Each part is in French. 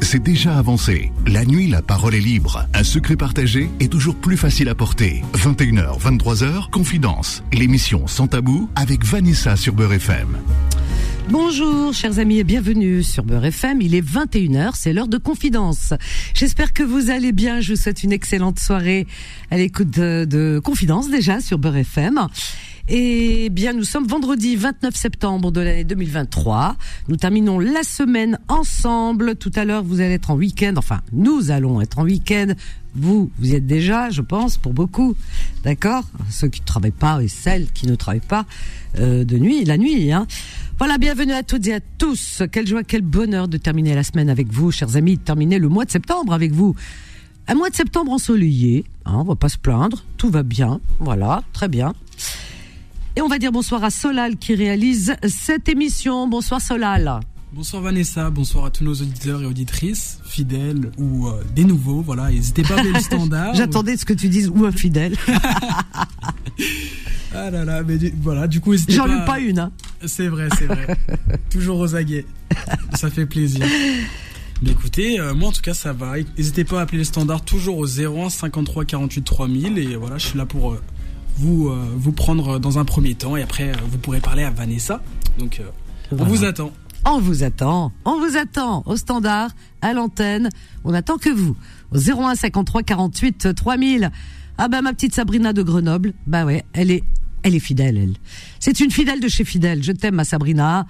c'est déjà avancé. La nuit, la parole est libre. Un secret partagé est toujours plus facile à porter. 21h, 23h, Confidence. L'émission Sans Tabou avec Vanessa sur Beurre FM. Bonjour chers amis et bienvenue sur Beurre FM. Il est 21h, c'est l'heure de confidence. J'espère que vous allez bien. Je vous souhaite une excellente soirée à l'écoute de, de Confidence déjà sur Beurre FM. Et bien, nous sommes vendredi 29 septembre de l'année 2023. Nous terminons la semaine ensemble. Tout à l'heure, vous allez être en week-end. Enfin, nous allons être en week-end. Vous, vous y êtes déjà, je pense, pour beaucoup. D'accord? Ceux qui ne travaillent pas et celles qui ne travaillent pas euh, de nuit, la nuit. Hein. Voilà, bienvenue à toutes et à tous. Quelle joie, quel bonheur de terminer la semaine avec vous, chers amis, de terminer le mois de septembre avec vous. Un mois de septembre ensoleillé, hein, on va pas se plaindre, tout va bien, voilà, très bien. Et on va dire bonsoir à Solal qui réalise cette émission. Bonsoir Solal. Bonsoir Vanessa, bonsoir à tous nos auditeurs et auditrices, fidèles ou euh, des nouveaux. Voilà, n'hésitez pas à le standard. J'attendais ce que tu dises ou infidèle. ah là là, mais voilà, du coup, n'hésitez pas. J'en ai pas une. Hein. C'est vrai, c'est vrai. Toujours aux aguets. Ça fait plaisir. Mais écoutez, euh, moi en tout cas ça va. N'hésitez pas à appeler le standard toujours au 01 53 48 3000 et voilà, je suis là pour euh, vous, euh, vous prendre dans un premier temps et après euh, vous pourrez parler à Vanessa. Donc euh, on vous attend. On vous attend, on vous attend au standard, à l'antenne. On attend que vous. Au 01 53 48 3000. Ah bah ma petite Sabrina de Grenoble, bah ouais, elle est, elle est fidèle, elle. C'est une fidèle de chez fidèle. Je t'aime, ma Sabrina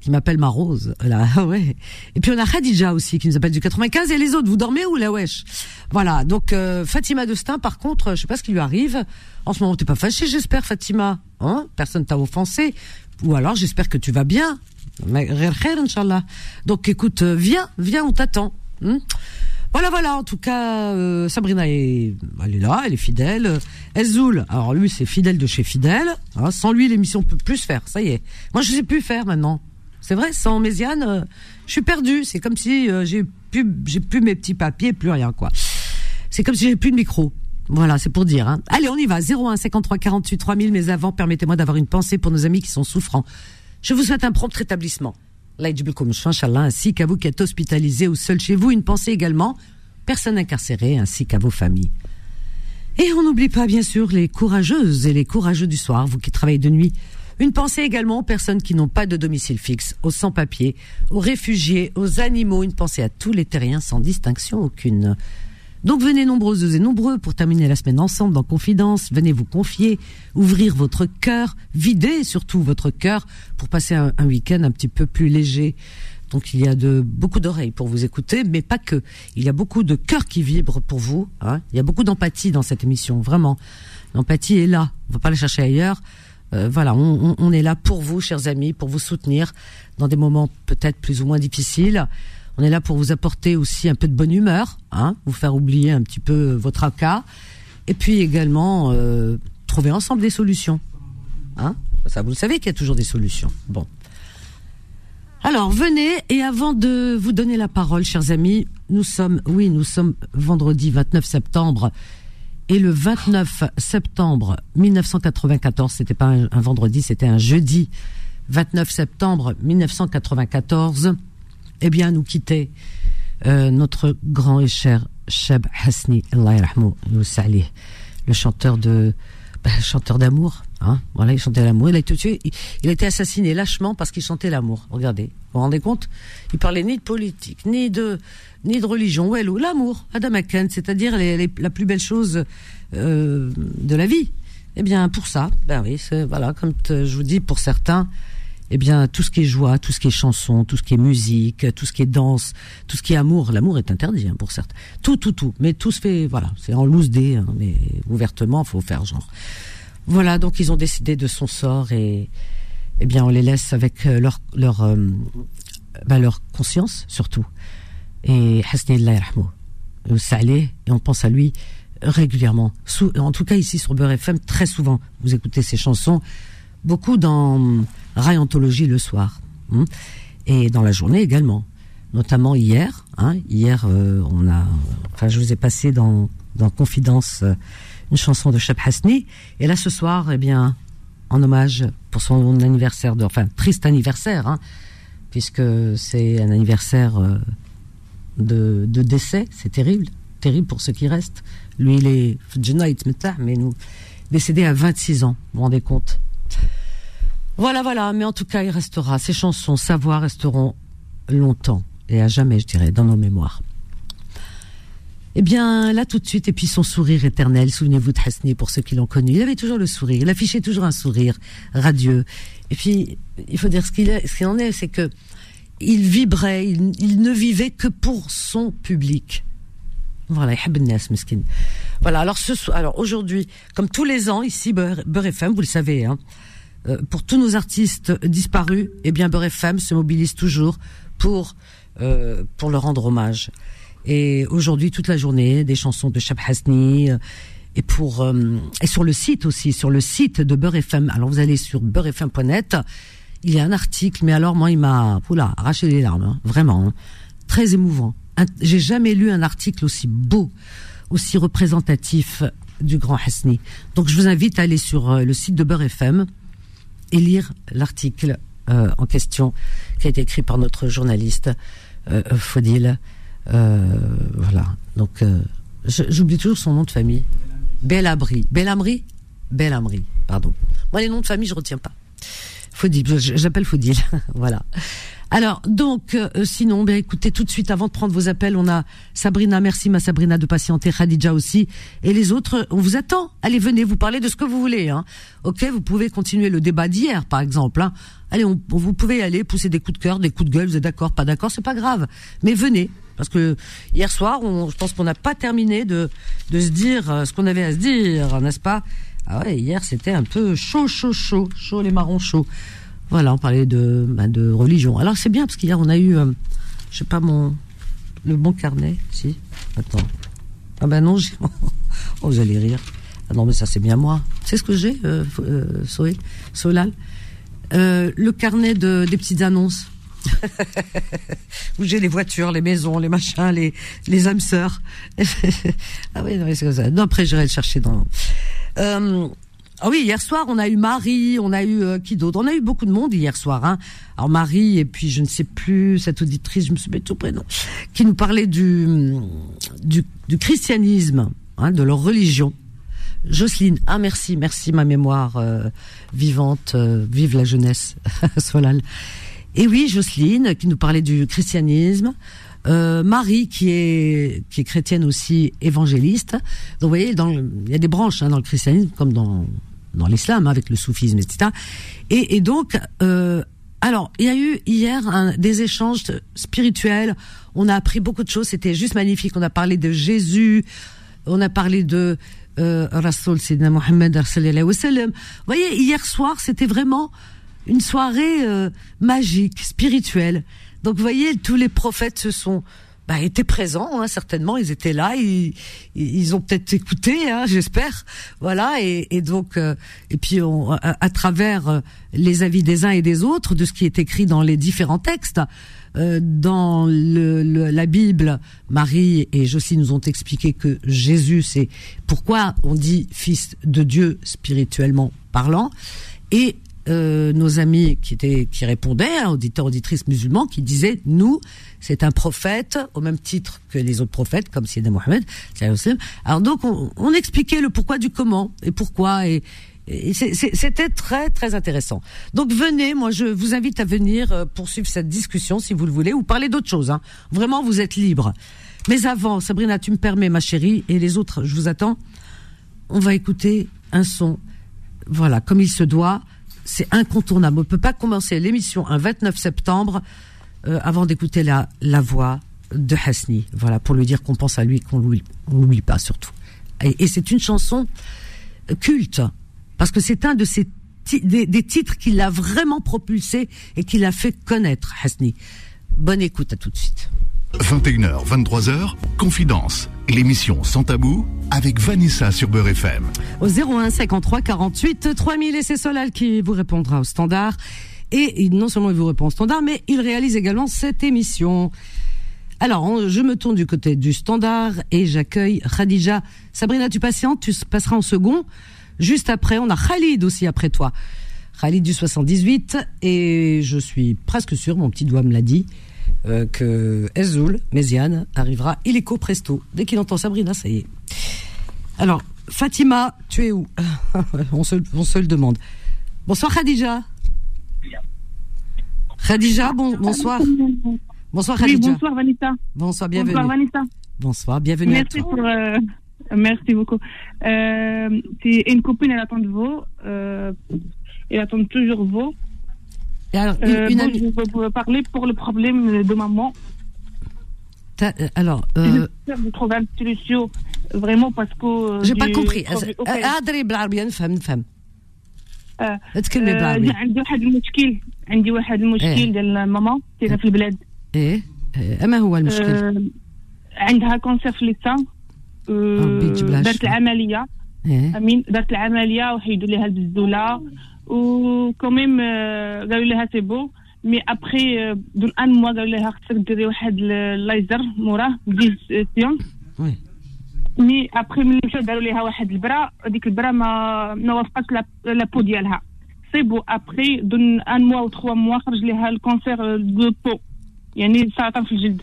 qui m'appelle ma Rose. Là, ouais. Et puis on a Khadija aussi qui nous appelle du 95 et les autres, vous dormez où là wesh? Voilà. Donc euh, Fatima Destin par contre, je sais pas ce qui lui arrive. En ce moment, t'es pas fâchée, j'espère Fatima. Hein? Personne t'a offensé ou alors j'espère que tu vas bien. Donc écoute, euh, viens, viens, on t'attend. Hein voilà, voilà. En tout cas, euh, Sabrina est, elle est là, elle est fidèle. Elzoul, alors lui, c'est fidèle de chez fidèle. Hein, sans lui, l'émission peut plus se faire. Ça y est. Moi, je sais plus faire maintenant. C'est vrai, sans Méziane, euh, je suis perdu. C'est comme si euh, j'ai plus, mes petits papiers, plus rien quoi. C'est comme si j'ai plus de micro. Voilà, c'est pour dire. Hein. Allez, on y va. 01 53 48 3000. Mais avant, permettez-moi d'avoir une pensée pour nos amis qui sont souffrants. Je vous souhaite un prompt rétablissement. ainsi qu'à vous qui êtes hospitalisés ou seuls chez vous. Une pensée également, personnes incarcérées, ainsi qu'à vos familles. Et on n'oublie pas, bien sûr, les courageuses et les courageux du soir, vous qui travaillez de nuit. Une pensée également aux personnes qui n'ont pas de domicile fixe, aux sans-papiers, aux réfugiés, aux animaux. Une pensée à tous les terriens sans distinction aucune. Donc venez nombreuses et nombreux pour terminer la semaine ensemble dans Confidence. Venez vous confier, ouvrir votre cœur, vider surtout votre cœur pour passer un, week-end un petit peu plus léger. Donc il y a de beaucoup d'oreilles pour vous écouter, mais pas que. Il y a beaucoup de cœurs qui vibrent pour vous. Hein. Il y a beaucoup d'empathie dans cette émission, vraiment. L'empathie est là. On va pas la chercher ailleurs. Euh, voilà, on, est là pour vous, chers amis, pour vous soutenir dans des moments peut-être plus ou moins difficiles. On est là pour vous apporter aussi un peu de bonne humeur, hein, vous faire oublier un petit peu votre cas, et puis également euh, trouver ensemble des solutions. Hein Ça, vous le savez qu'il y a toujours des solutions. Bon. Alors, venez, et avant de vous donner la parole, chers amis, nous sommes, oui, nous sommes vendredi 29 septembre et le 29 septembre 1994, c'était pas un, vendredi, c'était un jeudi, 29 septembre 1994, eh bien, nous quittait euh, notre grand et cher Sheb Hasni, le chanteur de bah, chanteur d'amour, hein, voilà, il chantait l'amour. Il a été tué, il, a été assassiné lâchement parce qu'il chantait l'amour. Regardez, vous vous rendez compte? Il parlait ni de politique, ni de ni de religion, ou l'amour, Adam Aken, c'est-à-dire la plus belle chose euh, de la vie. Eh bien, pour ça, ben oui, voilà, comme je vous dis, pour certains, eh bien, tout ce qui est joie, tout ce qui est chanson, tout ce qui est musique, tout ce qui est danse, tout ce qui est amour, l'amour est interdit hein, pour certains. Tout, tout, tout. Mais tout se fait, voilà, c'est en loose dé, hein, mais ouvertement, faut faire genre. Voilà, donc ils ont décidé de son sort et, eh bien, on les laisse avec euh, leur leur euh, ben, leur conscience surtout. Et Hasni Saleh, et on pense à lui régulièrement. En tout cas ici sur Beurre FM, très souvent, vous écoutez ces chansons, beaucoup dans Rayantologie le soir, hein, et dans la journée également. Notamment hier, hein, hier euh, on a, enfin je vous ai passé dans dans Confidence euh, une chanson de Cheb Hasni, et là ce soir, eh bien, en hommage pour son anniversaire, de, enfin triste anniversaire, hein, puisque c'est un anniversaire euh, de, de décès. C'est terrible, terrible pour ceux qui restent. Lui, il est mais nous, décédé à 26 ans. Vous vous rendez compte Voilà, voilà. Mais en tout cas, il restera. Ces chansons, sa voix resteront longtemps et à jamais, je dirais, dans nos mémoires. Eh bien, là tout de suite, et puis son sourire éternel, souvenez-vous de Hasni pour ceux qui l'ont connu, il avait toujours le sourire, il affichait toujours un sourire radieux. Et puis, il faut dire ce qu'il en est, c'est que il vibrait, il, ne vivait que pour son public. Voilà, Voilà, alors ce alors aujourd'hui, comme tous les ans ici Beurre FM, vous le savez hein, euh, pour tous nos artistes disparus, eh bien Beurre FM se mobilise toujours pour euh, pour leur rendre hommage. Et aujourd'hui, toute la journée, des chansons de Chab Hasni. Euh, et pour euh, et sur le site aussi, sur le site de Beurre FM. Alors vous allez sur beurrefm.net. Il y a un article, mais alors moi il m'a, arraché les larmes, hein, vraiment, hein. très émouvant. J'ai jamais lu un article aussi beau, aussi représentatif du grand Hasni. Donc je vous invite à aller sur le site de Beurre FM et lire l'article en question qui a été écrit par notre journaliste euh, Fodil. Euh, voilà. Donc, euh, j'oublie toujours son nom de famille. Belabri. Bellamri Bellamri, pardon. Moi, les noms de famille, je retiens pas. Fodil, j'appelle Fodil. voilà. Alors, donc, euh, sinon, bien écoutez, tout de suite, avant de prendre vos appels, on a Sabrina, merci ma Sabrina de patienter, Khadija aussi, et les autres, on vous attend. Allez, venez, vous parler de ce que vous voulez. Hein. Ok, vous pouvez continuer le débat d'hier, par exemple. Hein. Allez, vous pouvez aller pousser des coups de cœur, des coups de gueule, vous êtes d'accord, pas d'accord, c'est pas grave. Mais venez, parce que hier soir, on, je pense qu'on n'a pas terminé de, de se dire euh, ce qu'on avait à se dire, n'est-ce pas? Ah ouais, hier c'était un peu chaud, chaud, chaud, chaud les marrons chauds. Voilà, on parlait de, bah, de religion. Alors c'est bien parce qu'hier on a eu, euh, je sais pas mon, le bon carnet, si. Attends. Ah ben non, oh vous allez rire. Ah non mais ça c'est bien moi. C'est ce que j'ai, euh, euh, Solal. Euh, le carnet de des petites annonces. j'ai les voitures, les maisons, les machins, les les âmes sœurs. ah oui, c'est comme ça. Non, après j'irai le chercher dans. Euh, ah oui, hier soir, on a eu Marie, on a eu euh, qui d'autre? On a eu beaucoup de monde hier soir. Hein. Alors Marie, et puis je ne sais plus, cette auditrice, je me souviens tout prénom, qui nous parlait du, du, du christianisme, hein, de leur religion. Jocelyne, ah merci, merci ma mémoire euh, vivante, euh, vive la jeunesse, Solal. Et oui, Jocelyne, qui nous parlait du christianisme. Euh, Marie qui est qui est chrétienne aussi évangéliste. Donc vous voyez, il y a des branches hein, dans le christianisme comme dans dans l'islam hein, avec le soufisme, etc. Et, et donc, euh, alors il y a eu hier des échanges spirituels. On a appris beaucoup de choses. C'était juste magnifique. On a parlé de Jésus. On a parlé de euh, Rasul Sidna Mohammed Vous voyez, hier soir, c'était vraiment une soirée euh, magique, spirituelle. Donc vous voyez, tous les prophètes se sont bah, étaient présents, hein, certainement, ils étaient là, ils, ils ont peut-être écouté, hein, j'espère, voilà, et, et donc, euh, et puis on, à, travers euh, les avis des uns et des autres, de ce qui est écrit dans les différents textes, euh, dans le, la Bible, Marie et Josie nous ont expliqué que Jésus, c'est pourquoi on dit fils de Dieu spirituellement parlant, et euh, nos amis qui étaient qui répondaient, hein, auditeurs auditrices musulmans, qui disaient nous c'est un prophète au même titre que les autres prophètes comme Sidna Mohammed. Alors donc on, expliquait le pourquoi du comment et pourquoi et, c'était très très intéressant. Donc venez, moi je vous invite à venir euh, poursuivre cette discussion si vous le voulez ou parler d'autre chose. Hein. Vraiment vous êtes libre. Mais avant, Sabrina, tu me permets ma chérie et les autres, je vous attends. On va écouter un son, voilà, comme il se doit c'est incontournable. On ne peut pas commencer l'émission un 29 septembre euh, avant d'écouter la, la voix de Hasni. Voilà, pour lui dire qu'on pense à lui, qu'on l'oublie, l'oublie pas surtout. Et, c'est une chanson culte, parce que c'est un de ces des, des titres qui l'a vraiment propulsé et qui l'a fait connaître, Hasni. Bonne écoute à tout de suite. 21h, 23h, Confidence, l'émission Sans Tabou avec Vanessa sur Beurre FM. Au 01 53 48 3000 et c'est Solal qui vous répondra au standard. Et non seulement il vous répond au standard, mais il réalise également cette émission. Alors, je me tourne du côté du standard et j'accueille Khadija. Sabrina, tu patientes, tu passeras en second. Juste après, on a Khalid aussi après toi. Khalid du 78 et je suis presque sûr, mon petit doigt me l'a dit, euh, que Ezoul, Méziane, arrivera illico presto. Dès qu'il entend Sabrina, ça y est. Alors, Fatima, tu es où? On, se, on se le demande. Bonsoir Khadija. Khadija, bon, bonsoir. Bonsoir Khadija. bonsoir Vanessa. Bonsoir, bienvenue. Bonsoir Vanessa. Bonsoir, bienvenue merci à toi. Pour, euh, merci beaucoup. Euh, c'est une copine, elle attend de vous. Euh, elle attend toujours vous. Et alors, une, Euh, une bon, amie. Je vais vous parler pour le problème de maman. t'as- euh, Alors, euh, J'espère vous trouver une solution vraiment parce que. euh, j'ai pas j'ai compris. trouvé- ok. هضري بالعربية نفهم نفهم. آه. تكلمي آه، بالعربية. عندي واحد المشكل عندي واحد المشكل ديال ماما كاينه في البلاد ايه إيه، ما هو المشكل؟ آه، عندها كونسير في اللسان آه، ربي يجيب لها دارت الشفاء. العمليه ايه امين دارت العمليه وحيدوا لها البزوله وكوميم قالوا لها سي بو مي ابخي دون ان موا قالوا لها خصك ديري واحد اللايزر موراه ديز سيون وي مي ابخي ملي مشاو داروا لها واحد البرا هذيك البرا ما ما وافقتش لا- لا بو ديالها سي بو ابخي دون ان موا و 3 موا خرج لها الكونسير دو بو يعني سرطان في الجلد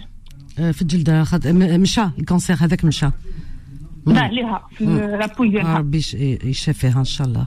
آه، في الجلد خد... م- مشى الكونسير هذاك مشى ضاع لها في لا بو آه، ديالها ربي يش- يشافيها ان شاء الله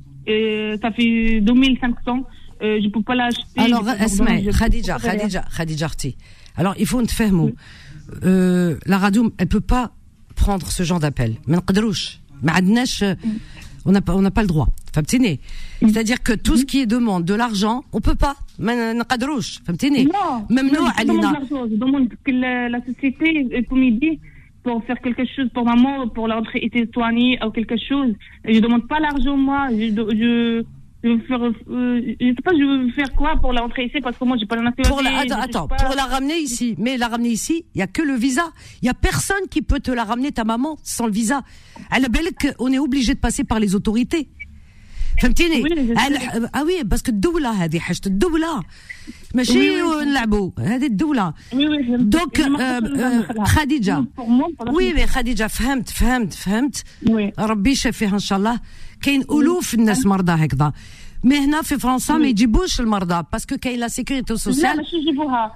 ça fait 2500. Euh, je peux pas l'acheter. Alors, Asma, Khadija, Khadija, Khadija Alors, il faut nous faire euh, La radio, elle peut pas prendre ce genre d'appel. Mais on n'a euh, pas, on n'a pas le droit. C'est-à-dire que tout ce qui est demande de l'argent, on peut pas. Euh, Même nous, Alina. La société, comme il dit, pour faire quelque chose pour maman, pour la rentrée été soignée ou quelque chose. Je demande pas l'argent, moi. Je, je, je veux faire, euh, je sais pas, je veux faire quoi pour la rentrée ici parce que moi, j'ai pas la nationalité. Attends, attends, pas. pour la ramener ici. Mais la ramener ici, il y a que le visa. Il y a personne qui peut te la ramener ta maman sans le visa. La belle on est obligé de passer par les autorités. فهمتيني؟ أوي باسكو الدولة هذه حاجة الدولة. ماشي نلعبوا هذه الدولة. دونك آه، آه، خديجة. وي وي خديجة فهمت فهمت فهمت. ربي يشافيها إن شاء الله. كاين ألوف الناس مرضى هكذا. مي هنا في فرنسا ما يجيبوش المرضى باسكو كاين لا سيكوريتي سوسيال لا ماشي يجيبوها.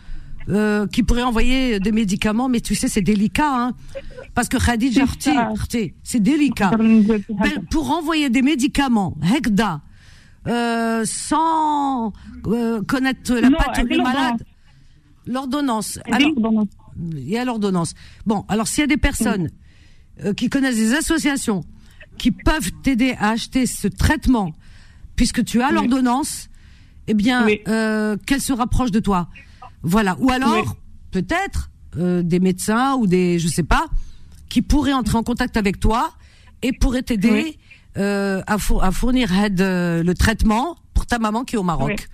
euh, qui pourrait envoyer des médicaments, mais tu sais, c'est délicat, hein, parce que Khadija, c'est délicat. Ben, pour envoyer des médicaments, Hekda, euh, sans euh, connaître la patte du malade, l'ordonnance. Il y a l'ordonnance. Bon, alors s'il y a des personnes euh, qui connaissent des associations qui peuvent t'aider à acheter ce traitement, puisque tu as l'ordonnance, eh bien, euh, qu'elle se rapproche de toi. Voilà. Ou alors, Oui. peut-être euh, des médecins ou des, je sais pas, qui pourraient entrer en contact avec toi et pourraient t'aider Oui. euh, à, four- à fournir aide, euh, le traitement pour ta maman qui est au Maroc. Oui.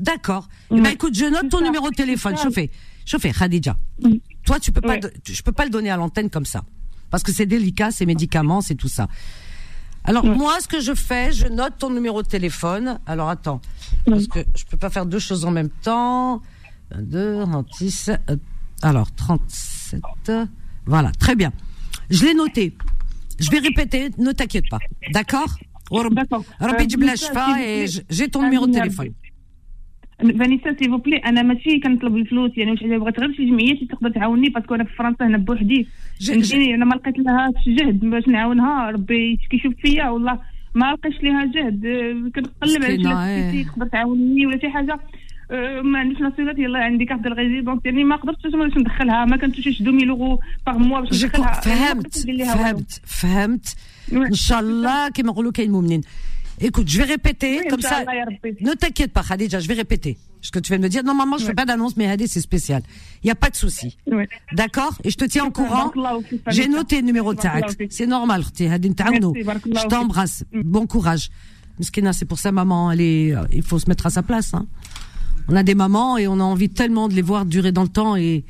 D'accord. Eh ben, écoute, je note ton ça, numéro de téléphone. ça. Chauffez. Chauffez, Khadija. Toi, tu peux pas, je peux pas le donner à l'antenne comme ça. Parce que c'est délicat, ces médicaments, c'est tout ça. Alors, moi, ce que je fais, je note ton numéro de téléphone. Alors, attends. Parce que je peux pas faire deux choses en même temps. 2, 36, euh, alors, 37. Voilà, très bien. Je l'ai noté. Je vais répéter, ne t'inquiète pas. D'accord D'accord. ربي Euh, يجيب لها Vanessa, الشفاء s'il vous et plaît. j- j'ai ton numéro de Ah, téléphone. فانيسا سي بوبلي انا ماشي كنطلب الفلوس يعني واش حاجه بغيت غير شي جمعيه شي تقدر تعاوني باسكو انا في فرنسا هنا بوحدي ج- فهمتيني انا ما لقيت لها شي جهد باش نعاونها ربي كيشوف فيا والله ما لقيتش ليها جهد آه، كنقلب على شي مسكينة، لا إيه. سوسيتي تقدر تعاوني ولا شي حاجه آه، ما عنديش ناسيوناليتي يلاه عندي كارت ديال ريزيدونس يعني ما قدرتش باش ندخلها ما كنتوش 2000 اورو باغ موا باش Je ندخلها co- فهمت فهمت فهمت ان شاء الله كما نقولوا كاين مؤمنين Écoute, je vais répéter Oui, comme ça. Inch'Allah, ya Rabbi. Ne t'inquiète pas, Khadija, je vais répéter ce que tu viens de me dire. Normalement, je fais pas d'annonce, mais Hadé, c'est spécial. Il y a pas de souci. Ouais. D'accord Et je te tiens au courant. Barakallahu fik, J'ai Vanessa. noté le numéro de Barakallahu Taak. fik. C'est normal, Khti, Hadi Ntaounou. Merci, barakallahu Je fik. t'embrasse. Bon courage. Miskina, c'est pour ça, maman, elle est, euh, il faut se mettre à sa place, hein. On a des mamans et on a envie tellement de les voir durer dans le temps et,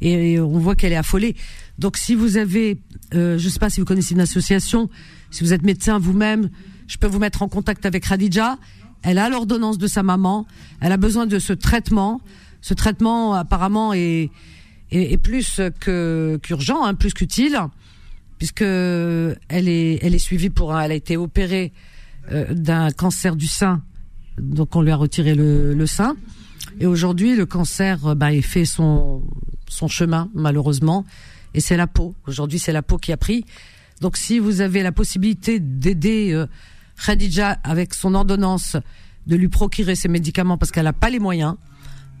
et on voit qu'elle est affolée. Donc si vous avez, euh, je sais pas si vous connaissez une association, si vous êtes médecin vous-même, je peux vous mettre en contact avec Khadija. Elle a l'ordonnance de sa maman. Elle a besoin de ce traitement. Ce traitement apparemment est, est, plus que qu'urgent, hein, plus qu'utile, puisque elle est, elle est suivie pour, elle a été opérée euh, d'un cancer du sein, donc on lui a retiré le, le sein. Et aujourd'hui, le cancer, euh, bah, il fait son son chemin malheureusement, et c'est la peau. Aujourd'hui, c'est la peau qui a pris. Donc, si vous avez la possibilité d'aider euh, Khadija avec son ordonnance, de lui procurer ses médicaments parce qu'elle n'a pas les moyens,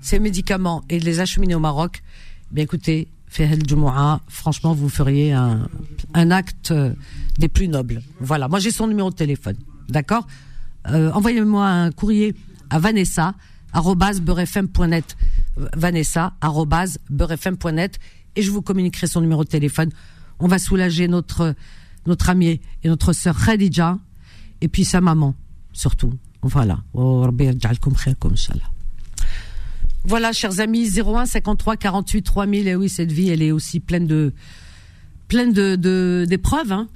ces médicaments et de les acheminer au Maroc, bien écoutez, Fehel Jumu'a, franchement, vous feriez un, un acte euh, des plus nobles. Voilà, moi j'ai son numéro de téléphone, d'accord? Euh, Envoyez-moi un courrier à Vanessa beurrefm.net Vanessa et je vous communiquerai son numéro de téléphone. On va soulager notre notre amie et notre sœur Khadija et puis sa maman surtout. Voilà. Oh. Voilà, chers amis, 01 53 48 3000. Et oui, cette vie, elle est aussi pleine de, pleine de, de- d'épreuves, hein.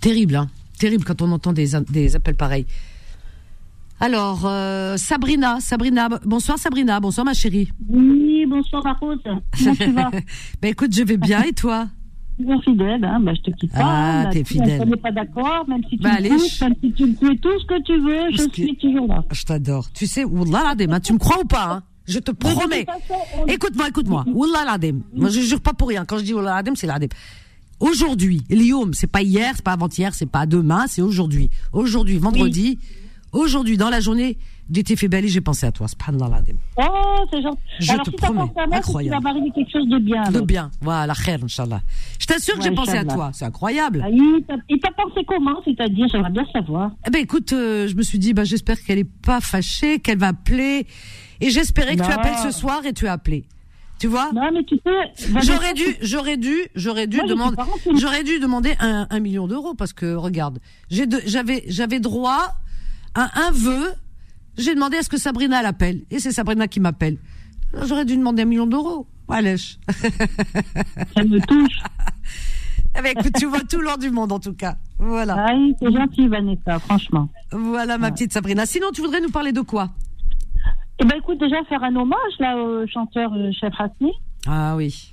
Terrible, hein. Terrible quand on entend des, des appels pareils. Alors, euh, Sabrina, Sabrina, bonsoir Sabrina, bonsoir ma chérie. Oui, bonsoir la Rose. Comment tu vas Ben écoute, je vais bien et toi? Toujours fidèle, hein bah, je te quitte pas. Ah, Bah, t'es fidèle. On n'est pas d'accord, même si tu Bah, me allez, couches, je- même si tu me fais tout ce que tu veux, je que- suis toujours là. Je t'adore. Tu sais, Wallah hein, tu me crois ou pas hein? Je te promets. Écoute-moi, écoute-moi. Wallah. Moi, je jure pas pour rien. Quand je dis Wallah c'est l'adem. Aujourd'hui, Lyon, c'est pas hier, c'est pas avant-hier, c'est pas demain, c'est aujourd'hui. Aujourd'hui, vendredi. Aujourd'hui, dans la journée, j'étais fait belle et j'ai pensé à toi. Subhanallah. Oh, c'est gentil. Je Alors, te si t'as promets, pensé à moi, c'est qu'il incroyable. m'arriver quelque chose de bien. De bien. Voilà, khair, Inch'Allah. Je t'assure que j'ai pensé à toi. C'est incroyable. Ah, il t'a- il t'a pensé comment C'est-à-dire, j'aimerais bien savoir. Eh ben écoute, euh, je me suis dit, bah, j'espère qu'elle est pas fâchée, qu'elle va appeler. Et j'espérais que tu appelles ce soir et tu as appelé. Tu vois Non, mais tu sais... J'aurais dû, j'aurais dû, j'aurais dû demander, j'aurais dû demander un, un million d'euros parce que regarde, j'ai j'avais, j'avais droit à un vœu. J'ai demandé à ce que Sabrina l'appelle et c'est Sabrina qui m'appelle. J'aurais dû demander un million d'euros. Wesh. Ça me touche. Eh ben, écoute, tu vois tout l'or du monde en tout cas. Voilà, Ah, oui, c'est gentil, Vanessa, franchement. voilà ma petite Sabrina. Sinon, tu voudrais nous parler de quoi? Eh ben, écoute, déjà faire un hommage, là, au chanteur euh, Chef Hasni. Ah oui.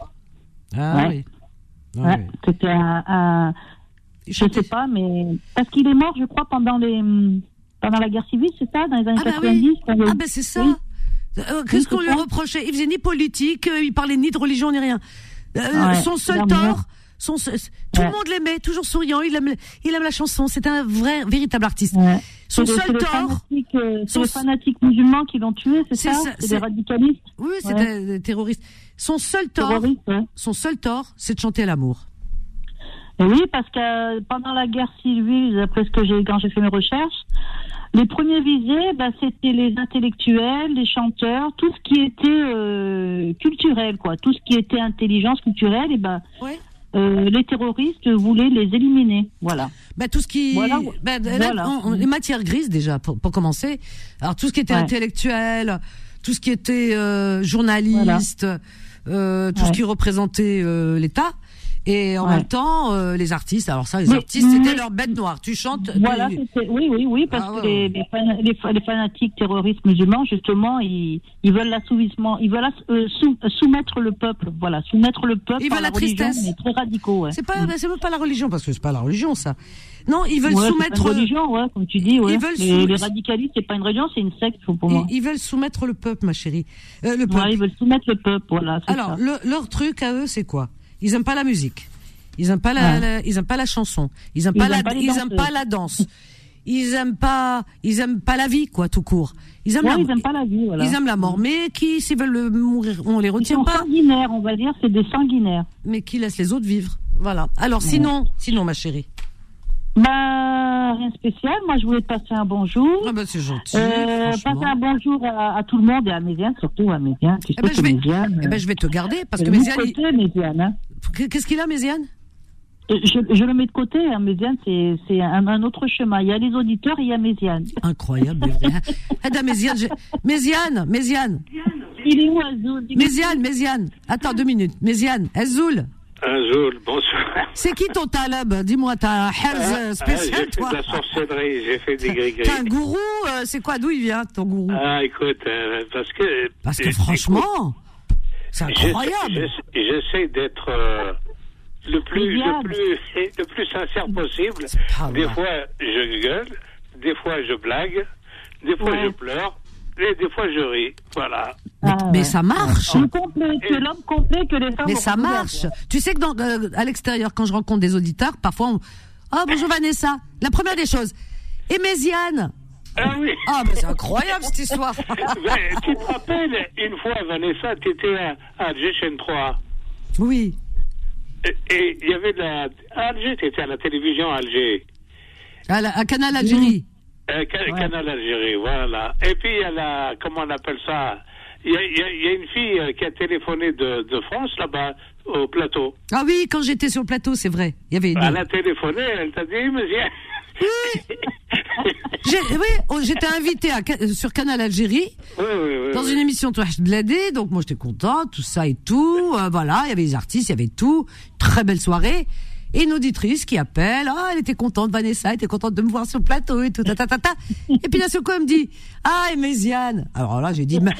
Ah Ouais. oui. Ah Ouais, oui. C'était un, Je chantait- sais pas, mais parce qu'il est mort, je crois, pendant les pendant la guerre civile, c'est ça, dans les années Ah bah 90. oui. quand il y a eu- Ah ben c'est ça. Oui. Euh, Qu'est-ce qu'on lui reprochait? Il faisait ni politique, euh, il parlait ni de religion ni rien. Euh, Ouais, son seul tort. Son tout le monde l'aimait, toujours souriant. Il aime, il aime la chanson. C'est un vrai, véritable artiste. Ouais. Son seul tort, euh, c'est son- les fanatiques musulmans qui l'ont tué, c'est ça, ça, C'est des radicalistes oui, c'est Ouais. des, terroristes. Son seul tort, son seul tort, c'est de chanter l'amour. Et oui, parce que euh, pendant la guerre civile, d'après ce que j'ai quand j'ai fait mes recherches, les premiers visés, bah, c'était les intellectuels, les chanteurs, tout ce qui était euh, culturel, quoi, tout ce qui était intelligence culturelle, et ben Ouais. Euh, les terroristes voulaient les éliminer. Voilà. Ben, tout ce qui, Voilà. là, Voilà. on- on- les matières grises déjà pour, pour commencer. Alors tout ce qui était Ouais. intellectuel, tout ce qui était euh, journaliste, euh, tout ce qui représentait euh, l'État. Et en Ouais. même temps, euh, les artistes. Alors ça, les artistes, c'était leur bête noire. Tu chantes. Voilà, tu- oui, oui, oui, parce Ah que ouais, les, les, fan- les fa- les fanatiques terroristes musulmans, justement, ils, ils veulent l'assouvissement, ils veulent euh, sou- soumettre le peuple, voilà, soumettre le peuple Ils veulent la la religion, tristesse. très radicaux, ouais. C'est pas, ben, c'est même pas la religion parce que c'est pas la religion ça. Non, ils veulent soumettre. pas une religion, ouais, comme tu dis, ouais. Ils veulent les, radicalistes, c'est pas une religion, c'est une secte, pour moi. Ils, ils veulent soumettre le peuple, ma chérie. Euh, le peuple. Ouais, ils veulent soumettre le peuple, voilà. Alors, ça. le- leur truc à eux, c'est quoi? Ils aiment pas la musique. Ils aiment pas la, Ouais. la- ils aiment pas la chanson. Ils aiment Ils pas aiment la, pas ils aiment pas la danse. ils aiment pas, ils aiment pas la vie, quoi, tout court. Ils aiment, Ouais, la, ils aiment pas la vie, voilà. ils aiment la mort, mais qui, s'ils veulent le mourir, on les Ils retient sont pas, sanguinaires, on va dire, c'est des sanguinaires. mais qui laissent les autres vivre. Voilà. Alors, sinon, sinon, ma chérie. Bah, rien de spécial. Moi, je voulais te passer un bonjour. Ah bah, c'est gentil. Euh, passer un bonjour à, à tout le monde et à Méziane, surtout à Méziane. Tu sais Eh que je vais, Méziane, eh je vais te garder parce que Méziane, Méziane, hein. Qu'est-ce qu'il a, Méziane? Je, je le mets de côté, hein, Méziane, c'est c'est un, un autre chemin. Il y a les auditeurs et il y a Méziane. Incroyable, mais vrai. Méziane, j'ai- Méziane, Méziane, Il est où, Azul? Dis-moi. Méziane, Méziane. Attends deux minutes. Méziane, Azoul. Azul, bonsoir. C'est qui ton talab? Dis-moi, t'as un herz euh, Ah, spécial, j'ai fait toi de la sorcellerie, j'ai fait des gris-gris. T'as un gourou euh, C'est quoi D'où il vient, ton gourou? Ah, écoute, euh, parce que... Parce que euh, franchement, c'est incroyable. j'essaie- d'être euh, le plus le plus le plus sincère possible. Des fois, je gueule, des fois, je blague, des fois, Ouais. je pleure, et des fois, je ris. Voilà. Mais, Ah, mais ça marche. Tu es complet, tu es l'homme complet que les femmes Mais ça marche. Tu sais que dans, euh, à l'extérieur, quand je rencontre des auditeurs, parfois on... Oh, bonjour Vanessa. La première des choses. Et Méziane Ah oui. Ah, mais c'est incroyable cette histoire. Ben, tu te rappelles, une fois, Vanessa, tu étais à, à Alger chaîne 3. Oui. Et- il y avait de la. À Alger, tu étais à la télévision à Alger. À, la- à Canal Algérie. Euh, Ca- Canal Algérie, voilà. Et puis il y a la. Comment on appelle ça? Il y a, y y une fille euh, qui a téléphoné de, de France là-bas, au plateau. Ah oui, quand j'étais sur le plateau, c'est vrai. Il y avait une... Elle a téléphoné, elle t'a dit, monsieur. Oui, oh, j'étais invitée à, sur Canal Algérie oui, oui, oui. dans une émission Touach Bladé, donc moi j'étais contente, tout ça et tout. euh, voilà, il y avait les artistes, il y avait tout. Très belle soirée. Et une auditrice qui appelle, ah, elle était contente, Vanessa était contente de me voir sur le plateau et tout, ta, ta, ta, ta. Et puis d'un seul coup, elle me dit, ah, et Méziane. Alors là, j'ai dit, mais,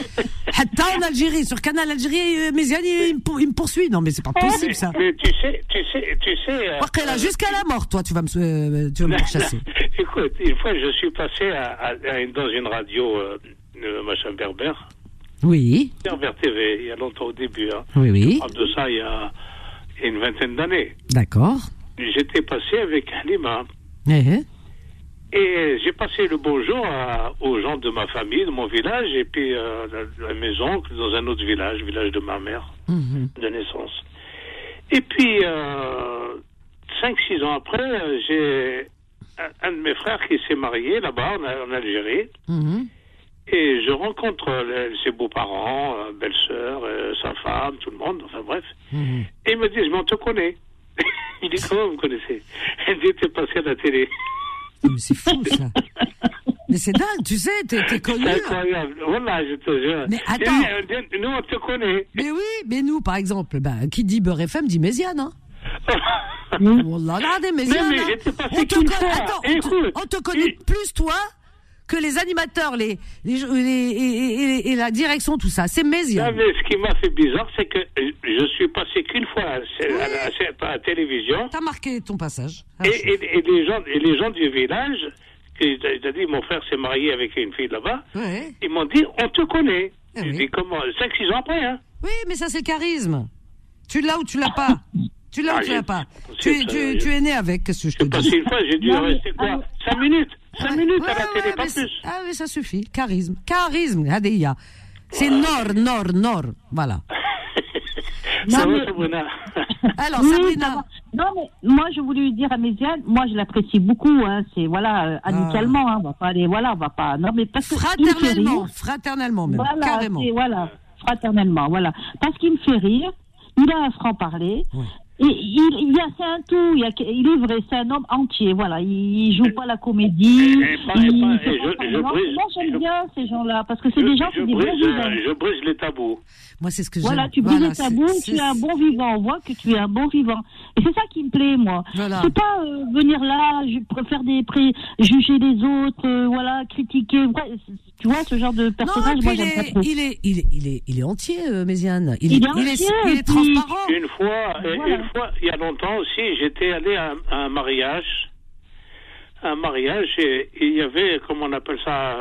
Hatta en Algérie, sur Canal Algérie, euh, Méziane, il, me pour- il me poursuit. Non, mais c'est pas possible, ça. Mais tu sais, tu sais, tu sais. euh, Ok, là, jusqu'à la mort, toi, tu vas me, euh, tu vas me pourchasser. Écoute, une fois, je suis passé à, à- à une- dans une radio, euh, euh, machin berbère, Oui, Berbère TV, il y a longtemps au début. Hein. oui, oui. Je parle de ça il y a une vingtaine d'années. D'accord. J'étais passé avec Halima Eh, eh. et j'ai passé le bonjour à- aux gens de ma famille, de mon village, et puis euh, la, la maison dans un autre village, village de ma mère Mhm. de naissance. Et puis, euh, 5-6 ans après, euh, j'ai un, un de mes frères qui s'est marié là-bas, en, en Algérie. Mhm. Et je rencontre euh, ses beaux-parents, euh, belle-sœur, euh, sa femme, tout le monde, enfin bref. Mhm. Et ils me disent, mais on te connaît. Il dit, comment vous me connaissez? Elle dit, t'es passé à la télé. Mais c'est fou, ça. Mais c'est dingue, tu sais, t'es t'es connu. C'est incroyable. Voilà, je te jure. Mais attends. Et, Nous, on te connaît. Mais oui, mais nous, par exemple, ben, qui dit Beurre FM dit Méziane, hein. Mm. Là, des Méziane, Non, mais hein. On te attends, on te, Écoute, on te connaît plus, toi, que les animateurs, les, les, les- et, et- et la direction, tout ça. C'est Non, Méziane. mais ce qui m'a fait bizarre, c'est que euh, je suis passé qu'une fois à, la- à la- à la télévision. T'as marqué ton passage. Ah, Et, et- et les gens, et les gens du village, t'as dit, mon frère s'est marié avec une fille là-bas, ouais. ils m'ont dit, on te connaît. J'ai oui. dit, comment 5-6 ans après, hein Oui, mais ça, c'est le charisme. Tu l'as ou tu l'as pas? Tu l'as Ah, ou tu j'ai- l'as pas? Tu, tu, es né avec, qu'est-ce que je te Parce dis? qu'une fois, j'ai dû Non, rester quoi? ah, 5 minutes 5 Ouais, minutes ouais, à la télé, ouais, pas c'est- plus. Ah oui, ça suffit. Charisme. Charisme, Hadeya. C'est Nord, Nord, Nord. Voilà. Ça Non, mais- Sabrina Alors, Oui, Sabrina. Non, mais moi, je voulais lui dire à Méziane, moi, je l'apprécie beaucoup, hein, c'est, voilà, euh, amicalement, hein, on va pas aller, voilà, on va pas, non, mais parce Fraternellement, rire. fraternellement même, Voilà, carrément. voilà, fraternellement, voilà. Parce qu'il me fait rire, il a un franc-parler. Ouais. Et il, il y a, c'est un tout, il, y a, il est vrai, c'est un homme entier, voilà. Il, il joue pas la comédie. Il Moi, j'aime bien ces gens-là, parce que c'est des gens qui des bons brise, vivants. euh, je brise les tabous. Moi, c'est ce que Voilà, tu brises Voilà, le tabou, c'est- tu es un bon vivant. On voit que tu es un bon vivant. Et c'est ça qui me plaît, moi. Voilà. C'est pas euh, venir là, je préfère des pré juger les autres, euh, voilà, critiquer. Ouais, tu vois, ce genre de Non, et personnage, moi, il j'aime pas est, trop. il est, il est, il est, il est entier, euh, Méziane. Il, Il est il est, entier, il est et puis- transparent. Une fois, euh, Voilà. une fois, il y a longtemps aussi, j'étais allé à, un- à un mariage. Un mariage, et et il y avait, comment on appelle ça,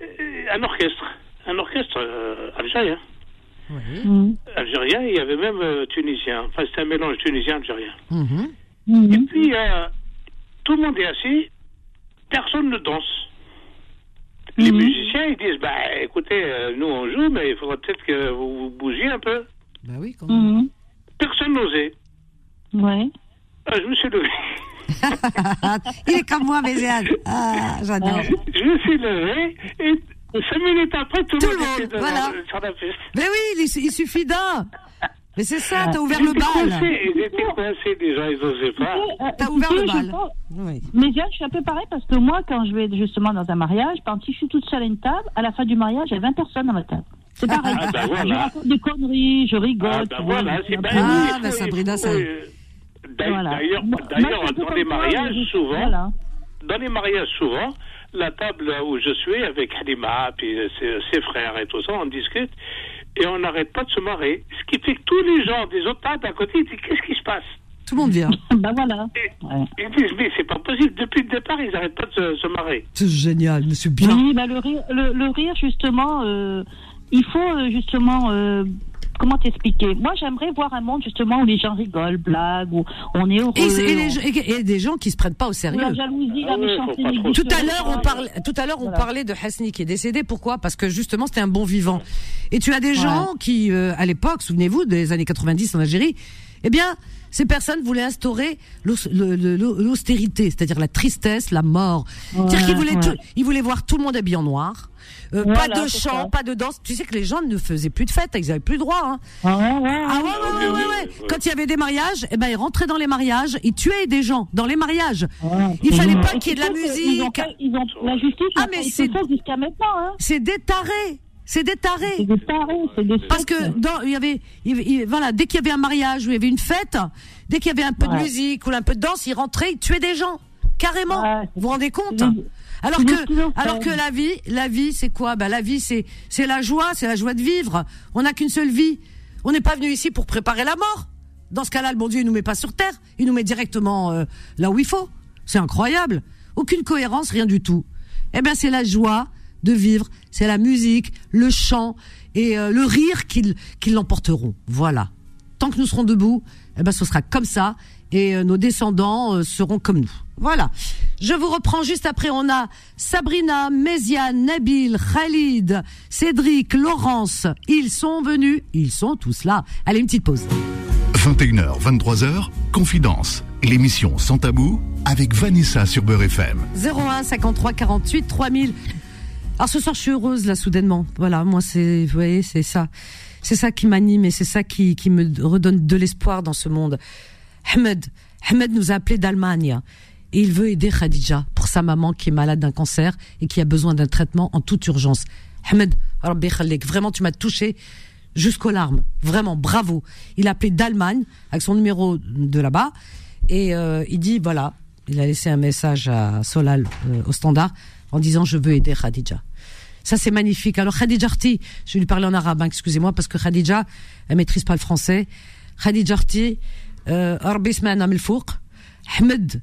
euh, un orchestre. Un orchestre euh, algérien. Oui. Mhm. Algérien, il y avait même euh, tunisien. Enfin, c'était un mélange tunisien-algérien. Mhm. Et Mhm. puis, euh, tout le monde est assis. personne ne danse. Les Mhm. musiciens, ils disent, bah écoutez, euh, nous on joue, mais il faudrait peut-être que vous vous bougiez un peu. Bah oui, quand même. Mhm. Personne n'osait. Ouais. Ah, je me suis levé. Il est comme moi, Méziane. Ah, j'adore. Je me suis levé et cinq minutes après, tout, Tout le monde monde, était voilà. sur la piste. Mais oui, il, il suffit d'un. Mais c'est ça, t'as ouvert le bal. Ils étaient coincés déjà, ils n'osaient pas. Euh, T'as tu ouvert le je bal. Oui. Mais Diane, je suis un peu pareil parce que moi, quand je vais justement dans un mariage, quand si je suis toute seule à une table, à la fin du mariage, il y a 20 personnes à ma table. C'est pareil. Ah, bah, Je voilà. raconte des conneries, je rigole. Ah, ben vois, voilà, je c'est suis un peu- oui, Ah, Sabrina, ça- d'ailleurs- je dans les mariages, je- souvent, Voilà. dans les mariages, souvent, la table où je suis avec Halima, puis ses, ses frères et tout ça, on discute et on n'arrête pas de se marrer. Ce qui fait que tous les gens des autres tables à côté ils disent Qu'est-ce qui se passe Tout le monde vient. bah voilà. Et- Ouais. Ils disent Mais c'est pas possible. Depuis le départ, ils n'arrêtent pas de se, se marrer. C'est génial, monsieur bien. Oui, bah, le, rire, le, le rire, justement, euh, il faut euh, justement. euh, comment t'expliquer? Moi, j'aimerais voir un monde, justement, où les gens rigolent, blaguent, où on est heureux. Et, et les on- gens- et- et des gens qui se prennent pas au sérieux. la jalousie, la Ah méchanceté. Tout à l'heure, on parlait, tout à l'heure, on Voilà. parlait de Hasni qui est décédé. Pourquoi? Parce que justement, c'était un bon vivant. Et tu as des gens qui, euh, à l'époque, souvenez-vous, des années 90 en Algérie, eh bien, ces personnes voulaient instaurer l'austérité, c'est-à-dire la tristesse, la mort. C'est-à-dire qu'ils voulaient, ouais. tout- ils voulaient voir tout le monde habillé en noir. Euh, Voilà, pas de chant, ça. pas de danse. Tu sais que les gens ne faisaient plus de fêtes, ils avaient plus le droit. Hein. Ah ouais, ouais, Ah ouais, ouais. ouais, ouais. Quand il y avait des mariages, eh ben ils rentraient dans les mariages, ils tuaient des gens dans les mariages. Ouais. Il fallait pas qu'il y ait de la ont musique. Ils ont, la justice, Ah, ah, mais c'est- jusqu'à maintenant. Hein. C'est des tarés. C'est des tarés. C'est des tarés, c'est des Parce que dans, il y avait, il il- voilà, dès qu'il y avait un mariage ou il y avait une fête, dès qu'il y avait un peu de musique ou un peu de danse, ils rentraient, ils tuaient des gens, carrément. Ouais. vous vous rendez compte? Alors que, alors que la vie, la vie, c'est quoi? Ben la vie, c'est, c'est la joie, c'est la joie de vivre. On n'a qu'une seule vie. On n'est pas venu ici pour préparer la mort. Dans ce cas-là, le bon Dieu, il nous met pas sur terre, il nous met directement euh, là où il faut. C'est incroyable. Aucune cohérence, rien du tout. Eh bien, c'est la joie de vivre, c'est la musique, le chant et euh, le rire qui, qui l'emporteront. Voilà. Tant que nous serons debout, eh ben, ce sera comme ça et euh, nos descendants euh, seront comme nous. Voilà. Je vous reprends juste après. On a Sabrina, Méziane, Nabil, Khalid, Cédric, Laurence. Ils sont venus. Ils sont tous là. Allez, une petite pause. 21h, 23h, Confidence. L'émission Sans Tabou avec Vanessa sur Beurre FM. 01 53 48 3000. Alors ce soir, je suis heureuse là soudainement. Voilà, moi c'est, vous voyez, c'est ça, c'est ça qui m'anime et c'est ça qui, qui me redonne de l'espoir dans ce monde. Ahmed, Ahmed nous a appelé d'Allemagne et il veut aider Khadija pour sa maman qui est malade d'un cancer et qui a besoin d'un traitement en toute urgence. Ahmed, vraiment, tu m'as touché jusqu'aux larmes. Vraiment, bravo. Il a appelé d'Allemagne avec son numéro de là-bas et euh, il dit voilà, il a laissé un message à Solal euh, au standard en disant je veux aider Khadija. Ça c'est magnifique. Alors Khadija Arti, je vais lui parler en arabe, hein, excusez-moi parce que Khadija elle maîtrise pas le français. Khadija Arti, euh, Ahmed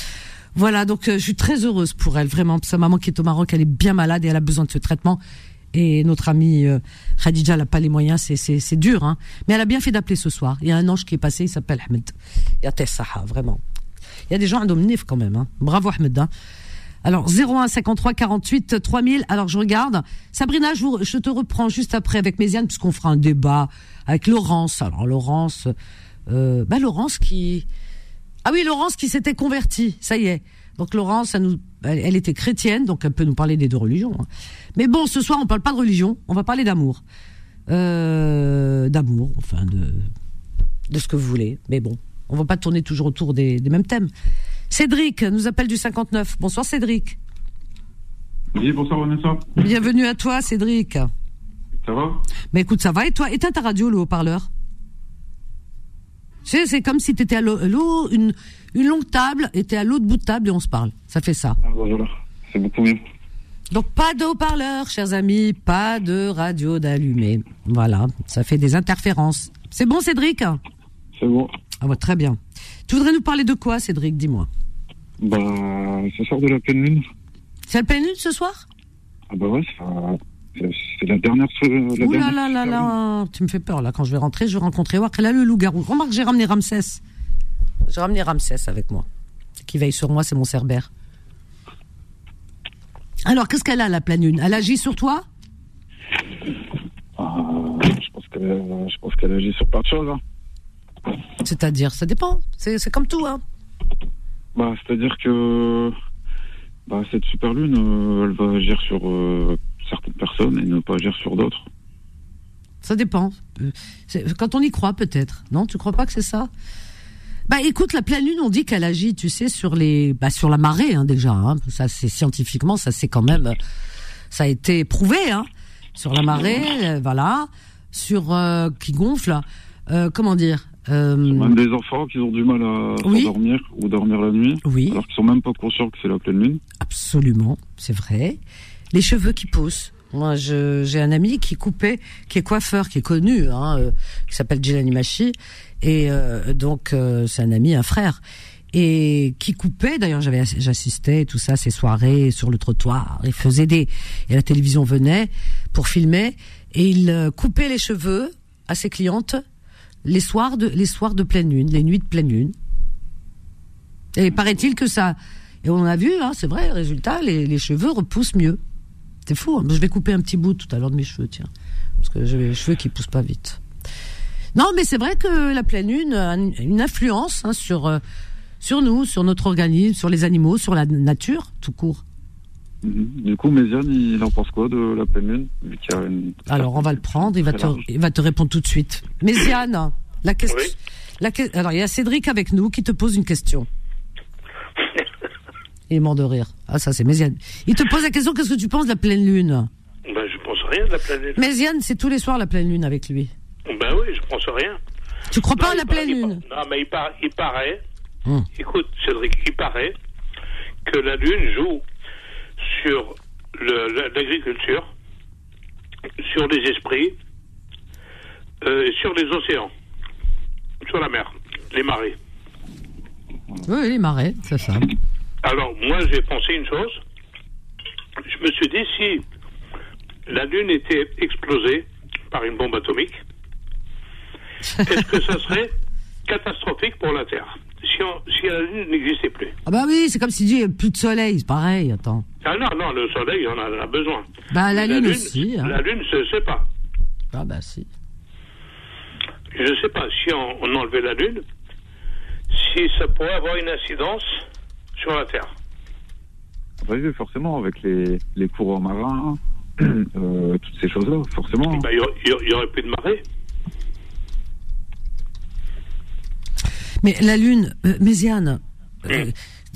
Voilà, donc euh, je suis très heureuse pour elle, vraiment. Sa maman qui est au Maroc, elle est bien malade et elle a besoin de ce traitement. Et notre amie euh, Khadija, n'a pas les moyens, c'est dur, hein. Mais elle a bien fait d'appeler ce soir. Il y a un ange qui est passé, il s'appelle Ahmed. Il y a Tessaha, vraiment. Il y a des gens à quand même, hein. Bravo Ahmed. Hein. Alors 01 53 48 3000. Alors je regarde. Sabrina, je, vous, je te reprends juste après avec Méziane puisqu'on fera un débat avec Laurence. Alors Laurence, euh, bah Laurence qui ah oui, Laurence qui s'était convertie, ça y est. Donc Laurence, elle, nous, elle, elle était chrétienne, donc elle peut nous parler des deux religions. hein. Mais bon, ce soir, on parle pas de religion, on va parler d'amour. Euh, d'amour, enfin, de, de ce que vous voulez. Mais bon, on va pas tourner toujours autour des, des mêmes thèmes. Cédric nous appelle du 59. Bonsoir Cédric. Oui, bonsoir Vanessa. Bienvenue à toi Cédric. Ça va? Mais écoute, ça va et toi Éteins ta radio, le haut-parleur? Tu c'est comme si tu étais à l'eau, une, une longue table, et t'es à l'autre bout de table et on se parle. Ça fait ça. Ah, bah, voilà. C'est beaucoup mieux. Donc pas de haut-parleur, chers amis, pas de radio d'allumé. Voilà, ça fait des interférences. C'est bon, Cédric? C'est bon. Ah ouais, très bien. Tu voudrais nous parler de quoi, Cédric? Dis-moi. Bah, ce soir de la pleine lune. C'est la pleine lune ce soir? Ah bah ouais, ça- c'est la dernière. La Ouh là là là là, tu me fais peur là. Quand je vais rentrer, je vais rencontrer Wak. Là, le loup-garou. Remarque, j'ai ramené Ramsès. J'ai ramené Ramsès avec moi. Qui veille sur moi, c'est mon cerbère. Alors, qu'est-ce qu'elle a, la pleine lune? Elle agit sur toi? Ah, je pense qu'elle agit sur plein de choses. hein. C'est-à-dire, ça dépend. C'est c'est comme tout, hein. Bah, c'est-à-dire que bah, cette super lune, euh, elle va agir sur euh, certaines personnes et ne pas agir sur d'autres. Ça dépend. Quand on y croit, peut-être. Non, tu crois pas que c'est ça? Bah, écoute, la pleine lune, on dit qu'elle agit, tu sais, sur les, bah, sur la marée, hein, déjà. Hein. Ça, c'est scientifiquement, ça c'est quand même, ça a été prouvé, hein. Sur la marée, euh, voilà, sur euh, qui gonfle. Euh, comment dire Même des enfants qui ont du mal à Oui. dormir ou dormir la nuit, Oui, alors qu'ils sont même pas conscients que c'est la pleine lune. absolument, c'est vrai. Les cheveux qui poussent. Moi, j'ai un ami qui coupait, qui est coiffeur, qui est connu, hein, euh, qui s'appelle Jelani Machi, et euh, donc euh, c'est un ami, un frère, et qui coupait. D'ailleurs, j'avais, j'assistais tout ça, ces soirées sur le trottoir. Il faisait des, et la télévision venait pour filmer, et il euh, coupait les cheveux à ses clientes les soirs de, les soirs de pleine lune, les nuits de pleine lune. Et paraît-il que ça, et on a vu, hein, c'est vrai, résultat, les, les cheveux repoussent mieux. C'est fou. hein. Je vais couper un petit bout tout à l'heure de mes cheveux, tiens, parce que j'ai les cheveux qui poussent pas vite. Non, mais c'est vrai que la pleine lune a une influence hein, sur euh, sur nous, sur notre organisme, sur les animaux, sur la nature, tout court. Mhm. Du coup, Méziane, il en pense quoi de la pleine lune? Vu qu'il y a une- Alors on va le prendre, il va te il va te répondre tout de suite. Méziane, la question. Oui. La que- Alors il y a Cédric avec nous qui te pose une question. Il est mort de rire. Ah ça c'est Méziane. Il te pose la question qu'est-ce que tu penses de la pleine lune? Ben, je pense rien de la planète. Méziane, c'est tous les soirs la pleine lune avec lui. Ben oui, je pense rien. Tu crois pas à la pleine lune? Non, mais il, par- il paraît. Hum. Écoute, Cédric, il paraît que la Lune joue sur l'agriculture, sur les esprits, euh, sur les océans, sur la mer, les marées. Oui, les marais, c'est ça. Alors, moi, j'ai pensé une chose. Je me suis dit, si la Lune était explosée par une bombe atomique, est-ce que ça serait catastrophique pour la Terre si, on- si la Lune n'existait plus? Ah bah oui, c'est comme si dit plus de soleil, c'est pareil, attends. Ah non, non, le Soleil, on en a besoin. Bah la lune aussi. hein. La Lune, je ne sais pas. Ah bah si. Je ne sais pas si on, on enlevait la Lune, si ça pourrait avoir une incidence sur la Terre. Bah oui, forcément, avec les, les courants marins, euh, toutes ces choses-là, forcément. Ben, Il y aurait- il y, aurait- plus de marée. Mais la lune, euh, Méziane, euh,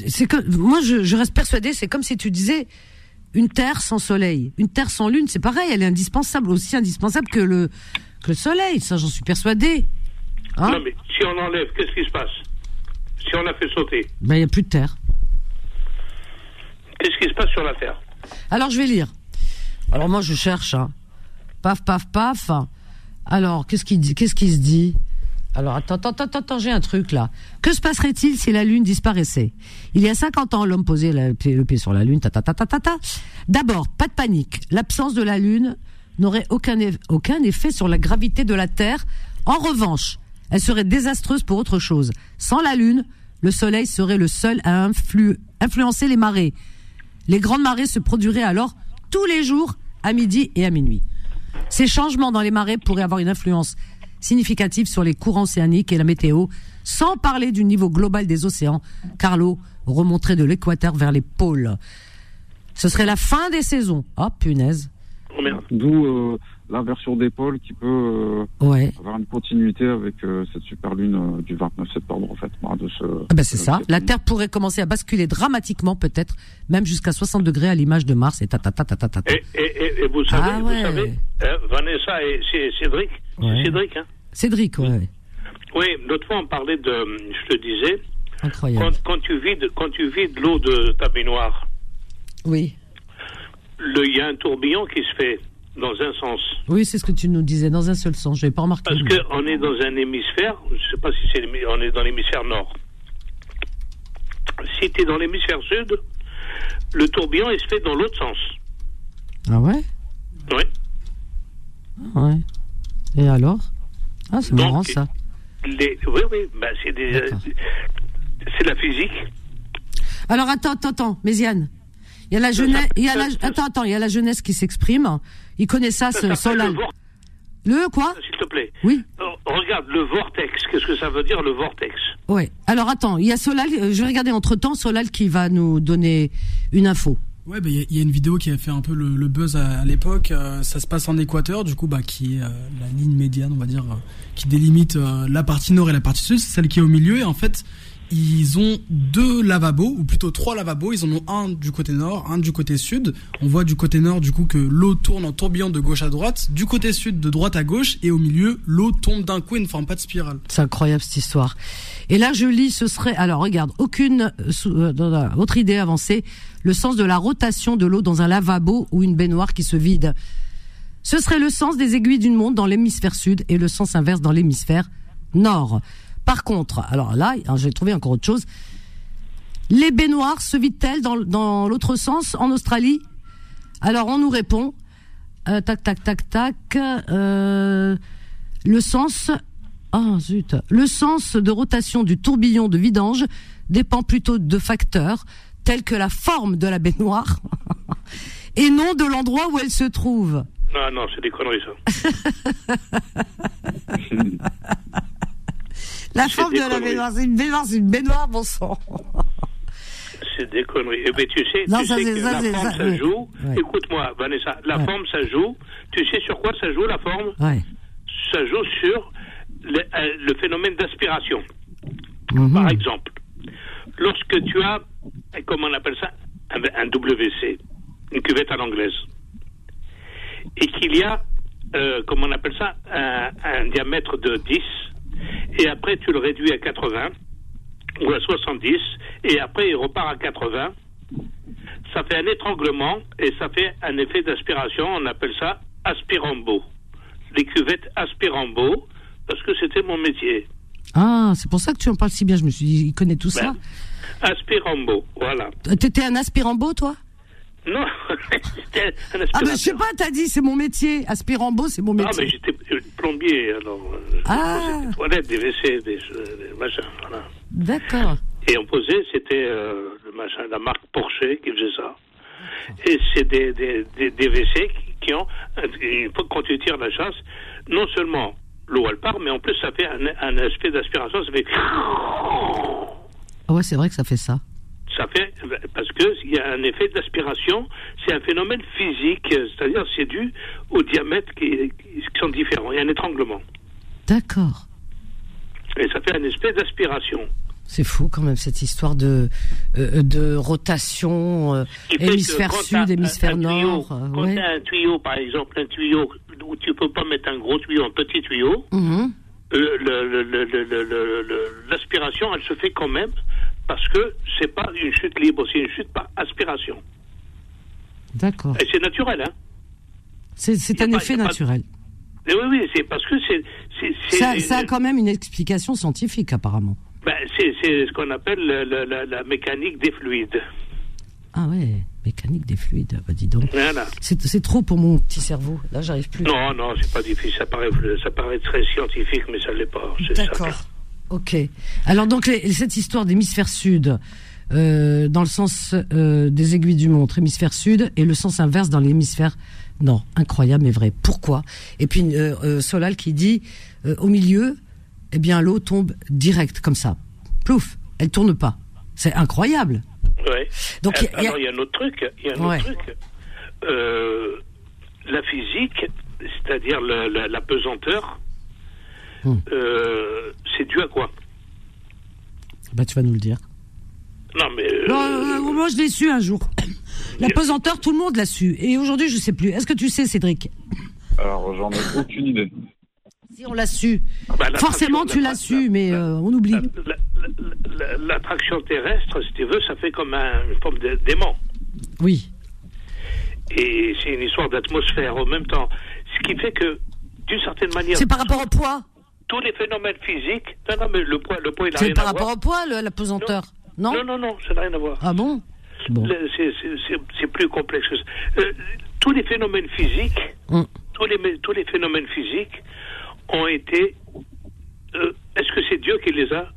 c'est que moi je, je reste persuadée, c'est comme si tu disais une terre sans soleil, une terre sans lune, c'est pareil, elle est indispensable, aussi indispensable que le que le soleil, ça j'en suis persuadée. Hein Non, mais si on enlève, qu'est-ce qui se passe? Si on la fait sauter, Ben il y a plus de terre. Qu'est-ce qui se passe sur la Terre Alors je vais lire. Alors moi je cherche. Hein. Paf paf paf. Alors qu'est-ce qu'il dit Qu'est-ce qui se dit Alors attends attends attends attends j'ai un truc là. Que se passerait-il si la lune disparaissait? Il y a 50 ans l'homme posait le pied, sur la lune. Ta ta. D'abord pas de panique. L'absence de la lune n'aurait aucun eff- aucun effet sur la gravité de la Terre. En revanche, elle serait désastreuse pour autre chose. Sans la lune, le soleil serait le seul à influ- influencer les marées. Les grandes marées se produiraient alors tous les jours à midi et à minuit. Ces changements dans les marées pourraient avoir une influence significative sur les courants océaniques et la météo, sans parler du niveau global des océans, car l'eau remonterait de l'équateur vers les pôles. Ce serait la fin des saisons. Oh punaise. Oh merde. D'où euh, l'inversion des pôles qui peut euh, Ouais. avoir une continuité avec euh, cette super lune euh, du 29 septembre, en fait. de ce, Ah ben c'est ça. La. Terre pourrait commencer à basculer dramatiquement, peut-être, même jusqu'à 60 degrés à l'image de Mars et ta ta ta ta ta ta. Et, et, vous savez, Ah ouais. vous savez hein, Vanessa et c'est Cédric, Ouais. Cédric, hein? Cédric, ouais. Oui, l'autre fois on parlait de, je te disais, Incroyable. quand, quand tu vides, quand tu vides l'eau de ta baignoire, Oui. le- il y a un tourbillon qui se fait dans un sens. Oui, c'est ce que tu nous disais, dans un seul sens. Je n'avais pas remarqué. Parce qu'on est dans un hémisphère, je ne sais pas si c'est on est dans l'hémisphère nord. Si tu es dans l'hémisphère sud, le tourbillon il se fait dans l'autre sens. Ah ouais? Oui. Ouais. Et alors? Ah, c'est marrant ça. Les- oui, oui, bah, c'est des- D'accord. c'est la physique. Alors attends, attends, attends, Méziane. Il y a la jeunesse, il y a la, attends, attends, il y a la jeunesse qui s'exprime. Il connaît ça, Ça ce Solal. le quoi S'il te plaît. Oui. Oh, Regarde, le vortex, qu'est-ce que ça veut dire le vortex Ouais. Alors attends, il y a Solal. euh, Je vais regarder entre temps Solal qui va nous donner une info. Ouais, bah, il y, a- il y a une vidéo qui a fait un peu le, le buzz à, à l'époque. euh, ça se passe en Équateur, du coup, bah, qui est euh, la ligne médiane, on va dire, euh, qui délimite euh, la partie nord et la partie sud, c'est celle qui est au milieu. Et en fait, ils ont deux lavabos, ou plutôt trois lavabos. Ils en ont un du côté nord, un du côté sud. On voit du côté nord, du coup, que l'eau tourne en tourbillon de gauche à droite. Du côté sud, de droite à gauche. Et au milieu, l'eau tombe d'un coup et ne forme pas de spirale. C'est incroyable cette histoire. Et là, je lis, ce serait, alors regarde, aucune euh, autre idée avancée, le sens de la rotation de l'eau dans un lavabo ou une baignoire qui se vide. Ce serait le sens des aiguilles d'une montre dans l'hémisphère sud et le sens inverse dans l'hémisphère nord. Par contre, alors là, hein, j'ai trouvé encore autre chose. Les baignoires se vident-elles dans, dans l'autre sens en Australie? Alors on nous répond, euh, tac, tac, tac, tac, euh, le sens ah zut. Le sens de rotation du tourbillon de vidange dépend plutôt de facteurs tels que la forme de la baignoire et non de l'endroit où elle se trouve. Ah non, c'est des conneries ça. La forme de la baignoire, c'est une baignoire, c'est une baignoire, bon sang. C'est des conneries. Eh ben, tu sais, Non, tu ça, sais que ça, la forme, ça, joue. Ouais. Écoute-moi, Vanessa, la Ouais. forme, ça joue. Tu sais sur quoi ça joue, la forme? Ouais. Ça joue sur le, euh, le phénomène d'aspiration. Mhm. Par exemple, lorsque tu as, comment on appelle ça, un, un WC, une cuvette à l'anglaise, et qu'il y a, euh, comment on appelle ça, un, un diamètre de 10, et après tu le réduis à 80, ou à 70, et après il repart à 80, ça fait un étranglement, et ça fait un effet d'aspiration, on appelle ça aspirambo. Les cuvettes aspirambo, parce que c'était mon métier. Ah, c'est pour ça que tu en parles si bien. Je me suis dit, il connaît tout ça. Ben, Aspirambo, voilà. T'étais un aspirambo, toi? Non, c'était un Ah, aspirateur. ben, je sais pas, t'as dit, c'est mon métier. Aspirambo, c'est mon Ah, métier. mais j'étais euh, plombier, alors. euh, Ah. des toilettes, des WC, des, euh, des machins, voilà. D'accord. Et on posait, c'était euh, le machin, la marque Porsche qui faisait ça. Et c'est des, des, des, des WC qui, ont, quand tu tires la chasse, non seulement l'eau elle part, mais en plus ça fait un, un aspect d'aspiration, ça fait. Ah ouais, c'est vrai que ça fait ça ça fait parce que il y a un effet d'aspiration, c'est un phénomène physique, c'est-à-dire c'est dû aux diamètres qui, qui, sont différents. Il y a un étranglement. D'accord. Et ça fait un espèce d'aspiration. C'est fou quand même cette histoire de euh, de rotation euh, hémisphère sud, hémisphère nord. Tuyau, quand ouais. as un tuyau, par exemple, un tuyau où tu peux pas mettre un gros tuyau, un petit tuyau, mm -hmm. l'aspiration, elle se fait quand même parce que c'est pas une chute libre, c'est une chute par aspiration. D'accord. Et c'est naturel, hein. C'est un pas- effet pas naturel. Oui, oui, c'est parce que c'est. Ça, a quand même une explication scientifique apparemment. ben, c'est c'est ce qu'on appelle le- le- la, la mécanique des fluides. Ah ouais, mécanique des fluides. Bah dis donc. Voilà. C'est c'est trop pour mon petit cerveau. Là, j'arrive plus. Non, non, c'est pas difficile. Ça paraît, ça paraît très scientifique, mais ça l'est pas. D'accord. Ok. Alors donc les- cette histoire d'hémisphère sud, euh, dans le sens euh, des aiguilles du montre, hémisphère sud, et le sens inverse dans l'hémisphère nord. Incroyable mais vrai. Pourquoi? Et puis euh, Solal qui dit au milieu, eh bien l'eau tombe direct comme ça. Plouf, elle tourne pas. C'est incroyable. Ouais. Donc, il y a- il y a- alors, il y a un autre truc. Il y a un Ouais. autre truc. La physique, c'est-à-dire la pesanteur, Euh, c'est dû à quoi? Bah tu vas nous le dire. Non, mais. euh, Non, euh, moi je l'ai su un jour. La pesanteur, tout le monde l'a su. Et aujourd'hui, je sais plus. Est-ce que tu sais, Cédric? Alors, j'en ai aucune idée. Si on l'a su. bah, la Forcément, tu la- l'as su, mais la- euh, on oublie. la- la- la- la- L'attraction terrestre, si tu veux, ça fait comme un, une forme de- d'aimant. Oui. et c'est une histoire d'atmosphère en même temps. Ce qui fait que, d'une certaine manière. C'est par rapport au poids Tous les phénomènes physiques. Non, non, mais le poids, le poids il n'a C'est rien par à rapport voir. au poids, le- la pesanteur Non Non, non, non, ça n'a rien à voir. Ah bon? Bon. C'est- c'est- C'est c'est plus complexe que ça. Euh, tous les phénomènes physiques, Hum. tous les, tous les phénomènes physiques ont été. euh, Est-ce que c'est Dieu qui les a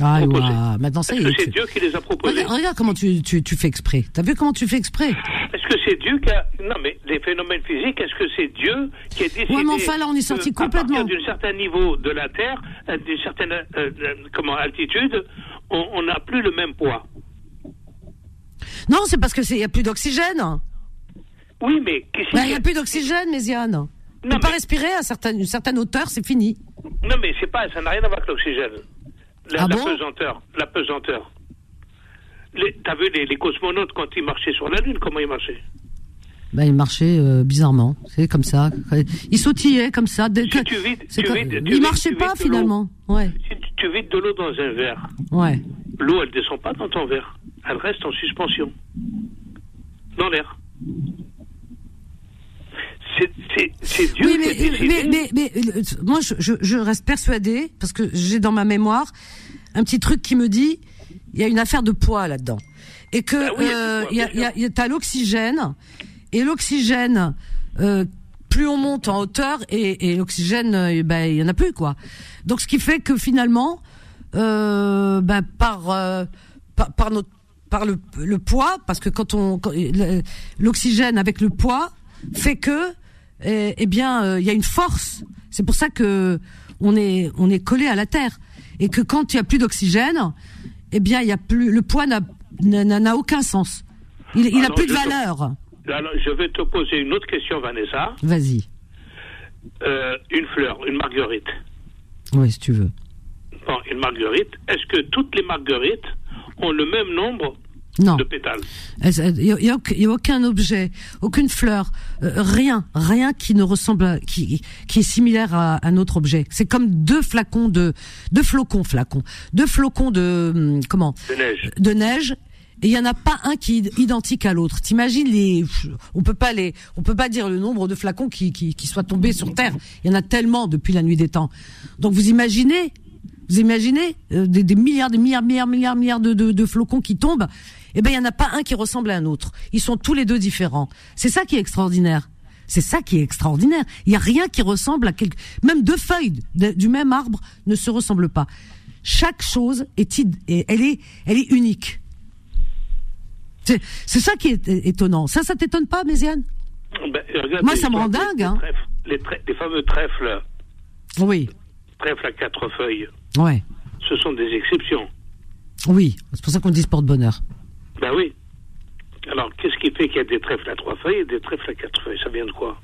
Ah, ouah, maintenant ça Est-ce que c'est Dieu qui les a proposés Regarde, regarde comment tu, tu, tu fais exprès. T'as vu comment tu fais exprès Est-ce que c'est Dieu qui a. Non, mais les phénomènes physiques, est-ce que c'est Dieu qui a décidé. Ouais, mais enfin, là, on est sorti à complètement. partir d'un certain niveau de la Terre, euh, d'une certaine euh, euh, comment, altitude, on n'a plus le même poids Non, c'est parce que c'est y a plus d'oxygène. Oui, mais. qu'est-ce Il qui- y a plus d'oxygène, Méziane. On peut Non, pas respirer à certaines, une certaine hauteur, c'est fini. Non, mais c'est pas, ça n'a rien à voir avec l'oxygène. La, Ah la bon pesanteur, la pesanteur. T'as vu les, les cosmonautes quand ils marchaient sur la Lune, comment ils marchaient? Ben, il marchait euh, bizarrement. C'est comme ça. Il sautillait comme ça. Dès Si que- tu vides- tu comme- vides- tu il vides- marchait tu pas finalement. Ouais, Si tu, tu vides de l'eau dans un verre, ouais. l'eau elle descend pas dans ton verre, elle reste en suspension, dans l'air. C'est- Dieu Oui, qui a mais, décidé. mais, mais, mais, euh, moi, je, je, je reste persuadée, parce que j'ai dans ma mémoire un petit truc qui me dit, il y a une affaire de poids là-dedans. Et que Ah oui, euh, il y a, bien il y a, il y a- t'as l'oxygène, et l'oxygène, euh, plus on monte en hauteur, et, et l'oxygène, euh, ben, il y en a plus, quoi. Donc, ce qui fait que finalement, euh, ben, par, euh, par, par notre par le, le poids, parce que quand on l'oxygène avec le poids fait que eh, eh bien euh, il y a une force. C'est pour ça que on est on est collé à la terre et que quand il y a plus d'oxygène, eh bien il y a plus le poids n'a aucun sens. Il, il a plus de te- valeur. Alors, je vais te poser une autre question, Vanessa. Vas-y. Euh, une fleur, une marguerite. Oui, si tu veux. Bon, une marguerite. Est-ce que toutes les marguerites ont le même nombre Non. de pétales Il n'y a, y a aucun- objet, aucune fleur, euh, rien, rien qui ne ressemble, à, qui, qui est similaire à un autre objet. C'est comme deux flacons de, deux flocons, flacons, deux flocons de, hum, comment, de neige de neige. Et il y en a pas un qui est identique à l'autre. T'imagines les, on peut pas les, on peut pas dire le nombre de flacons qui, qui, qui soient tombés sur terre. Il y en a tellement depuis la nuit des temps. Donc vous imaginez, vous imaginez euh, des, des milliards, des milliards, milliards, milliards, milliards de, de, de flocons qui tombent. Eh ben il y en a pas un qui ressemble à un autre. Ils sont tous les deux différents. C'est ça qui est extraordinaire. C'est ça qui est extraordinaire. Il y a rien qui ressemble à quelque, même deux feuilles de- du même arbre ne se ressemblent pas. Chaque chose est, elle est, elle est unique. C'est c'est ça qui est étonnant. Ça, ça t'étonne pas, Méziane? Ben, Moi, ça me rend dingue, Les, hein. trèfles, les, fameux trèfles, Oui, trèfles à quatre feuilles, ouais, ce sont des exceptions. oui. C'est pour ça qu'on dit sport de bonheur. Ben oui. Alors, qu'est-ce qui fait qu'il y a des trèfles à trois feuilles et des trèfles à quatre feuilles? Ça vient de quoi?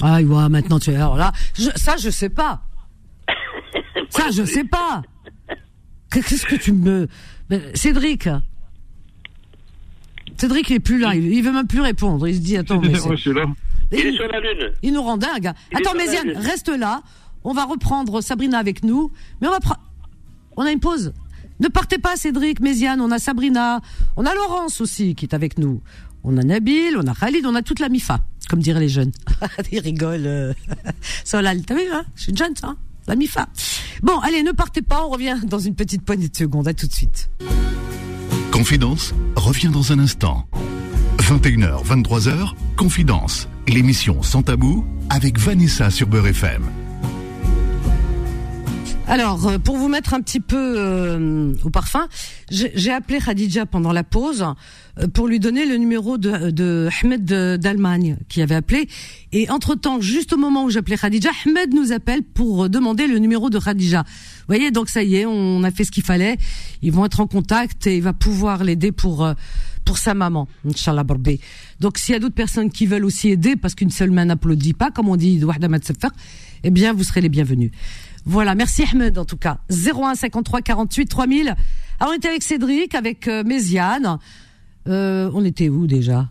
Ah, ouais, maintenant tu es alors là. je- ça, je sais pas. Ça, je sais pas. Qu'est-ce que tu me, Mais, Cédric. Cédric, il est plus là. Il, il veut même plus répondre. Il se dit attends, mais je suis là. Il est il, sur la Lune. il nous rend dingue. Il est Attends, Méziane, reste là. On va reprendre Sabrina avec nous, mais on va prendre. On a une pause. Ne partez pas, Cédric, Méziane. On a Sabrina, on a Laurence aussi qui est avec nous. On a Nabil, on a Khalid, on a toute la MIFA, comme diraient les jeunes. Ils rigolent. euh. Solal, t'as vu, hein Je suis une jeune, ça. hein la MIFA. Bon, allez, ne partez pas. On revient dans une petite poignée de secondes. À tout de suite. Confidence revient dans un instant. 21h, 23h, Confidence, l'émission sans tabou avec Vanessa sur Beurre FM. Alors, euh, pour vous mettre un petit peu euh, au parfum, j'ai appelé Khadija pendant la pause euh, pour lui donner le numéro de, de Ahmed d'Allemagne qui avait appelé. Et entre-temps, juste au moment où j'appelais Khadija, Ahmed nous appelle pour euh, demander le numéro de Khadija. Vous voyez, donc ça y est, on a fait ce qu'il fallait. Ils vont être en contact et il va pouvoir l'aider pour... pour sa maman, Inch'Allah Barbé. Donc s'il y a d'autres personnes qui veulent aussi aider, parce qu'une seule main n'applaudit pas, comme on dit eh bien vous serez les bienvenus. Voilà, merci Ahmed en tout cas. 01 53 48 3000. Alors on était avec Cédric, avec euh, Méziane. Euh, on était où déjà?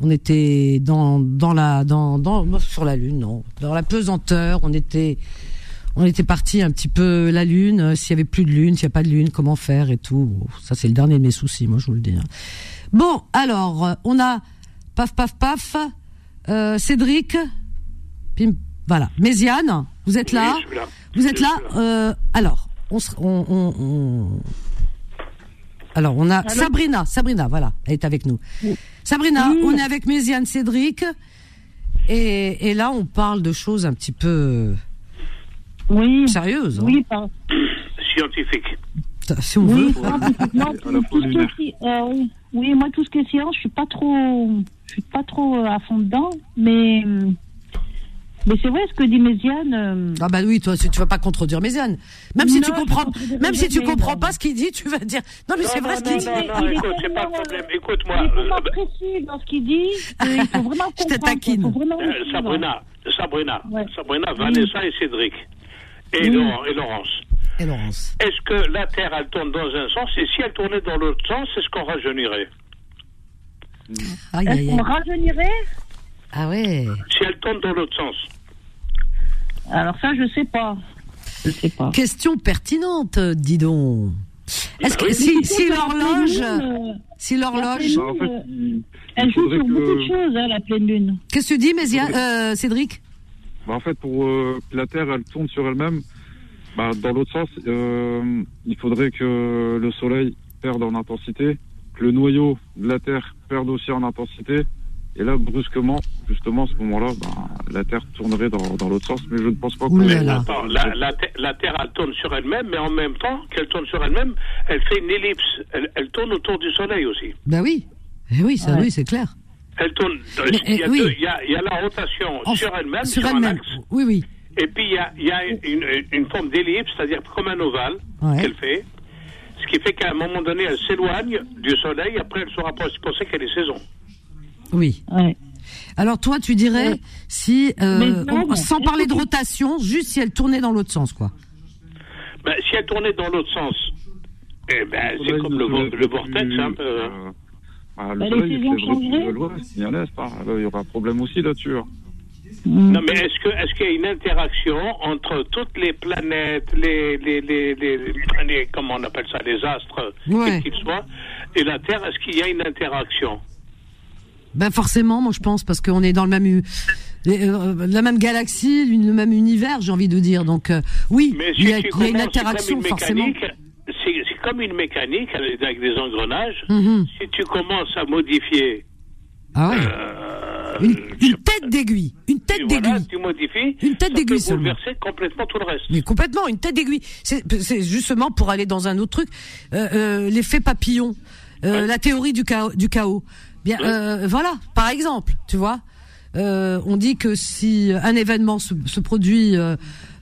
On était dans dans la dans dans sur la lune, non, dans la pesanteur. On était on était parti un petit peu la lune. euh, S'il y avait plus de lune, s'il y a pas de lune, comment faire et tout. Ça c'est le dernier de mes soucis, moi je vous le dis. hein. Bon, alors euh, on a paf, paf, paf. Cédric, Pim, voilà. Méziane, vous êtes là? Je suis là. Vous êtes là euh, Alors, on, se- on, Alors, on a Sabrina, Sabrina, voilà, elle est avec nous. Sabrina, on est avec Méziane, Cédric, et, et là, on parle de choses un petit peu Oui. sérieuses. hein. Oui, par- Scientifique. Si on oui, veut. non, tout ce qui euh, oui. moi tout ce qui est science, je suis pas trop, je suis pas trop euh, à fond dedans, mais mais c'est vrai ce que dit Méziane. euh, Ah bah oui, toi, si tu vas pas contredire Méziane. Même si Non, tu comprends, même si tu comprends pas ce qu'il dit, tu vas dire. Non mais c'est vrai non, ce qu'il dit. non, non, Il écoute, c'est pas le problème. euh, Écoute-moi. il est tellement euh, précis dans ce qu'il dit. qu'il faut vraiment Je te comprendre, taquine. faut vraiment euh. Sabrina, Sabrina, Ouais. Sabrina, Oui. Vanessa et Cédric. Et, Oui. Laurent- et Laurence. Et Laurence. Est-ce que la Terre, elle tourne dans un sens et si elle tournait dans l'autre sens, est-ce qu'on rajeunirait Aïe Est-ce aïe qu'on rajeunirait Ah ouais. Si elle tourne dans l'autre sens Alors ça, je sais pas. Je sais pas. Question pertinente, dis donc. Est-ce que si, si l'horloge, Euh, si l'horloge, Bah, en fait, euh, elle joue sur beaucoup de choses, hein, la pleine lune. qu'est-ce que tu dis, Méziane, euh, Cédric Bah, en fait, pour euh, que la Terre elle tourne sur elle-même, bah, dans l'autre sens, euh, il faudrait que le Soleil perde en intensité, que le noyau de la Terre perde aussi en intensité, et là, brusquement, justement, à ce moment-là, bah, la Terre tournerait dans, dans l'autre sens, mais je ne pense pas que... Attends, la, la, la Terre, elle tourne sur elle-même, mais en même temps qu'elle tourne sur elle-même, elle fait une ellipse. Elle, elle tourne autour du Soleil aussi. Bah oui. Eh oui, ça, Ouais. oui, c'est clair. Elle tourne. Mais, il, y a oui. deux- il y a, il y a la rotation En- sur elle-même, sur sur, un elle-même. axe, Oui, oui. et puis il y a, il y a une, une forme d'ellipse, c'est-à-dire comme un ovale Ouais. qu'elle fait. Ce qui fait qu'à un moment donné, elle s'éloigne du Soleil, après elle se rapproche. C'est pour ça qu'elle est saison. Oui. Ouais. Alors toi, tu dirais Ouais. si, euh, non, on- sans parler de rotation, juste si elle tournait dans l'autre sens, quoi. Ben, si elle tournait dans l'autre sens, eh ben, c'est comme le, le plus, vortex, un peu. hein. euh, bah, le Bah, Soleil, il l'ouest l'est. hein. Là, il y aura un problème aussi là-dessus. hein. Mm. Non, mais est-ce que est-ce qu'il y a une interaction entre toutes les planètes, les les les, les, les- comment on appelle ça, les astres, Ouais. quels qu'ils soient, et la Terre, est-ce qu'il y a une interaction? Ben forcément, moi je pense, parce qu'on est dans le même, euh, la même galaxie, le même univers, j'ai envie de dire. Donc euh, oui, Mais il y a, si tu il y a une interaction une forcément. C'est comme une mécanique avec des engrenages. Mhm. Si tu commences à modifier, Ah ouais. euh, Une, tête d'aiguille, une tête voilà, d'aiguille. tu modifies, Une tête ça d'aiguille seulement. bouleverser complètement tout le reste. Mais complètement, une tête d'aiguille. C'est c'est justement pour aller dans un autre truc, euh, euh, l'effet papillon, euh, Ouais. la théorie du chaos. Du chaos. Bien, euh, voilà, par exemple, tu vois, euh, on dit que si un événement se, se produit euh,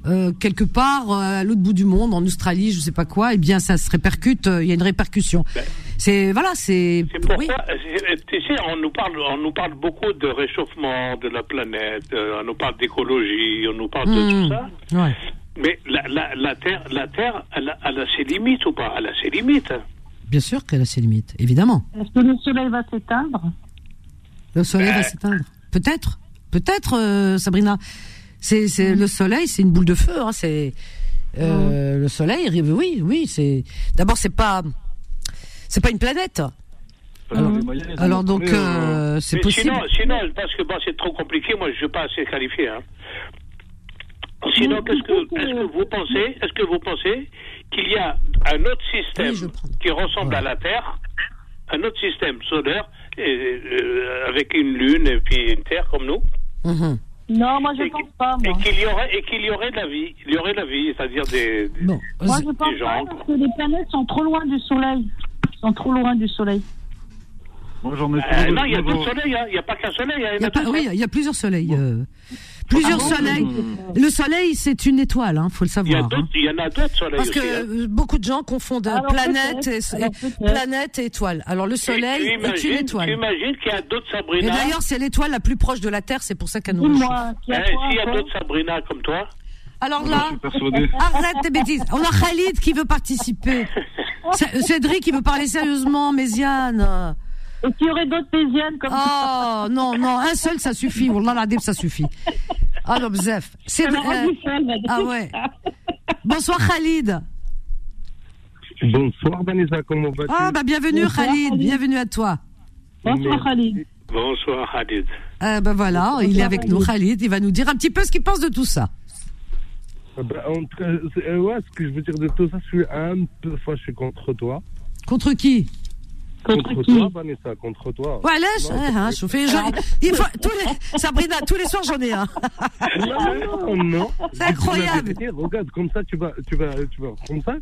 euh, quelque part euh, à l'autre bout du monde, en Australie, je sais pas quoi, eh bien ça se répercute. euh, Il y a une répercussion. C'est voilà, c'est C'est pourquoi, oui. tu sais, on nous parle, on nous parle beaucoup de réchauffement de la planète, euh, on nous parle d'écologie, on nous parle de tout ça. Ouais. Mais la, la, la Terre, la Terre, elle a ses limites ou pas? Elle a ses limites. Bien sûr qu'elle a ses limites, évidemment. Est-ce que le soleil va s'éteindre? Le soleil va s'éteindre. Peut-être, peut-être, euh, Sabrina. C'est, c'est le soleil, c'est une boule de feu. Hein, c'est euh, le soleil. Oui, oui. C'est d'abord, c'est pas, c'est pas une planète. Alors- en Alors donc, euh, c'est possible. Sinon, sinon, parce que bon, c'est trop compliqué, moi je ne suis pas assez qualifié. Hein. Sinon, qu'est-ce que, est-ce que- que vous pensez, est-ce que vous pensez qu'il y a un autre système Oui, qui ressemble Ouais. à la Terre, un autre système solaire et, euh, avec une lune et puis une Terre comme nous, Mhm. Non, moi je Et pense pas. et qu'il y aurait et qu'il y aurait de la vie, il y aurait de la vie, c'est-à-dire des, des- Bon, moi je pense des pas parce que les planètes sont trop loin du soleil. Ils sont trop loin du soleil. Moi, j'en ai Euh, non, il y a moi, d'autres j'en- soleils, hein. n'y a pas qu'un soleil. hein, il y a pas, oui, hein. il y a plusieurs soleils. euh, plusieurs Ah bon soleils. Le soleil, c'est une étoile, hein, faut le Il y, a savoir. hein. d'autres- il y en a d'autres soleils Parce aussi. que hein. euh, beaucoup de gens confondent Alors, planète et, alors, planète et étoile. Alors le soleil tu est une étoile. imagines qu'il y a d'autres Et Sabrina d'ailleurs, c'est l'étoile la plus proche de la Terre, c'est pour ça qu'elle nous. Dis-moi, Eh, quoi S'il y a d'autres Sabrina comme toi, Alors là, je suis persuadé. arrête tes bêtises. On a Khalid qui veut participer. C- Cédric qui veut parler sérieusement, Méziane. Et qu'il y aurait d'autres Pésiennes comme ça. Oh non, non, un seul ça suffit. Wallah l'adib, ça suffit. Ah non, bzef. C'est madame. Ah ouais. Bonsoir Khalid. Bonsoir Vanessa, comment vas-tu? Ah bah bienvenue Bonsoir, Khalid, Khalid. bienvenue à toi. Bonsoir Khalid. Bonsoir, Khalid. Euh, ben voilà, il est avec nous, Khalid. Il va nous dire un petit peu ce qu'il pense de tout ça. Euh, bah, entre- euh, ouais, ce que je veux dire de tout ça, je suis un peu fâché contre toi. Contre qui? Contre qui toi, Vanessa, contre toi. Ouais, laisse, Non, hein, hein, chauffer. j'en- Il faut, tous les, Sabrina, tous les soirs j'en ai un. Non, non, non. C'est incroyable. Je Regarde, comme ça, tu vas, tu vas, tu vas, comme ça.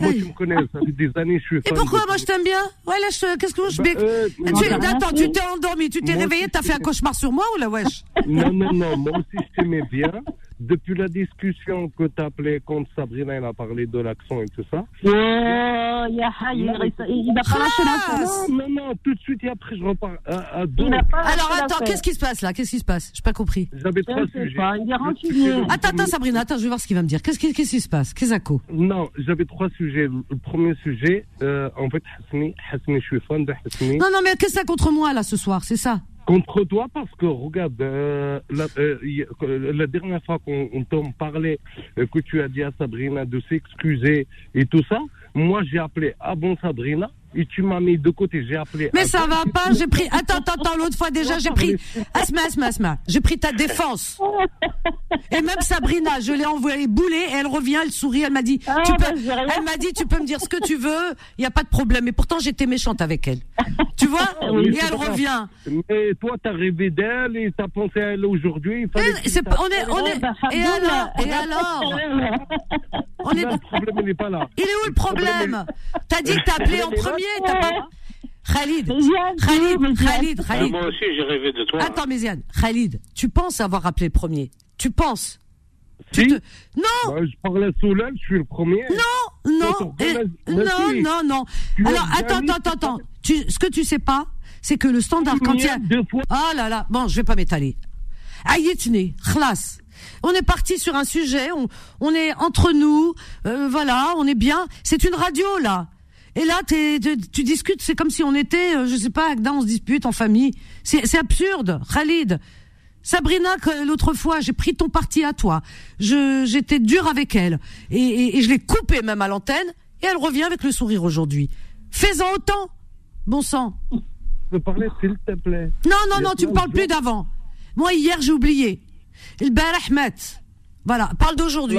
Moi, tu me connais, ça fait des années, je suis Et pourquoi de- moi je t'aime bien? Ouais, là, je- qu'est-ce que je Bah, bec- euh, Tu- Attends, t'es endormi, tu t'es réveillé, t'as fait un je- cauchemar sur moi ou la wesh? Non, non, non, moi aussi, je t'aimais bien. Depuis la discussion que t'as appelée quand Sabrina, elle a parlé de l'accent et tout ça. Il reste- il pas lâché Ah. Non, non, non, tout de suite, et après, je repars à, deux. N'a pas lâché Alors attends, qu'est-ce qui se passe là? Qu'est-ce qui se passe? J'ai pas compris. J'avais Je trois sujets. pas, il est renseigné. Attends, attends, Sabrina, attends, je vais voir ce qu'il va me dire. Qu'est-ce qui, qu'est-ce qui se passe? Qu'est-ce que Non, j'avais trois sujets. Le premier sujet, euh, en fait, Hasni, Hasni, je suis fan de Hasni. Non, non, mais qu'est-ce que ça contre moi là ce soir? C'est ça Contre toi, parce que regarde, euh, la, euh, euh, la dernière fois qu'on on t'en parlait, euh, que tu as dit à Sabrina de s'excuser et tout ça, moi j'ai appelé avant Sabrina et tu m'as mis de côté. J'ai appelé. Mais ça va pas, j'ai pris. Attends, attends, attends, l'autre fois déjà, j'ai pris. Asma, Asma, Asma, j'ai pris ta défense. Et même Sabrina, je l'ai envoyée bouler et elle revient, elle sourit, elle m'a dit, Ah, tu peux, bah, elle m'a dit, tu peux me dire ce que tu veux, il y a pas de problème. Et pourtant, j'étais méchante avec elle. Tu vois Oui, Et elle revient. Mais toi, t'as rêvé d'elle et t'as pensé à elle aujourd'hui. on est, on est. Et alors Et alors. On est. Le problème, il n'est pas là. Il est où le problème T'as dit que t'as appelé en premier, t'as pas. Khalid, Khalid, Yann. Khalid, Ah, Khalid. moi aussi, j'ai rêvé de toi. Attends, Méziane, Khalid, tu penses avoir appelé le premier? Tu penses? Si, te- Non, bah, je parle à Solal, je suis le premier. non, non, Attends, eh, non, non, non. Tu Alors, attends, attends, fait attends. Tu, ce que tu sais pas, c'est que le standard, quand il y a. Oh là là, bon, je vais pas m'étaler. Ayetne, khlas. On est parti sur un sujet, on, on est entre nous, euh, voilà, on est bien. C'est une radio là. Et là, tu discutes, c'est comme si on était, euh, je sais pas, Agda, on se dispute en famille. C'est c'est absurde, Khalid. Sabrina, que l'autre fois, j'ai pris ton parti à toi. Je j'étais dur avec elle et, et, et je l'ai coupée même à l'antenne. Et elle revient avec le sourire aujourd'hui. Fais-en autant, bon sang. Je peux parler, s'il te plaît. Non, non, non, tu me parles plus d'avant. Moi, hier, j'ai oublié. Il Ahmed. Voilà, parle d'aujourd'hui.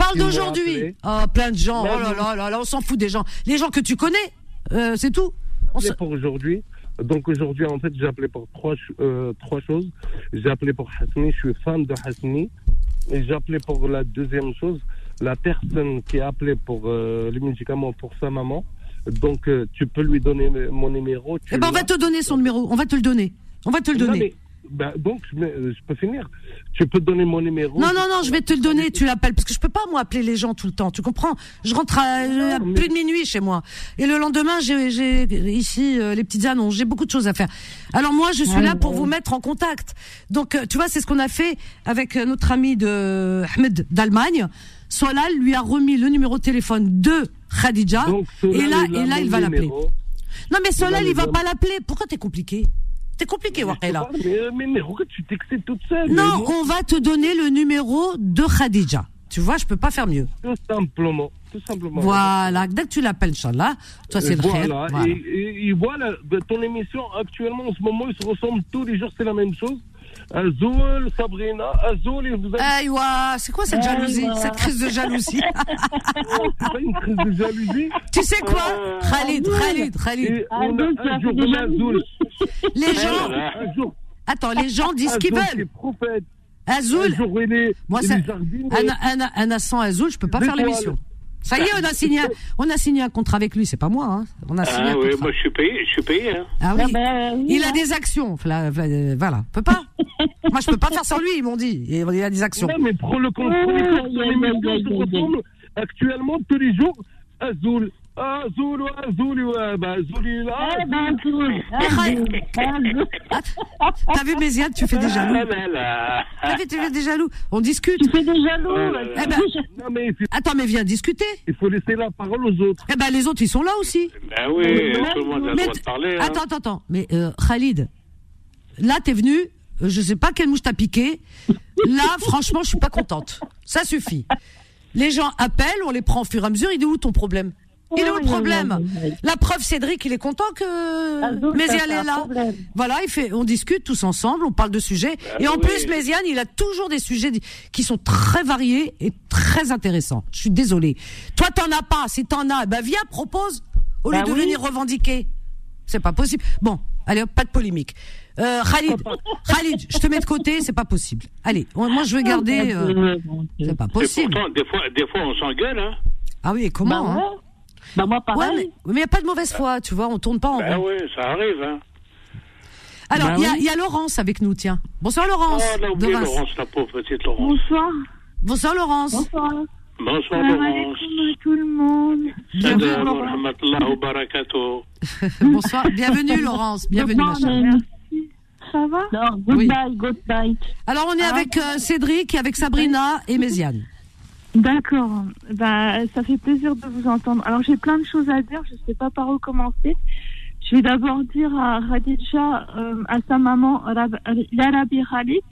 Parle d'aujourd'hui. Oh, plein de gens. Oh là là là là, on s'en fout des gens. Les gens que tu connais, euh, c'est tout. On se- pour aujourd'hui. Donc aujourd'hui, en fait, j'ai appelé pour trois, euh, trois choses. J'ai appelé pour Hasni, je suis fan de Hasni. Et j'ai appelé pour la deuxième chose, la personne qui a appelé pour euh, les médicaments pour sa maman. Donc euh, tu peux lui donner mon numéro. tu Eh ben, on va te donner son numéro. On va te le donner. On va te le donner. Bah, donc je, euh, je peux finir. Tu peux donner mon numéro. Non, non, non, je vais te le donner, tu l'appelles. Parce que je peux pas, moi, appeler les gens tout le temps, tu comprends? Je rentre à, à mais- plus de minuit chez moi. Et le lendemain, j'ai ici euh, les petites annonces, j'ai beaucoup de choses à faire. Alors moi, je suis là pour vous mettre en contact. Donc, euh, tu vois, c'est ce qu'on a fait avec euh, notre ami de Ahmed d'Allemagne. Solal lui a remis le numéro de téléphone de Khadija. Donc, et là, et là, il va l'appeler. Non, mais Solal, il va- pas l'appeler. Pourquoi t'es compliqué? T'es compliqué, pas, mais, mais, mais regarde, tu t'excites toute seule. Non, on va te donner le numéro de Khadija. Tu vois, je peux pas faire mieux. Tout simplement. Tout simplement. Voilà, dès que tu l'appelles, Inch'Allah, toi c'est le voilà. khair. Voilà. Et, et- et voilà, bah, ton émission actuellement en ce moment, ils se ressemblent tous les jours, c'est la même chose. Azul, Sabrina, Azul, et vous avez Aïwa, c'est quoi cette jalousie, Aïwa. cette crise de jalousie c'est pas une crise de jalousie. Tu sais quoi Khalid, Khalid, Khalid. Et on a un jour des on a jalousies. Azul. Les gens, Voilà. Un jour, attends, les gens disent ce qu'ils veulent. est, moi ça, un, un, un, Azul, je peux pas faire l'émission. Ça y est, on a signé, un, on a signé un contrat avec lui, c'est pas moi, hein. On a signé Ah un oui, contrat. moi je suis payé, je suis payé. Hein. Ah Ah oui. ben, oui, Il a hein. des actions, Voilà, voilà, peut pas. Moi, je peux pas faire sans lui, ils m'ont dit. Il a des actions. Non, mais prends le ressemble actuellement tous les jours. Azul, Azul, Azul, Azul. T'as vu Méziane, tu fais des jaloux. Ah. T'as vu, tu fais des jaloux. On discute. Tu fais des jaloux. Là. Eh ben, Non, mais il faut- attends, mais viens discuter. il faut laisser la parole aux autres. Eh ben, les autres, ils sont là aussi. Ben oui, tout le monde a le droit de parler. Hein. Attends, attends, attends. Mais euh, Khalid, là, t'es venu. euh, Je sais pas quelle mouche t'a piqué. Là, franchement, je suis pas contente. Ça suffit. Les gens appellent, on les prend au fur et à mesure. Il est où ton problème? Il est où le problème. La preuve, Cédric, il est content que Ah, Méziane est là. problème. Voilà, il fait, on discute tous ensemble, on parle de sujets. et en oui. plus, Méziane, il a toujours des sujets qui sont très variés et très intéressants. Je suis désolée. Toi, t'en as pas. Si t'en as, ben viens, propose, au lieu Bah de oui. venir revendiquer. C'est pas possible. Bon, allez, pas de polémique. Euh, Khalid, Khalid, je te mets de côté, c'est pas possible. Allez, moi, je veux garder. euh, Euh, c'est pas possible. pourtant, des fois, des fois on s'engueule, hein. Ah oui, et comment Bah hein ouais. Bah moi Ouais, pareil. mais il n'y a pas de mauvaise foi, tu vois, on tourne pas en Ben rond. oui, ça arrive, hein. Alors, Bah il y, a- oui. il y a Laurence avec nous, tiens. Bonsoir Laurence. Oh, a de oublié. Laurence, la pauvre petite Laurence. Bonsoir. Bonsoir Laurence. Bonsoir. Bonsoir Laurence. à tout le monde. Bienvenue. Bonsoir, bienvenue Laurence, bienvenue ma chère. Ça va? Non, goodbye, goodbye. Alors on est avec euh, Cédric, avec Sabrina et Méziane. D'accord. Bah, ça fait plaisir de vous entendre. Alors, j'ai plein de choses à dire. Je ne sais pas par où commencer. Je vais d'abord dire à Khadija, euh, à sa maman, Rab- Yarabi Khalik,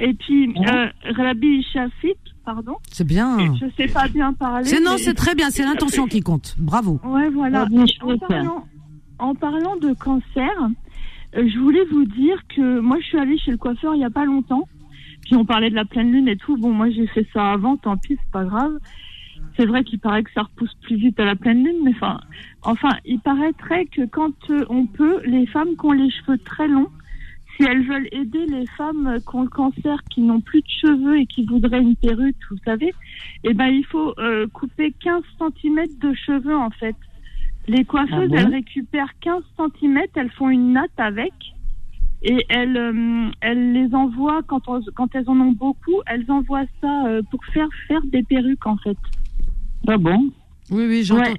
et puis euh, Rabi Shafik, pardon. C'est bien. Je ne sais pas bien parler. C'est non, c'est très bien, c'est l'intention qui compte. Bravo. Ouais, voilà. Parlant, en parlant de cancer, euh, je voulais vous dire que moi, je suis allée chez le coiffeur il n'y a pas longtemps. Puis on parlait de la pleine lune et tout. Bon, moi, j'ai fait ça avant, tant pis, c'est pas grave. C'est vrai qu'il paraît que ça repousse plus vite à la pleine lune, mais enfin, enfin, il paraîtrait que quand euh, on peut, les femmes qui ont les cheveux très longs, si elles veulent aider les femmes qui ont le cancer, qui n'ont plus de cheveux et qui voudraient une perruque, vous savez, eh ben, il faut euh, couper 15 cm de cheveux, en fait. Les coiffeuses, Ah bon? elles récupèrent 15 cm, elles font une natte avec, et elles, euh, elles les envoient, quand, on- quand elles en ont beaucoup, elles envoient ça euh, pour faire faire des perruques, en fait. Ah bon? Oui, oui, j'ai Ouais,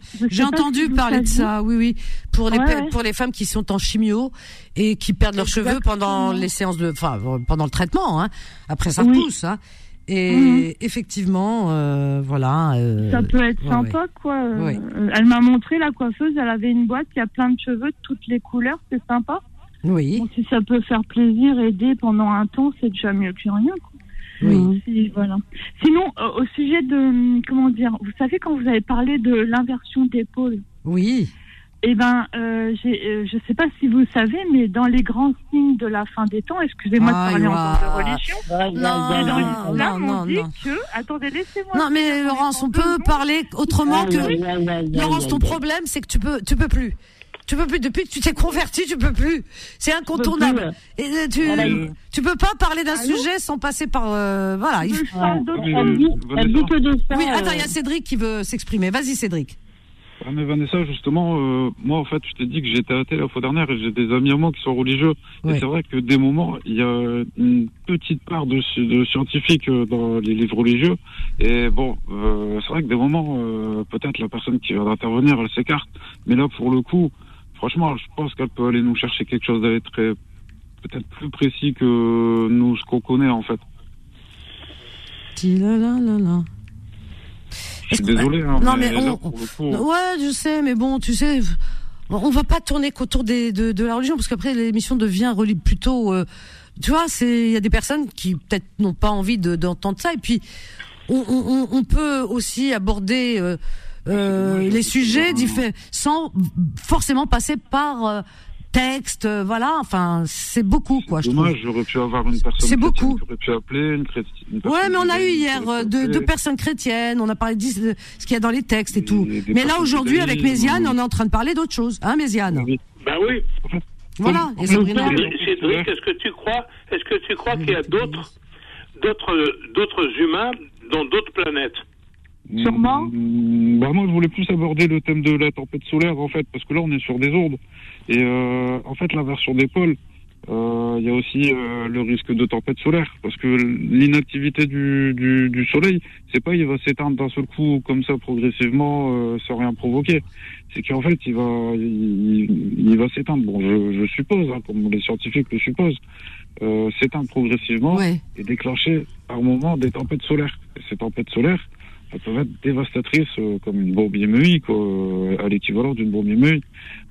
entendu- si parler de ça. Oui, oui, pour les Ouais, pe- ouais. pour les femmes qui sont en chimio et qui perdent leurs cheveux pendant les séances de, enfin, euh, pendant le traitement. Hein. Après, ça Oui. pousse. Hein. Et effectivement, euh, voilà. euh, Ça peut être ouais, sympa, quoi. Ouais. Elle m'a montré, la coiffeuse, elle avait une boîte, il y a plein de cheveux de toutes les couleurs, c'est sympa. Oui, Bon, si ça peut faire plaisir, aider pendant un temps, c'est déjà mieux que rien, quoi. oui. Si, voilà. Sinon, euh, au sujet de, comment dire, vous savez, quand vous avez parlé de l'inversion d'épaule, Oui. eh ben, euh, euh, je sais pas si vous savez, mais dans les grands signes de la fin des temps, excusez-moi de parler encore de religion, Non, aïe, non, non, on dit non. que, attendez, laissez-moi. Non, mais Laurence, on peut parler autrement aïe, que. Laurence, ton problème, c'est que tu peux, tu peux plus. Tu peux plus. Depuis que tu t'es converti, tu peux plus. C'est incontournable. Et euh, tu, il- tu peux pas parler d'un sujet sans passer par, euh, voilà. il- d'autre Oui, chose. Elle dit, elle dit que de ça. Oui, attends, il y a euh, Cédric qui veut s'exprimer. Vas-y, Cédric. Ah, mais Vanessa, justement, euh, moi, en fait, je t'ai dit que j'étais athée la fois dernière et j'ai des amis à moi qui sont religieux. Ouais. Et c'est vrai que des moments, il y a une petite part de, sci- de scientifique euh, dans les livres religieux. Et bon, euh, c'est vrai que des moments, euh, peut-être la personne qui vient d'intervenir, elle s'écarte. Mais là, pour le coup, franchement, je pense qu'elle peut aller nous chercher quelque chose d'aller très, peut-être plus précis que nous, ce qu'on connaît, en fait. Tilalalala. Je suis désolé, hein, Non, mais on- coup, Ouais, je sais, mais bon, tu sais, on va pas tourner qu'autour des, de, de la religion, parce qu'après l'émission devient plutôt, euh, tu vois, c'est il y a des personnes qui peut-être n'ont pas envie de- d'entendre ça, et puis on, on, on peut aussi aborder euh, euh, les sujets diffé- sans forcément passer par euh, texte, euh, voilà, enfin c'est beaucoup quoi, je trouve. Dommage, j'aurais pu avoir une personne C'est chrétienne beaucoup. pu appeler, une, chréti- une personne Ouais, mais on a eu hier euh, deux, personnes chrétiennes, on a parlé de ce qu'il y a dans les textes et tout. Mais là aujourd'hui avec Méziane, on est en train de parler d'autre chose, hein Méziane Oui. Ben oui. Voilà, et Sabrina. Cédric, Cédric, est-ce que tu crois, est-ce que tu crois qu'il y a d'autres, d'autres, d'autres humains dans d'autres planètes? Sûrement. Mm, Bah moi, je voulais plus aborder le thème de la tempête solaire, en fait, parce que là, on est sur des ondes. Et euh, en fait, l'inversion des pôles, euh, il y a aussi euh, le risque de tempête solaire, parce que l'inactivité du, du, du soleil, c'est pas il va s'éteindre d'un seul coup, comme ça, progressivement, euh, sans rien provoquer. C'est qu'en fait, il va, il, il va s'éteindre. Bon, je, je suppose, hein, comme les scientifiques le supposent, euh, s'éteindre progressivement Ouais. et déclencher par moment des tempêtes solaires. Et ces tempêtes solaires, elles peuvent être dévastatrices euh, comme une bombe quoi, euh, à l'équivalent d'une bombe IMEI,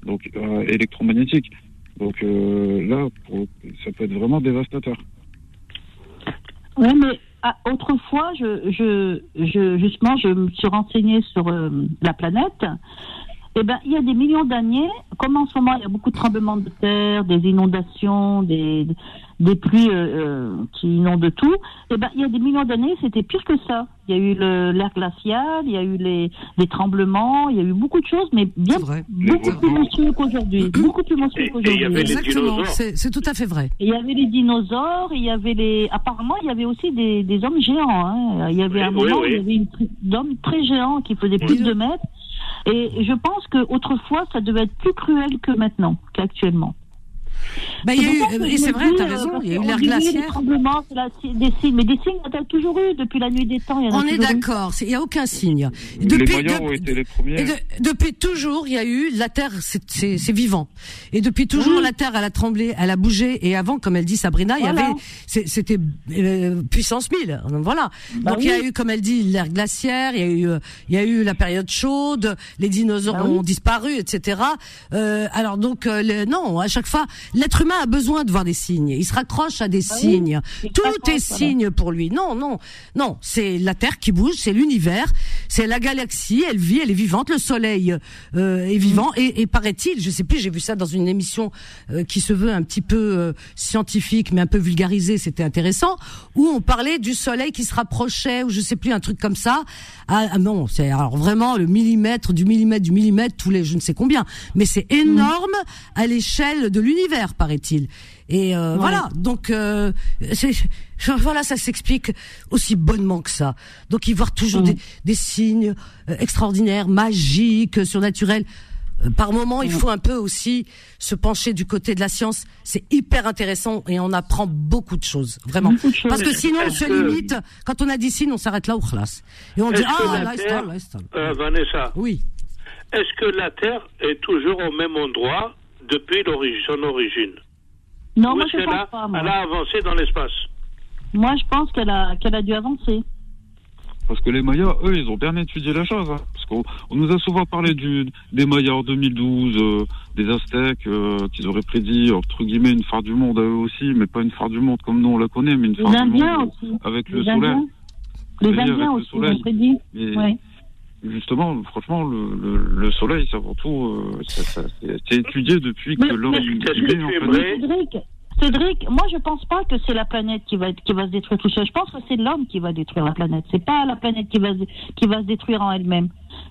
donc euh, électromagnétique. Donc là, ça peut être vraiment dévastateur. Ouais, mais ah, autrefois, je, je, je, justement, je me suis renseignée sur la planète. Eh ben, il y a des millions d'années, comme en ce moment, il y a beaucoup de tremblements de terre, des inondations, des, des pluies euh, euh, qui inondent tout. Eh ben, il y a des millions d'années, c'était pire que ça. Il y a eu le- l'air glacial, il y a eu les, les tremblements, il y a eu beaucoup de choses, mais bien beaucoup plus monstrueux qu'aujourd'hui. beaucoup plus monstrueux qu'aujourd'hui. Exactement, c'est tout à fait vrai. Et Il y avait les dinosaures, il y avait les. Apparemment, il y avait aussi des, des hommes géants. Hein. Il y avait Oui, un oui, moment oui. il y avait une d'hommes très géants qui faisaient plus de 2 mètres. Et je pense qu'autrefois, ça devait être plus cruel que maintenant, qu'actuellement. Bah, il y a eu, que et c'est vrai, t'as euh, raison, il y a eu l'air glaciaire. tremblements, c'est la- des signes. Mais des signes, il y en a toujours eu depuis la nuit des temps. Y en a On est d'accord, c'est- il n'y a aucun signe. les Depuis, Mayas de- ont été les premiers. et de- depuis toujours, il y a eu la Terre, c'est- c'est c'est vivant. Et depuis toujours, la Terre, elle a tremblé, elle a bougé. Et avant, comme elle dit Sabrina, il y avait, c'était euh, puissance 1000. Donc voilà. Bah Donc il y a eu, comme elle dit, l'ère glaciaire. Il y a eu, euh, il y a eu la période chaude. Les dinosaures Bah oui. ont disparu, etc. Euh, alors donc, euh, le- non, à chaque fois, l'être humain a besoin de voir des signes. Il se raccroche à des Bah signes. Tout est voilà. signe pour lui. Non, non, non. C'est la Terre qui bouge, c'est l'univers, c'est la galaxie. Elle vit, elle est vivante. Le Soleil euh, est vivant. Et, et paraît-il, je sais plus, j'ai vu ça dans une émission euh, qui se veut un petit peu euh, scientifique, mais un peu vulgarisée. C'était intéressant, où on parlait du Soleil qui se rapprochait, ou je sais plus, un truc comme ça. Ah, ah non, c'est alors vraiment le millimètre, du millimètre, du millimètre, tous les je ne sais combien. Mais c'est énorme à l'échelle de l'univers, paraît-il. Et euh, voilà, donc euh, c'est voilà, ça s'explique aussi bonnement que ça. Donc y voir toujours des, des signes euh, extraordinaires, magiques, surnaturels. Par moment, il faut un peu aussi se pencher du côté de la science. C'est hyper intéressant et on apprend beaucoup de choses, vraiment. Beaucoup de choses. Parce que sinon, on se que- limite. Quand on a dit signes, on s'arrête là au classe. Et on dit ah là, Terre- là, là, Euh, Vanessa, Oui. est-ce que la Terre est toujours au même endroit depuis son origine Non, Ou moi je qu'elle a, pense pas. Moi, elle a avancé dans l'espace? Moi, je pense qu'elle a, qu'elle a dû avancer. Parce que les Mayas, eux, ils ont bien étudié la chose. hein. Parce qu'on on nous a souvent parlé du, des Mayas en 2012, euh, des Aztèques, euh, qu'ils auraient prédit, entre guillemets, une phare du monde à eux aussi, mais pas une phare du monde comme nous on la connaît, mais une Les phare du Indiens monde aussi. avec le Les soleil. Les Indiens le aussi, ils soleil. ont prédit. Et Ouais. Justement, franchement, le, le, le soleil, c'est avant tout, euh, ça- ça- c'est étudié depuis Mais- que que est, Cédric, Cédric, moi je pense pas que c'est la planète qui va être- qui va se détruire tout seul. Je pense que c'est l'homme qui va détruire la planète. C'est pas la planète qui va se- qui va se détruire en elle-même.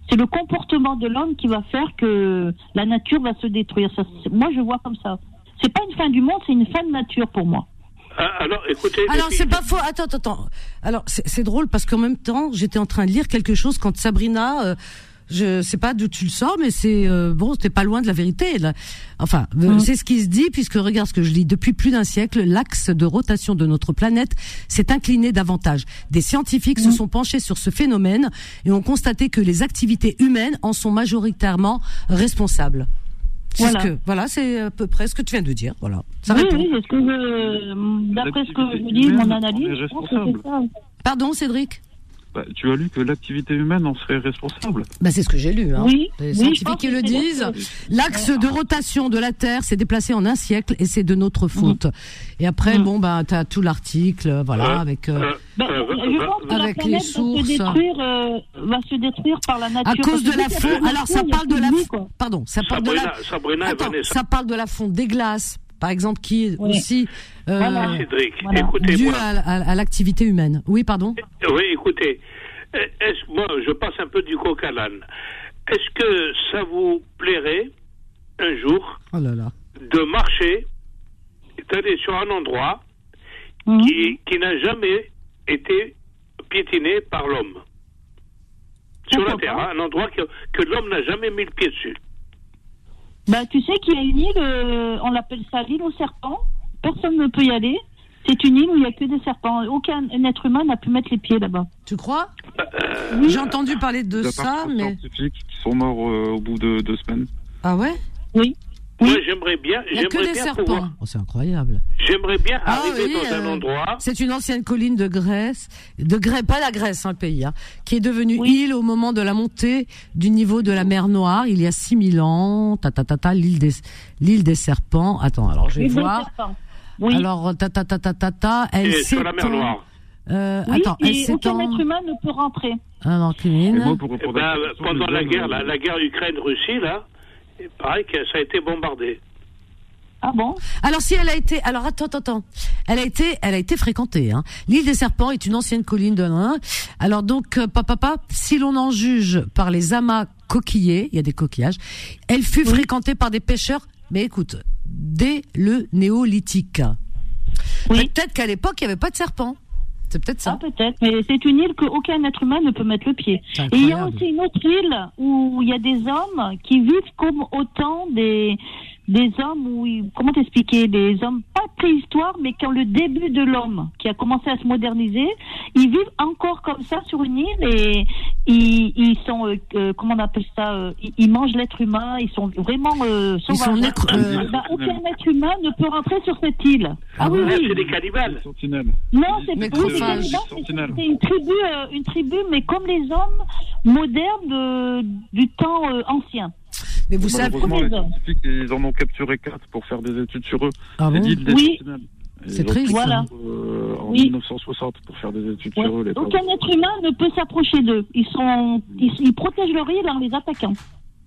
C'est le comportement de l'homme qui va faire que la nature va se détruire. Ça, moi je vois comme ça. C'est pas une fin du monde, c'est une fin de nature pour moi. Ah, Alors, écoutez. Alors c'est pas faux. Attends, attends, attends. Alors c'est drôle parce qu'en même temps, j'étais en train de lire quelque chose quand Sabrina. Euh, je sais pas d'où tu le sors, mais c'est euh, bon, t'es pas loin de la vérité. Là. Enfin, euh, c'est ce qui se dit puisque regarde ce que je lis. Depuis plus d'un siècle, l'axe de rotation de notre planète s'est incliné davantage. Des scientifiques se sont penchés sur ce phénomène et ont constaté que les activités humaines en sont majoritairement responsables. C'est Voilà. ce que voilà, c'est à peu près ce que tu viens de dire. Voilà. Ça oui, répond. oui, c'est ce que je, d'après ce que je dis, mon analyse, je pense que c'est ça. Pardon, Cédric? Bah, tu as lu que l'activité humaine en serait responsable. Bah, c'est ce que j'ai lu. Hein. Oui, Les oui, je scientifiques que le disent. L'axe de rotation de la Terre s'est déplacé en un siècle et c'est de notre faute. Et après, Mm. bon, bah, t'as tout l'article, voilà, Euh, avec. euh, euh, je pense que Avec la les sources. va se détruire, euh, va se détruire par la nature. à cause de la fonte. Alors, ça parle de la. Pardon, ça parle de la. Ça parle de fonte des glaces, par exemple, qui est Oui. aussi euh, Voilà. Cédric, Voilà. écoutez-moi. à, à- à l'activité humaine. Oui, pardon. Oui, écoutez, euh, est-ce, moi, je passe un peu du coq à l'âne. Est-ce que ça vous plairait un jour Oh là là. de marcher, d'aller sur un endroit Mhm. qui, qui n'a jamais été piétiné par l'homme? Sur la Terre, hein, un endroit que, que l'homme n'a jamais mis le pied dessus. Bah, tu sais qu'il y a une île, euh, on l'appelle ça l'île aux serpents. Personne ne peut y aller. C'est une île où il n'y a que des serpents. Aucun être humain n'a pu mettre les pieds là-bas. Tu crois Euh, J'ai entendu parler de Il y a ça, mais. scientifiques qui sont morts euh, au bout de deux semaines. Ah ouais Oui. Moi, j'aimerais bien, Il n'y a que j'aimerais des bien serpents. pouvoir- Oh, c'est incroyable. j'aimerais bien Ah arriver oui, dans un euh, endroit. C'est une ancienne colline de Grèce, de Grèce, pas la Grèce, hein, le pays, hein, qui est devenue Oui. île au moment de la montée du niveau de la mer Noire, il y a 6000 ans, ta ta ta ta, l'île des, l'île des serpents. Attends, alors je vais L'île des voir. serpents. Oui. Alors, ta ta ta ta ta ta, elle Et sur la mer s'étend- Noire. Euh, Oui, attends, et elle s'étend. aucun être humain ne peut rentrer. Alors, Kevin. Et moi, pour Eh ben, pendant la guerre, euh, la, la guerre Ukraine-Russie, là, il paraît que ça a été bombardé. Ah bon? Alors si elle a été, alors attends, attends, attends. Elle a été, elle a été fréquentée. Hein. L'île des Serpents est une ancienne colline de. hein. Alors donc, euh, papa, papa, si l'on en juge par les amas coquillés, il y a des coquillages. Elle fut fréquentée par des pêcheurs. Mais écoute, dès le néolithique. Oui. Peut-être qu'à l'époque il n'y avait pas de serpents. C'est peut-être Ah, ça. peut-être, mais c'est une île qu'aucun être humain ne peut mettre le pied. Et il y a aussi une autre île où il y a des hommes qui vivent comme autant des des hommes où ils- comment t'expliquer? Des hommes pas préhistoire mais qui ont le début de l'homme qui a commencé à se moderniser. Ils vivent encore comme ça sur une île et ils, ils sont euh, euh, comment on appelle ça euh, ils, ils mangent l'être humain ils sont vraiment euh, Ils sont sauvages. nécro- euh, Bah, aucun être humain ne peut rentrer sur cette île. Ah, oui Ah, oui. C'est des cannibales. non, c'est Mais oui, c'est chronophage. cannibale, c'est- une tribu, euh, une tribu, mais comme les hommes modernes de- du temps euh, ancien. Mais vous savez. Les scientifiques, ils en ont capturé quatre pour faire des études sur eux. Ah C'est bon des Oui. C'est triste, Voilà. euh, en Oui. 1960 pour faire des études Ouais. sur eux. Les pauvres. Aucun être humain ne peut s'approcher d'eux. Ils sont, ils, ils protègent leur île en les attaquant.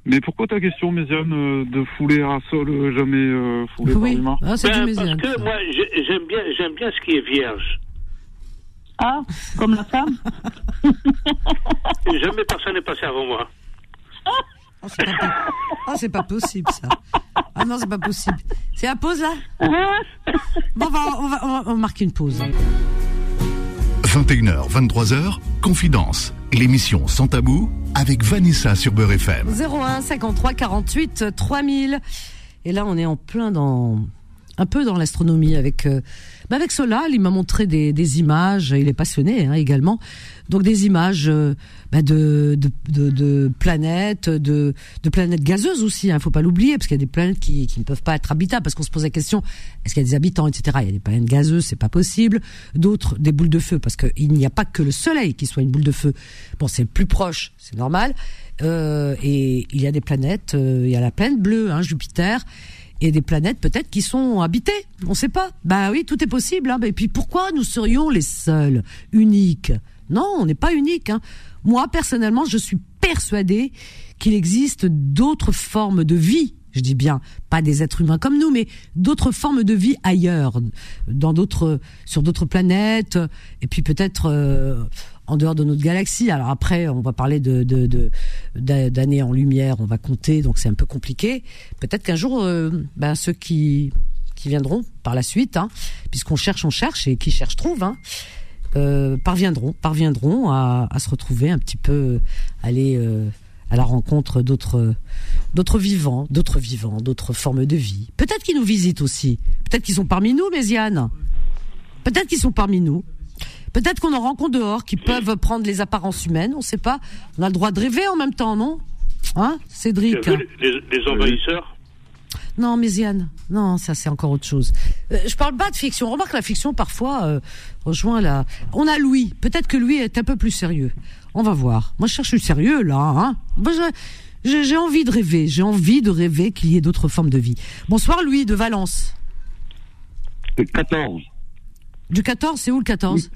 Mais pourquoi ta question, Méziane, euh, de fouler à sol euh, jamais euh, foulé par Oui. l'humain Ah, Ben, parce Méziane, que ça. moi, j'ai- j'aime bien, j'aime bien ce qui est vierge. Ah, comme la femme. Jamais personne n'est passé avant moi. C'est pas, po- ah, c'est pas possible ça. Ah non, c'est pas possible. C'est la pause là Bon, on va, on va, on va, on va marquer une pause. 21h, 23h, Confidence. L'émission Sans Tabou avec Vanessa sur Beurre FM. 01 53 48 3000. Et là, on est en plein dans un peu dans l'astronomie avec euh, bah avec Solal. Il m'a montré des, images. Il est passionné hein, également. Donc des images euh, bah, de, planètes, de, planètes gazeuses aussi. Il hein, faut pas l'oublier parce qu'il y a des planètes qui, qui ne peuvent pas être habitables parce qu'on se pose la question est-ce qu'il y a des habitants, etc. Il y a des planètes gazeuses, c'est pas possible. D'autres des boules de feu parce qu'il n'y a pas que le Soleil qui soit une boule de feu. Bon, c'est le plus proche, c'est normal. Euh, et il y a des planètes, euh, il y a la planète bleue, hein, Jupiter, et des planètes peut-être qui sont habitées. On sait pas. Bah oui, tout est possible. Hein. Et puis pourquoi nous serions les seuls, uniques? Non, on n'est pas unique. Hein. Moi personnellement, je suis persuadée qu'il existe d'autres formes de vie. Je dis bien pas des êtres humains comme nous, mais d'autres formes de vie ailleurs, dans d'autres, sur d'autres planètes, et puis peut-être euh, en dehors de notre galaxie. Alors après, on va parler de de- de- d'a- d'années en lumière, on va compter, donc c'est un peu compliqué. Peut-être qu'un jour, euh, ben, ceux qui qui viendront par la suite, hein, puisqu'on cherche, on cherche, et qui cherche trouve, hein, euh, parviendront, parviendront à, à se retrouver un petit peu, aller euh, à la rencontre d'autres d'autres vivants, d'autres vivants, d'autres formes de vie. Peut-être qu'ils nous visitent aussi. Peut-être qu'ils sont parmi nous, Méziane. Peut-être qu'ils sont parmi nous. Peut-être qu'on en rencontre dehors qui peuvent prendre les apparences humaines. On ne sait pas. On a le droit de rêver en même temps, non? Hein, Cédric? Les, les envahisseurs? Non, Méziane. Non, ça c'est encore autre chose. Euh, je parle pas de fiction. Remarque la fiction parfois euh, rejoint la. On a Louis. Peut-être que Louis est un peu plus sérieux. On va voir. Moi, je cherche du sérieux là. Hein je- j'ai j'ai envie de rêver. J'ai envie de rêver qu'il y ait d'autres formes de vie. Bonsoir, Louis de Valence. 14. Du 14, c'est où le 14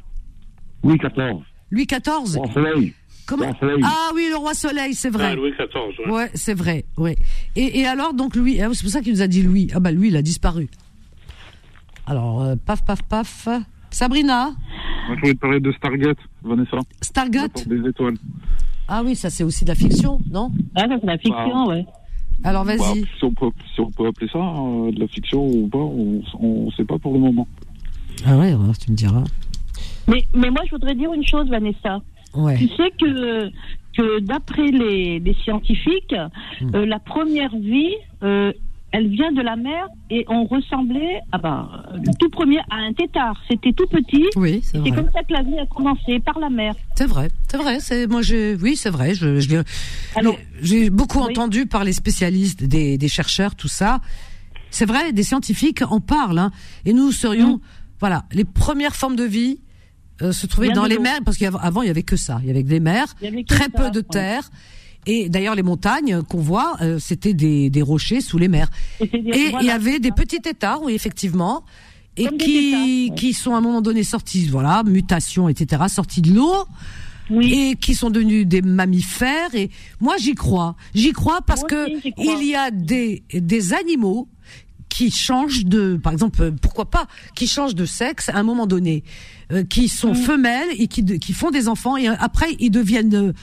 Oui, 14. Louis 14 Roi Soleil. Comment Roi Soleil. Ah oui, le roi Soleil, c'est vrai. Ah, Louis XIV. ouais. Ouais, c'est vrai, ouais. Et, et alors, donc, Louis, ah, c'est pour ça qu'il nous a dit Louis. Ah bah, lui, il a disparu. Alors, euh, paf, paf, paf. Sabrina, Moi, je voulais te parler de Stargate, Vanessa. Stargate. des étoiles. Ah oui, ça, c'est aussi de la fiction, non Ah, ça, c'est la fiction, ouais. Alors, Bah, vas-y. si, on peut, si on peut appeler ça euh, de la fiction ou pas, on ne sait pas pour le moment. Ah ouais, alors, tu me diras. Mais, mais moi, je voudrais dire une chose, Vanessa. Ouais. Tu sais que, que d'après les, les scientifiques, Hmm. euh, la première vie, euh, elle vient de la mer et on ressemblait, ah ben, le tout premier à un tétard. C'était tout petit. Oui, c'est comme ça que la vie a commencé, par la mer. C'est vrai, c'est vrai. C'est moi, j'ai, oui, c'est vrai. Je, je Alors, j'ai beaucoup oui. entendu par les spécialistes, des, des chercheurs, tout ça. C'est vrai, des scientifiques en parlent. Hein, et nous serions, Mm. voilà, les premières formes de vie euh, se trouvaient dans les mers, parce qu'avant il y avait que ça. Il y avait que des mers, très ça, peu de ouais. terre. Et d'ailleurs, les montagnes qu'on voit, euh, c'était des, des rochers sous les mers. Et il y avait des petits étards, oui, effectivement. et qui ouais. qui sont à un moment donné sortis, voilà, mutation, etc., sortis de l'eau. Oui. Et qui sont devenus des mammifères et moi j'y crois, j'y crois parce Moi que aussi, j'y crois. il y a des des animaux qui changent de, par exemple, euh, pourquoi pas, qui changent de sexe à un moment donné, euh, qui sont Mm. femelles et qui, de- qui font des enfants et euh, après ils deviennent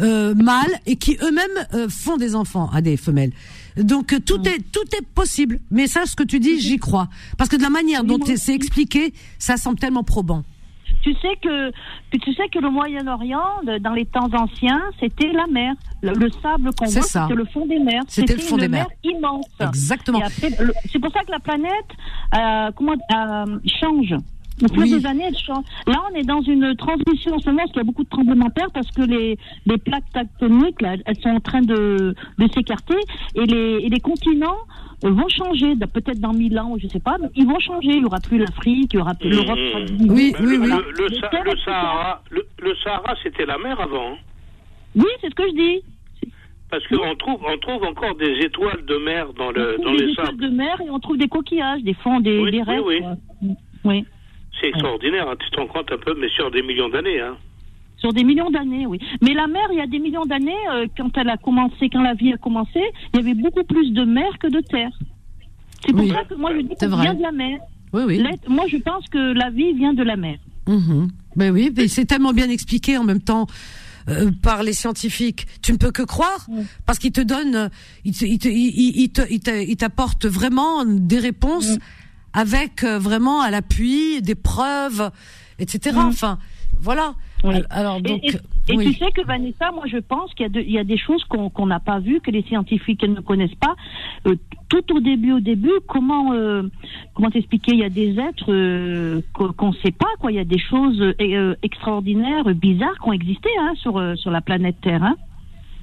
euh, mâles et qui eux-mêmes font des enfants à des femelles. Donc tout Mm. est tout est possible. Mais ça, ce que tu dis, j'y crois parce que de la manière dont c'est expliqué, ça semble tellement probant. Tu sais que tu sais que le Moyen-Orient, dans les temps anciens, c'était la mer. Le, le sable qu'on voit, c'était le fond des mers. C'était le fond une des mer mers. immense. Exactement. C'est pour ça que la planète, euh, comment, euh, change. Au fil Oui. des années, elle change. Là, on est dans une transition en ce moment, parce qu'il y a beaucoup de tremblements de terre, parce que les, les plaques tectoniques, là, elles sont en train de, de s'écarter, et les, et les continents vont changer, peut-être dans 1000 ans, ou je sais pas, mais ils vont changer. Il y aura plus l'Afrique, il y aura plus Mmh. l'Europe. divisée. Oui, Le, oui, oui. le, le, Le Sa- terre le est tout Sahara, le, Sahara, c'était la mer avant. hein. Oui, c'est ce que je dis. Parce qu'on trouve, on trouve encore des étoiles de mer dans, le, on dans trouve des les étoiles sables. de mer et on trouve des coquillages, des fonds, des, Oui, des oui, restes. oui. quoi. Oui. C'est extraordinaire, hein, tu te rends compte un peu, mais sur des millions d'années. Hein. Sur des millions d'années, oui. Mais la mer, il y a des millions d'années, euh, quand elle a commencé, quand la vie a commencé, il y avait beaucoup plus de mer que de terre. C'est pour Oui, ça que moi je dis qu'on vient de la mer. Oui, oui. Moi je pense que la vie vient de la mer. Ben oui, mais c'est tellement bien expliqué en même temps euh, par les scientifiques. Tu ne peux que croire parce qu'ils te donnent, ils te- ils te- ils- ils- ils te- ils te- ils t'apportent vraiment des réponses avec euh, vraiment à l'appui des preuves, etc. Enfin, voilà. Oui. Alors Et- donc, et, et oui. tu sais que Vanessa, moi je pense qu'il y a, y des choses qu'on n'a pas vues, que les scientifiques ne connaissent pas. Euh, tout au début, au début, comment euh, comment t'expliquer? Il y a des êtres euh, qu'on ne sait pas, quoi. Il y a des choses extraordinaires, bizarres qui ont existé hein, sur sur la planète Terre. Hein.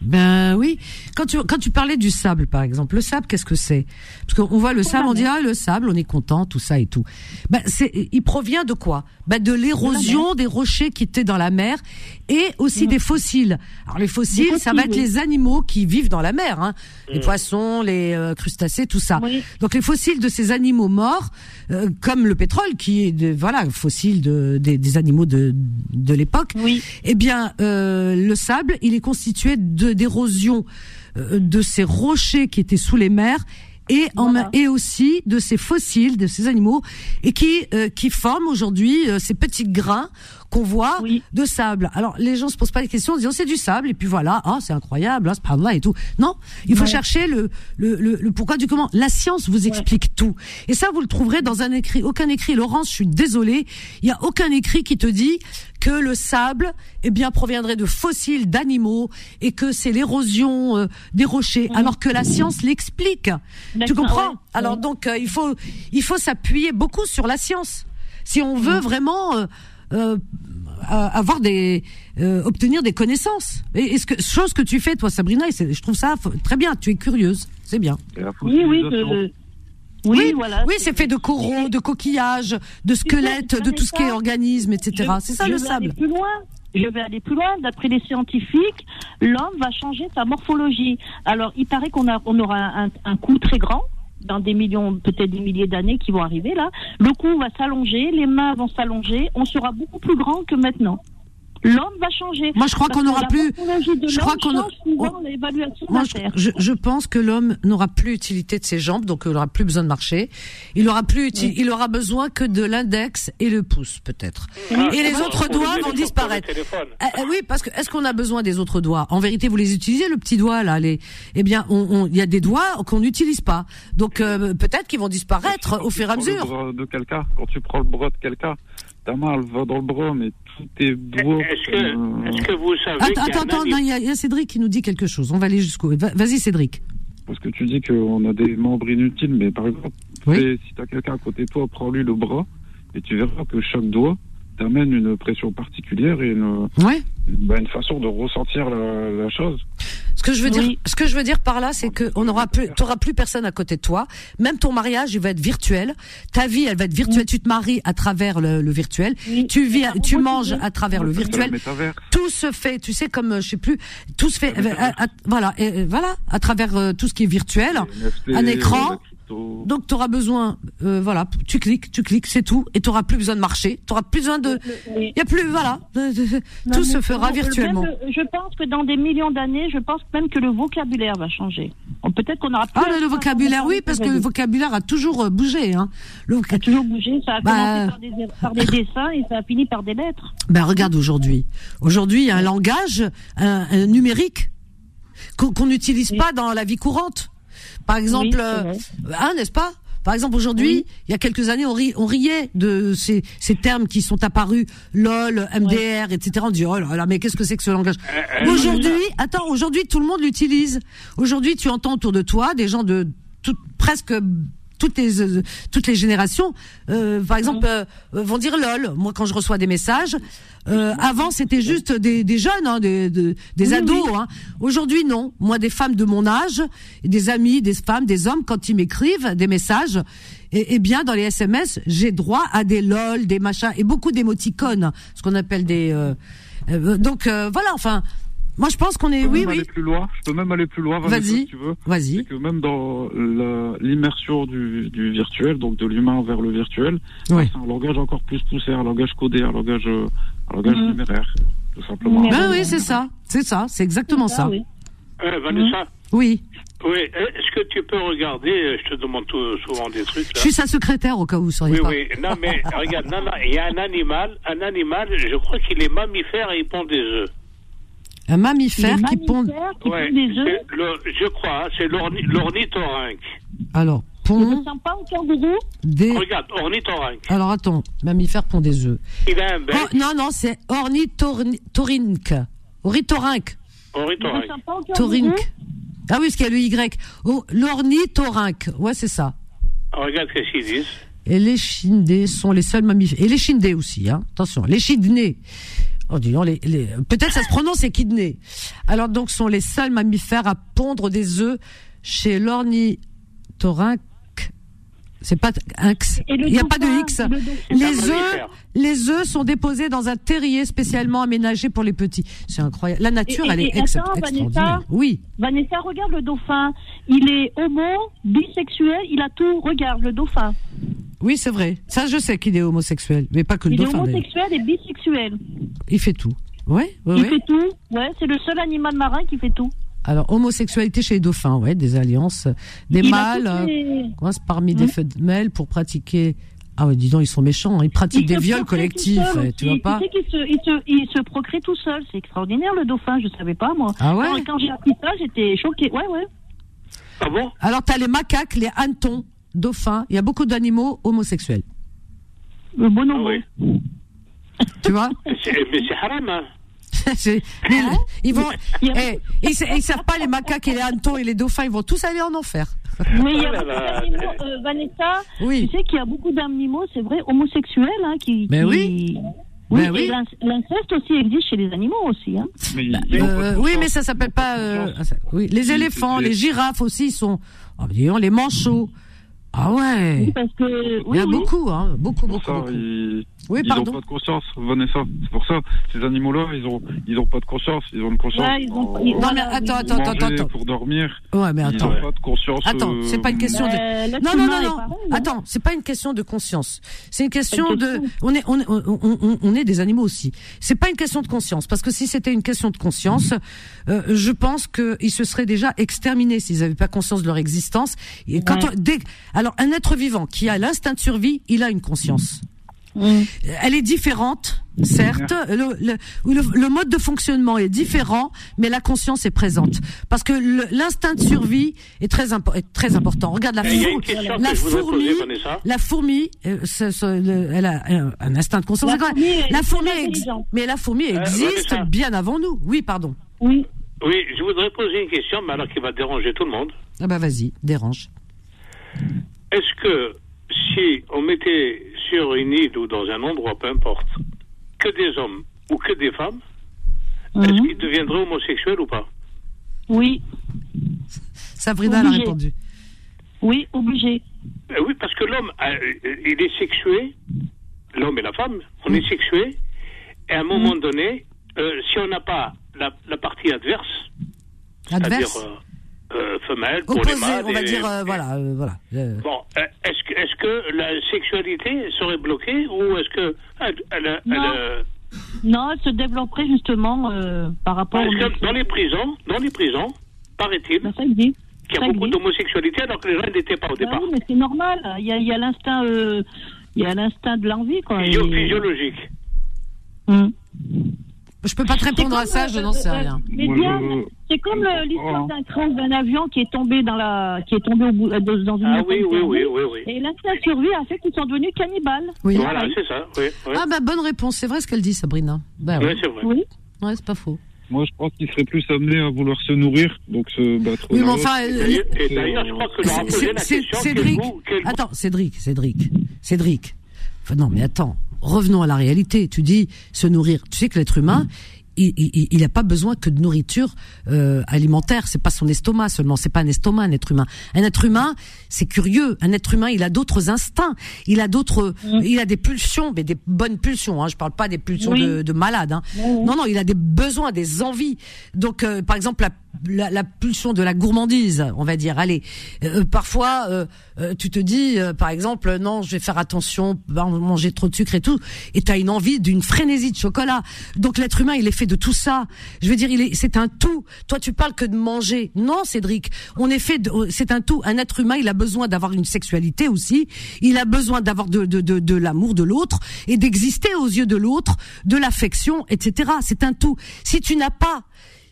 Ben oui. Quand tu quand tu parlais du sable, par exemple, le sable, qu'est-ce que c'est? Parce qu'on voit le sable, on dit ah le sable, on est content, tout ça et tout. Ben c'est, il provient de quoi? Ben de l'érosion des rochers qui étaient dans la mer et aussi des fossiles. Alors les fossiles, ça va être oui. les animaux qui vivent dans la mer, hein. les poissons, les euh, crustacés, tout ça. Oui. Donc les fossiles de ces animaux morts, euh, comme le pétrole, qui est de, voilà fossile de, des, des animaux de de l'époque. Oui. Eh bien, euh, le sable, il est constitué de d'érosion euh, de ces rochers qui étaient sous les mers et en Voilà. et aussi de ces fossiles de ces animaux et qui euh, qui forment aujourd'hui euh, ces petits grains qu'on voit Oui. de sable. Alors les gens se posent pas les questions en disant c'est du sable et puis voilà, ah c'est incroyable, ah, là et tout. Non, il faut Ouais. chercher le, le le le pourquoi du comment. La science vous explique tout. Et ça vous le trouverez dans un écrit. Aucun écrit, Laurence, je suis désolée, il y a aucun écrit qui te dit que le sable eh bien proviendrait de fossiles d'animaux et que c'est l'érosion euh, des rochers alors que la science l'explique. Tu comprends ouais, Alors donc euh, il faut il faut s'appuyer beaucoup sur la science si on veut vraiment euh, euh, euh, avoir des euh, obtenir des connaissances. Et est-ce que chose que tu fais toi Sabrina et je trouve ça très bien, tu es curieuse, c'est bien. Oui, oui, que- oui, voilà. Oui, c'est fait de coraux, de coquillages, de squelettes, de tout ce qui est organisme, etc. Je- C'est ça je le vais sable. Aller plus loin. Je vais aller plus loin. D'après les scientifiques, l'homme va changer sa morphologie. Alors, il paraît qu'on a, on aura un, un coup très grand dans des millions, peut-être des milliers d'années qui vont arriver là. Le cou va s'allonger, les mains vont s'allonger, on sera beaucoup plus grand que maintenant. L'homme va changer. Moi, je crois qu'on n'aura plus- je crois qu'on on- Moi, je, je, pense que l'homme n'aura plus utilité de ses jambes, donc il aura plus besoin de marcher. Il aura plus, uti- il aura besoin que de l'index et le pouce, peut-être. Et les autres doigts vont disparaître. Eh, eh oui, parce que est-ce qu'on a besoin des autres doigts? En vérité, vous les utilisez le petit doigt là. Les, eh bien, on- on- il y a des doigts qu'on n'utilise pas. Donc euh, peut-être qu'ils vont disparaître au fur et à mesure. bras de quelqu'un, quand tu prends le bras de quelqu'un, ta main elle va dans le bras, mais tous tes doigts. Est-ce que, euh, est-ce que vous savez Attends, qu'il y a attends, il y, a- il y a Cédric qui nous dit quelque chose. On va aller jusqu'au. Va- Vas-y, Cédric. Parce que tu dis qu'on a des membres inutiles, mais par exemple, Oui. fais- si tu as quelqu'un à côté de toi, prends-lui le bras, et tu verras que chaque doigt t'amène une pression particulière et une, Ouais. bah, une façon de ressentir la, la chose. Ce que je veux dire, ce que je veux dire par là, c'est que on aura plus, t'auras plus personne à côté de toi. Même ton mariage, il va être virtuel. Ta vie, elle va être virtuelle. Tu te maries à travers le, le virtuel. Oui. Tu vis, tu manges à travers le virtuel. Tout se fait, tu sais, comme euh, je sais plus, tout se fait, euh, à- à- voilà, et, euh, voilà, à travers euh, tout ce qui est virtuel. Un écran. Donc tu auras besoin, euh, voilà, tu cliques, tu cliques, c'est tout, et tu auras plus besoin de marcher, tu auras plus besoin de, il y a plus, voilà, de- de- Non, tout se fera virtuellement. euh, je pense que dans des millions d'années, je pense même que le vocabulaire va changer. Peut-être qu'on aura plus Ah, le vocabulaire, oui, parce que le vocabulaire a toujours euh, bougé, hein. Le voca- a toujours bougé. Ça a Bah, commencé par des, par des dessins et ça a fini par des lettres. Ben regarde aujourd'hui. Aujourd'hui, il y a un langage un, un numérique qu'on qu'on n'utilise pas dans la vie courante. Par exemple, Oui, euh, hein, n'est-ce pas? Par exemple, aujourd'hui, Oui. il y a quelques années, on, ri- on riait de ces, ces termes qui sont apparus, LOL, MDR, etc. On dit oh là là, mais qu'est-ce que c'est que ce langage? Euh, euh, Aujourd'hui, attends, aujourd'hui, tout le monde l'utilise. Aujourd'hui, tu entends autour de toi des gens de tout- presque toutes les euh, toutes les générations, euh, par exemple, euh, vont dire lol. Moi, quand je reçois des messages, euh, avant c'était juste des, des jeunes, hein, des, de- des Oui, ados. oui. Hein. Aujourd'hui, non. Moi, des femmes de mon âge, des amis, des femmes, des hommes, quand ils m'écrivent des messages, et, et bien dans les SMS, j'ai droit à des lol, des machins et beaucoup d'émoticônes, ce qu'on appelle des. donc euh, voilà, enfin. Moi, je pense qu'on est. Je peux Oui, même oui. aller plus loin. Je peux même aller plus loin, Vanessa, Vas-y. si tu veux. Vas-y. C'est que même dans la- l'immersion du, du virtuel, donc de l'humain vers le virtuel, Oui. c'est un langage encore plus poussé, un langage codé, un langage, euh, un langage Mhm. numéraire, tout simplement. Ben oui, c'est ça, c'est ça, c'est exactement ça. Ah oui. Euh, Vanessa, Oui, oui, est-ce que tu peux regarder, euh, je te demande tout- souvent des trucs je suis sa secrétaire au cas où vous ne sauriez Oui, pas. oui, non mais regarde, il y a un animal, un animal, je crois qu'il est mammifère et il pond des œufs. Un mammifère qui pond. qui Ouais, des œufs. c'est le- je crois, hein, c'est l'orni- l'ornithorynque. Alors, Il ne pond ressemble pas au kangourou des. Regarde, ornithorynque. Alors attends, mammifère pond des œufs. Il a un bec, Oh, non, non, c'est ornithorynque. Ornithorynque. Il ornithorynque. ressemble pas au kangourou Torynque. Ah oui, parce qu'il y a le Y. Oh, l'ornithorynque. Ouais, c'est ça. Regarde ce qu'ils disent. Et les chindés sont les seuls mammifères. Et les chindés aussi, hein. Attention, les chindés. Oh, dis donc, les, les... peut-être ça se prononce équidnés. Alors donc, sont les seuls mammifères à pondre des œufs chez l'ornithorynque. C'est pas un X. Il n'y a pas de X. le Les œufs, les œufs sont déposés dans un terrier spécialement aménagé pour les petits. C'est incroyable. La nature, Et- et- elle est ex- attends, extraordinaire. Vanessa. Oui. Vanessa, regarde le dauphin. Il est homo, bisexuel, il a tout. Regarde le dauphin. Oui, c'est vrai. Ça, je sais qu'il est homosexuel, mais pas que le Il est dauphin. d'ailleurs. homosexuel et bisexuel. Il fait tout. Ouais, ouais, il ouais. fait tout. Ouais, c'est le seul animal marin qui fait tout. Alors, homosexualité chez les dauphins, ouais, des alliances, des Il mâles, euh, les- coincent parmi des Mhm. femelles pour pratiquer. Ah ouais, dis donc, ils sont méchants. Ils pratiquent Il des viols collectifs, ouais, tu vois pas Tu sais se, il se, il se procrée tout seul. C'est extraordinaire le dauphin. Je savais pas moi. Ah ouais Quand, quand j'ai appris ça, j'étais choquée. Ouais, ouais. Ah bon? Alors, t'as les macaques, les hannetons, dauphins. Il y a beaucoup d'animaux homosexuels. Le Ah bonobo. oui. Tu vois Mais c'est mais haram, hein. Mais Ils vont. Eh, ils, sa- ils savent pas les macaques et les hannetons et les dauphins. Ils vont tous aller en enfer. Mais il y a là beaucoup d'animaux, euh, Vanessa, Oui. tu sais qu'il y a beaucoup d'animaux, c'est vrai, homosexuels, hein, qui. Qui- oui. Oui, Ben l'inceste aussi existe chez les animaux aussi. Hein. Mais pas Euh, oui, mais ça s'appelle pas. euh, ah, oui, les éléphants, les girafes aussi, sont. Oh, dis donc, les manchots. Ah ouais. Oui, parce que. Il y a oui. beaucoup, hein, beaucoup, beaucoup. ça, beaucoup. Oui, ils ont pardon. pas de conscience, Vanessa. C'est pour ça, ces animaux-là, ils ont, ils ont pas de conscience. Ils ont une conscience. Ouais, ils ont- pour ils- Non mais attends, ils- attends, attends, attends. pour dormir. Ouais, mais Ils attends. ont pas de conscience. Attends, euh, c'est pas une question de. Euh, Non, non, non, non. pareil. Attends, c'est pas une question de conscience. C'est une question de. question. On est, on est, on, on- on est des animaux aussi. C'est pas une question de conscience, parce que si c'était une question de conscience, euh, je pense qu'ils se seraient déjà exterminés s'ils n'avaient pas conscience de leur existence. Et quand Ouais. on- dès- alors un être vivant qui a l'instinct de survie, il a une conscience. Mm. Elle est différente, certes. Le, le, le- le mode de fonctionnement est différent, mais la conscience est présente. Parce que l'instinct de survie est très, impo- est très important. Regarde la, four- fourmi. poser. La fourmi, euh, ce- ce- le- elle a un, un instinct de conscience. La fourmi la fourmi mais la fourmi Euh, existe bien avant nous. Oui, pardon. Oui. Oui, je voudrais poser une question, mais alors qui va déranger tout le monde. Ah bah vas-y, dérange. Est-ce que si on mettait sur une île ou dans un endroit, peu importe, que des hommes ou que des femmes, est-ce Mhm. qu'ils deviendraient homosexuels ou pas? Oui. Sabrina l'a Obligé. répondu. Oui, obligé. Eh Oui, parce que l'homme, euh, il est sexué, l'homme et la femme, on est sexué, et à un moment donné, euh, si on n'a pas la, la partie adverse, Adverse. c'est-à-dire, euh, euh, femelle pour les mâles. on va et- dire, euh, voilà, euh, voilà. Bon, euh, est-ce que, est-ce que la sexualité serait bloquée ou est-ce que elle, elle, Non. Non, elle se développerait justement euh, par rapport parce que dans les prisons, dans les prisons, paraît-il, Ben, ça existe. qu'il y a beaucoup d'homosexualité alors que les gens n'étaient pas au Bah départ. oui, mais c'est normal. Il y a, il y a l'instinct, euh, il y a l'instinct de l'envie, quoi. Physio- Et- physiologique. Hum. Je peux pas te répondre à ça, je euh, n'en sais rien. Mais Diane, c'est comme le- l'histoire Oh. d'un crash d'un avion qui est tombé dans la, qui est tombé au bout, euh, dans une. Ah oui, oui, oui, oui, oui. Et l'instinct de survie a fait qu'ils sont devenus cannibales. Oui. Voilà, c'est ça. Oui, oui. Ah bah bonne réponse, c'est vrai ce qu'elle dit Sabrina. Bah, Oui, ouais. c'est vrai. Oui. ouais, c'est pas faux. Moi, je pense qu'ils seraient plus amenés à vouloir se nourrir, donc se battre. Oui, mais enfin, euh, Et d'ailleurs, je crois que leur a posé C'est- la question Cédric, attends, Cédric, Cédric, Cédric. Enfin, non, mais attends, revenons à la réalité. Tu dis se nourrir. Tu sais que l'être humain, il, il, il a pas besoin que de nourriture euh, alimentaire. C'est pas son estomac seulement. C'est pas un estomac, un être humain. Un être humain, c'est curieux. Un être humain, il a d'autres instincts. Il a d'autres, il a des pulsions, mais des bonnes pulsions. Hein. Je parle pas des pulsions Oui. de, de malade. Hein. Non, non, il a des besoins, des envies. Donc, euh, par exemple, la, la, la pulsion de la gourmandise, on va dire. Allez, euh, parfois, euh, euh, tu te dis, euh, par exemple, non, je vais faire attention, pas manger trop de sucre et tout, et tu as une envie d'une frénésie de chocolat. Donc, l'être humain, il est fait de tout ça. Je veux dire, il est, c'est un tout. Toi, tu parles que de manger. Non, Cédric, on est fait, de, c'est un tout. Un être humain, il a besoin d'avoir une sexualité aussi. Il a besoin d'avoir de, de, de, de l'amour de l'autre et d'exister aux yeux de l'autre, de l'affection, etc. C'est un tout. Si tu n'as pas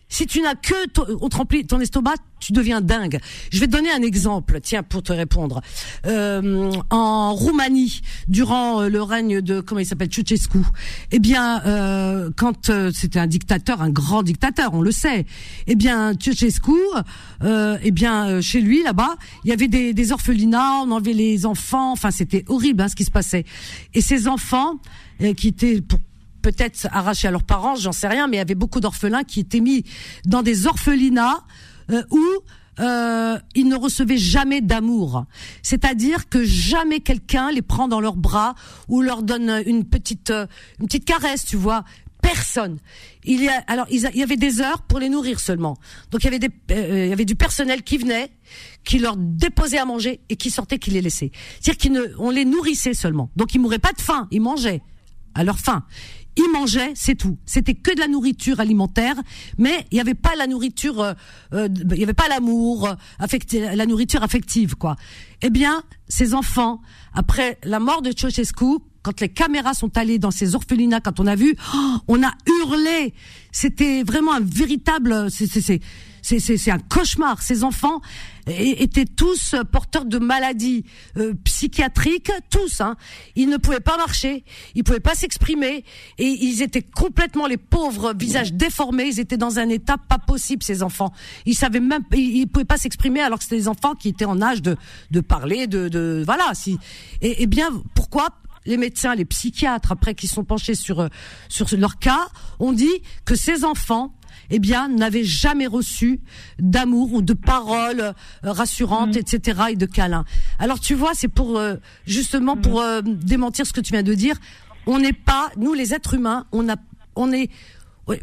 si tu n'as que on te ton estomac, tu deviens dingue. Je vais te donner un exemple, tiens, pour te répondre. Euh, en Roumanie, durant euh, le règne de comment il s'appelle Ceausescu, eh bien, euh, quand euh, c'était un dictateur, un grand dictateur, on le sait. Eh bien, Ceausescu, euh, eh bien, chez lui là-bas, il y avait des, des orphelinats, on enlevait les enfants. Enfin, c'était horrible hein, ce qui se passait. Et ces enfants qui étaient pour peut-être arrachés à leurs parents, j'en sais rien, mais il y avait beaucoup d'orphelins qui étaient mis dans des orphelinats euh, où euh, ils ne recevaient jamais d'amour. C'est-à-dire que jamais quelqu'un les prend dans leurs bras ou leur donne une petite euh, une petite caresse, tu vois. Personne. Il y a alors il y avait des heures pour les nourrir seulement. Donc il y avait des il y avait du personnel qui venait, qui leur déposait à manger et qui sortait, qui les laissait. C'est-à-dire qu'ils ne on les nourrissait seulement. Donc ils mouraient pas de faim, ils mangeaient à leur faim. Ils mangeaient, c'est tout. C'était que de la nourriture alimentaire, mais il n'y avait pas la nourriture, euh, euh, il n'y avait pas l'amour, euh, la nourriture affective, quoi. Eh bien, ces enfants, après la mort de Ceausescu, quand les caméras sont allées dans ces orphelinats, quand on a vu, oh, on a hurlé. C'était vraiment un véritable, c'est un cauchemar. Ces enfants étaient tous porteurs de maladies euh, psychiatriques, tous. Hein. Ils ne pouvaient pas marcher, ils pouvaient pas s'exprimer, et ils étaient complètement les pauvres, visages déformés. Ils étaient dans un état pas possible. Ces enfants, ils savaient même, ils, pouvaient pas s'exprimer alors que c'était des enfants qui étaient en âge de de parler, de de voilà. Et, et bien pourquoi les médecins, les psychiatres, après qui sont penchés sur euh, sur leur cas, ont dit que ces enfants, eh bien, n'avaient jamais reçu d'amour ou de paroles euh, rassurantes, etc. et de câlins. Alors tu vois, c'est pour euh, justement pour euh, démentir ce que tu viens de dire. On n'est pas, nous les êtres humains, on a, on est,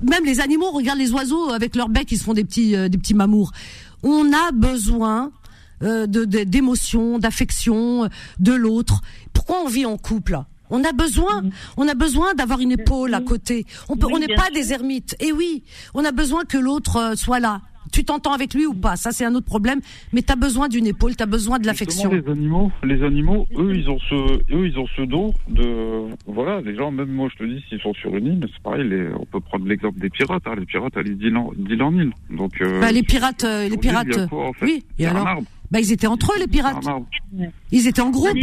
même les animaux. Regarde les oiseaux avec leur bec, ils se font des petits, euh, des petits mamours. On a besoin euh, de de- d'émotion, d'affection, de l'autre. Pourquoi on vit en couple on a besoin, on a besoin d'avoir une épaule à côté. On peut, Oui, on n'est pas sûr. des ermites. Et oui, on a besoin que l'autre euh, soit là. Tu t'entends avec lui ou pas? Ça, c'est un autre problème. Mais tu as besoin d'une épaule, tu as besoin de l'affection. Les animaux, les animaux, eux, ils ont ce, eux, ils ont ce don de, voilà, les gens, même moi, je te dis, s'ils sont sur une île, c'est pareil. Les, on peut prendre l'exemple des pirates. Hein, les pirates, allez d'île en, d'île en île. Donc, euh, Bah, les pirates, euh, les pirates. quoi, en fait? Oui. Et a un alors? arbre. Bah, ils étaient entre eux, les pirates. Arbre. Ils étaient en groupe.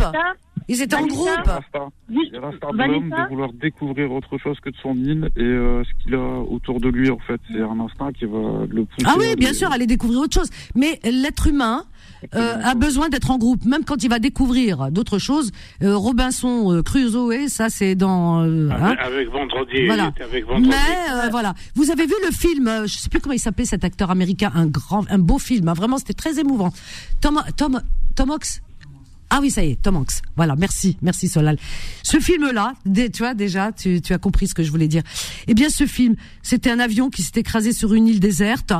Ils étaient en groupe. L'instinct. juste- Il y a l'instinct de l'homme Vanessa, de vouloir découvrir autre chose que de son île et euh, ce qu'il a autour de lui, en fait. C'est un instinct qui va le pousser. Ah à oui, bien sûr, aller découvrir autre chose. Mais l'être humain euh, a besoin d'être en groupe, même quand il va découvrir d'autres choses. Euh, Robinson euh, Crusoe, ça c'est dans. euh, hein. Avec, vendredi. Voilà. Avec vendredi. Mais euh, voilà, vous avez vu le film, je sais plus comment il s'appelait cet acteur américain, un grand, un beau film, hein, vraiment c'était très émouvant. Tom, Tom, Tom Hanks, Ah oui, ça y est, Tom Hanks. Voilà, merci, merci Solal. Ce film-là, tu vois déjà, tu, tu as compris ce que je voulais dire. Eh bien, ce film, c'était un avion qui s'est écrasé sur une île déserte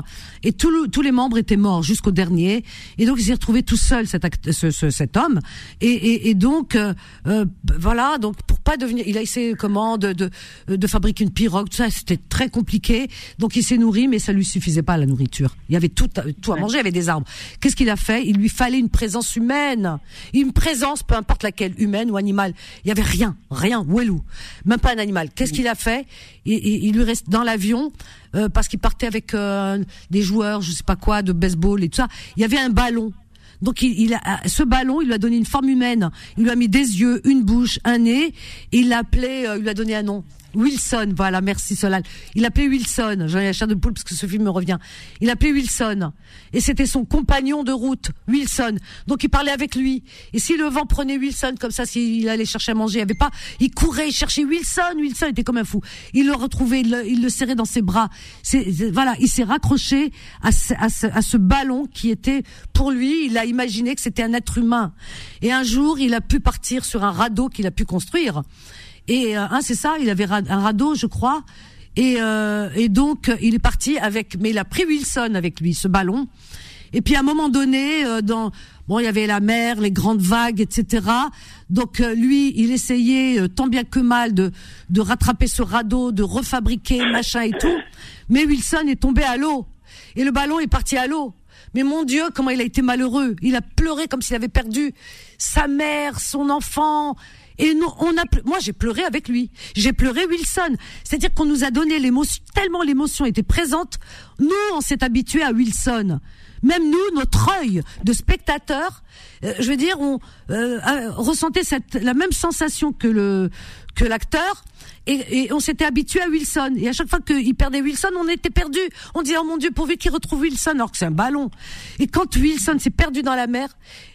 et tout le- tous les membres étaient morts jusqu'au dernier. Et donc, il s'est retrouvé tout seul, cet, act- ce, ce- cet homme. Et, et, et donc, euh, euh, voilà, donc pour pas devenir, il a essayé comment de, de, de fabriquer une pirogue, tout ça, c'était très compliqué. Donc, il s'est nourri, mais ça lui suffisait pas la nourriture. Il y avait tout, tout à manger, il y avait des arbres. Qu'est-ce qu'il a fait? Il lui fallait une présence humaine, une présence, peu importe laquelle, humaine ou animale. Il y avait rien, rien, Wellou, même pas un animal. Qu'est-ce qu'il a fait? Il, lui reste dans l'avion euh, parce qu'il partait avec euh, des joueurs, je sais pas quoi, de baseball et tout ça. Il y avait un ballon. Donc il, a, ce ballon, il lui a donné une forme humaine. Il lui a mis des yeux, une bouche, un nez. Et il l'a appelé, euh, il lui a donné un nom. Wilson, voilà, merci Solal. Il l'appelait Wilson. J'en ai la chair de poule parce que ce film me revient. Il l'appelait Wilson. Et c'était son compagnon de route, Wilson. Donc il parlait avec lui. Et si le vent prenait Wilson comme ça, s'il allait chercher à manger, il avait pas, il courait, il cherchait Wilson. Wilson était comme un fou. Il le retrouvait, il le, serrait dans ses bras. Voilà, il s'est raccroché à ce ballon qui était pour lui. Il a imaginé que c'était un être humain. Et un jour, il a pu partir sur un radeau qu'il a pu construire. Et hein, c'est ça, il avait un radeau, je crois. Et, euh, et donc euh, il est parti avec, mais il a pris Wilson avec lui, ce ballon. Et puis à un moment donné, euh, dans bon, il y avait la mer, les grandes vagues, etc. Donc euh, lui, il essayait tant bien que mal de de rattraper ce radeau, de refabriquer machin et tout. Mais Wilson est tombé à l'eau et le ballon est parti à l'eau. Mais mon Dieu, comment il a été malheureux. Il a pleuré comme s'il avait perdu sa mère, son enfant. Et on a, moi, j'ai pleuré avec lui. J'ai pleuré Wilson. C'est-à-dire qu'on nous a donné l'émotion, tellement l'émotion était présente. Nous, on s'est habitué à Wilson. Même nous, notre œil de spectateur, euh, je veux dire, on euh, ressentait la même sensation que le que l'acteur. Et, et on s'était habitué à Wilson. Et à chaque fois qu'il perdait Wilson, on était perdu. On disait, oh mon Dieu, pourvu qu'il retrouve Wilson, alors que c'est un ballon. Et quand Wilson s'est perdu dans la mer,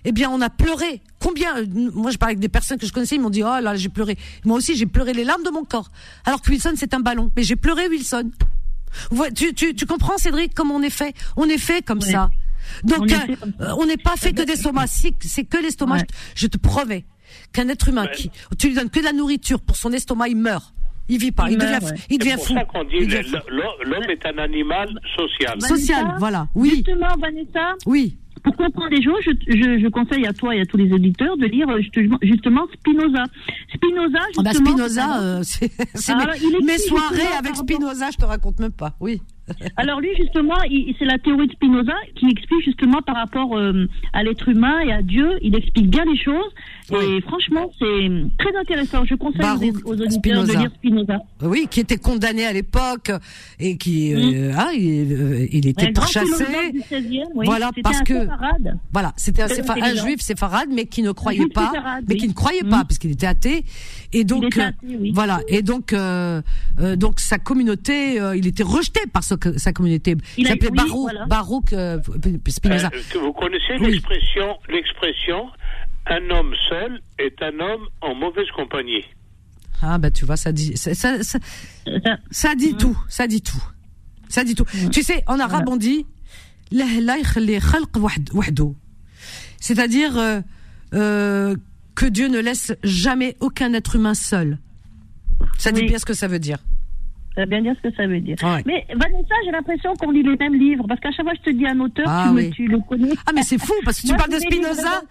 eh bien, on a pleuré. Combien euh, Moi, je parlais avec des personnes que je connaissais, ils m'ont dit, oh là, j'ai pleuré. Moi aussi, j'ai pleuré les larmes de mon corps. Alors que Wilson, c'est un ballon. Mais j'ai pleuré Wilson. Tu, tu, tu comprends, Cédric, comment on est fait? On est fait comme Ouais. ça. Donc, On euh, on n'est pas fait que d'estomac. C'est que l'estomac, Ouais. je, je te promets qu'un être humain qui, tu lui donnes que de la nourriture pour son estomac, il meurt. Il vit pas. Il Il, meurt, devient, ouais. il C'est devient pour fou. ça qu'on dit Il devient fou. l'homme est un animal social. Vanessa, Social, voilà. Oui, Justement, Vanessa, oui. pour comprendre les choses, je, je, je conseille à toi et à tous les auditeurs de lire euh, justement, justement Spinoza. Spinoza, Ah bah justement. Spinoza, euh, c'est c'est Ah, mes, il mes soirées justement, avec. Spinoza, je te raconte même pas. Oui. Alors lui, justement, c'est la théorie de Spinoza qui explique justement par rapport euh, à l'être humain et à Dieu. Il explique bien les choses. Et franchement, c'est très intéressant. Je conseille Baruch aux, auditeurs Spinoza. de lire Spinoza. Oui, qui était condamné à l'époque et qui, euh, ah, il, euh, il était pourchassé. philosophe du 16e, oui. Voilà, C'était parce un que-. Voilà, c'était un, séfa- juif séfarade, mais qui ne croyait pas, séfarade, mais oui. qui ne croyait pas, puisqu'il était athée. Et donc, était euh, athée, oui. voilà. Et donc, euh, euh, donc sa communauté, euh, il était rejeté par sa, communauté. Il s'appelait Barouk. Barouk euh, Spinoza. Euh, vous connaissez l'expression, un homme seul est un homme en mauvaise compagnie. Ah ben tu vois, ça dit, ça, ça, dit tout, ça dit tout, ça dit tout. Tu sais, en arabe on dit c'est-à-dire euh, euh, que Dieu ne laisse jamais aucun être humain seul. Ça dit bien ce que ça veut dire. Ça veut bien dire ce que ça veut dire. Ouais. Mais Vanessa, j'ai l'impression qu'on lit les mêmes livres. Parce qu'à chaque fois je te dis un auteur, Ah tu, me- tu le connais. Ah mais c'est fou parce que tu Moi, parles de Spinoza.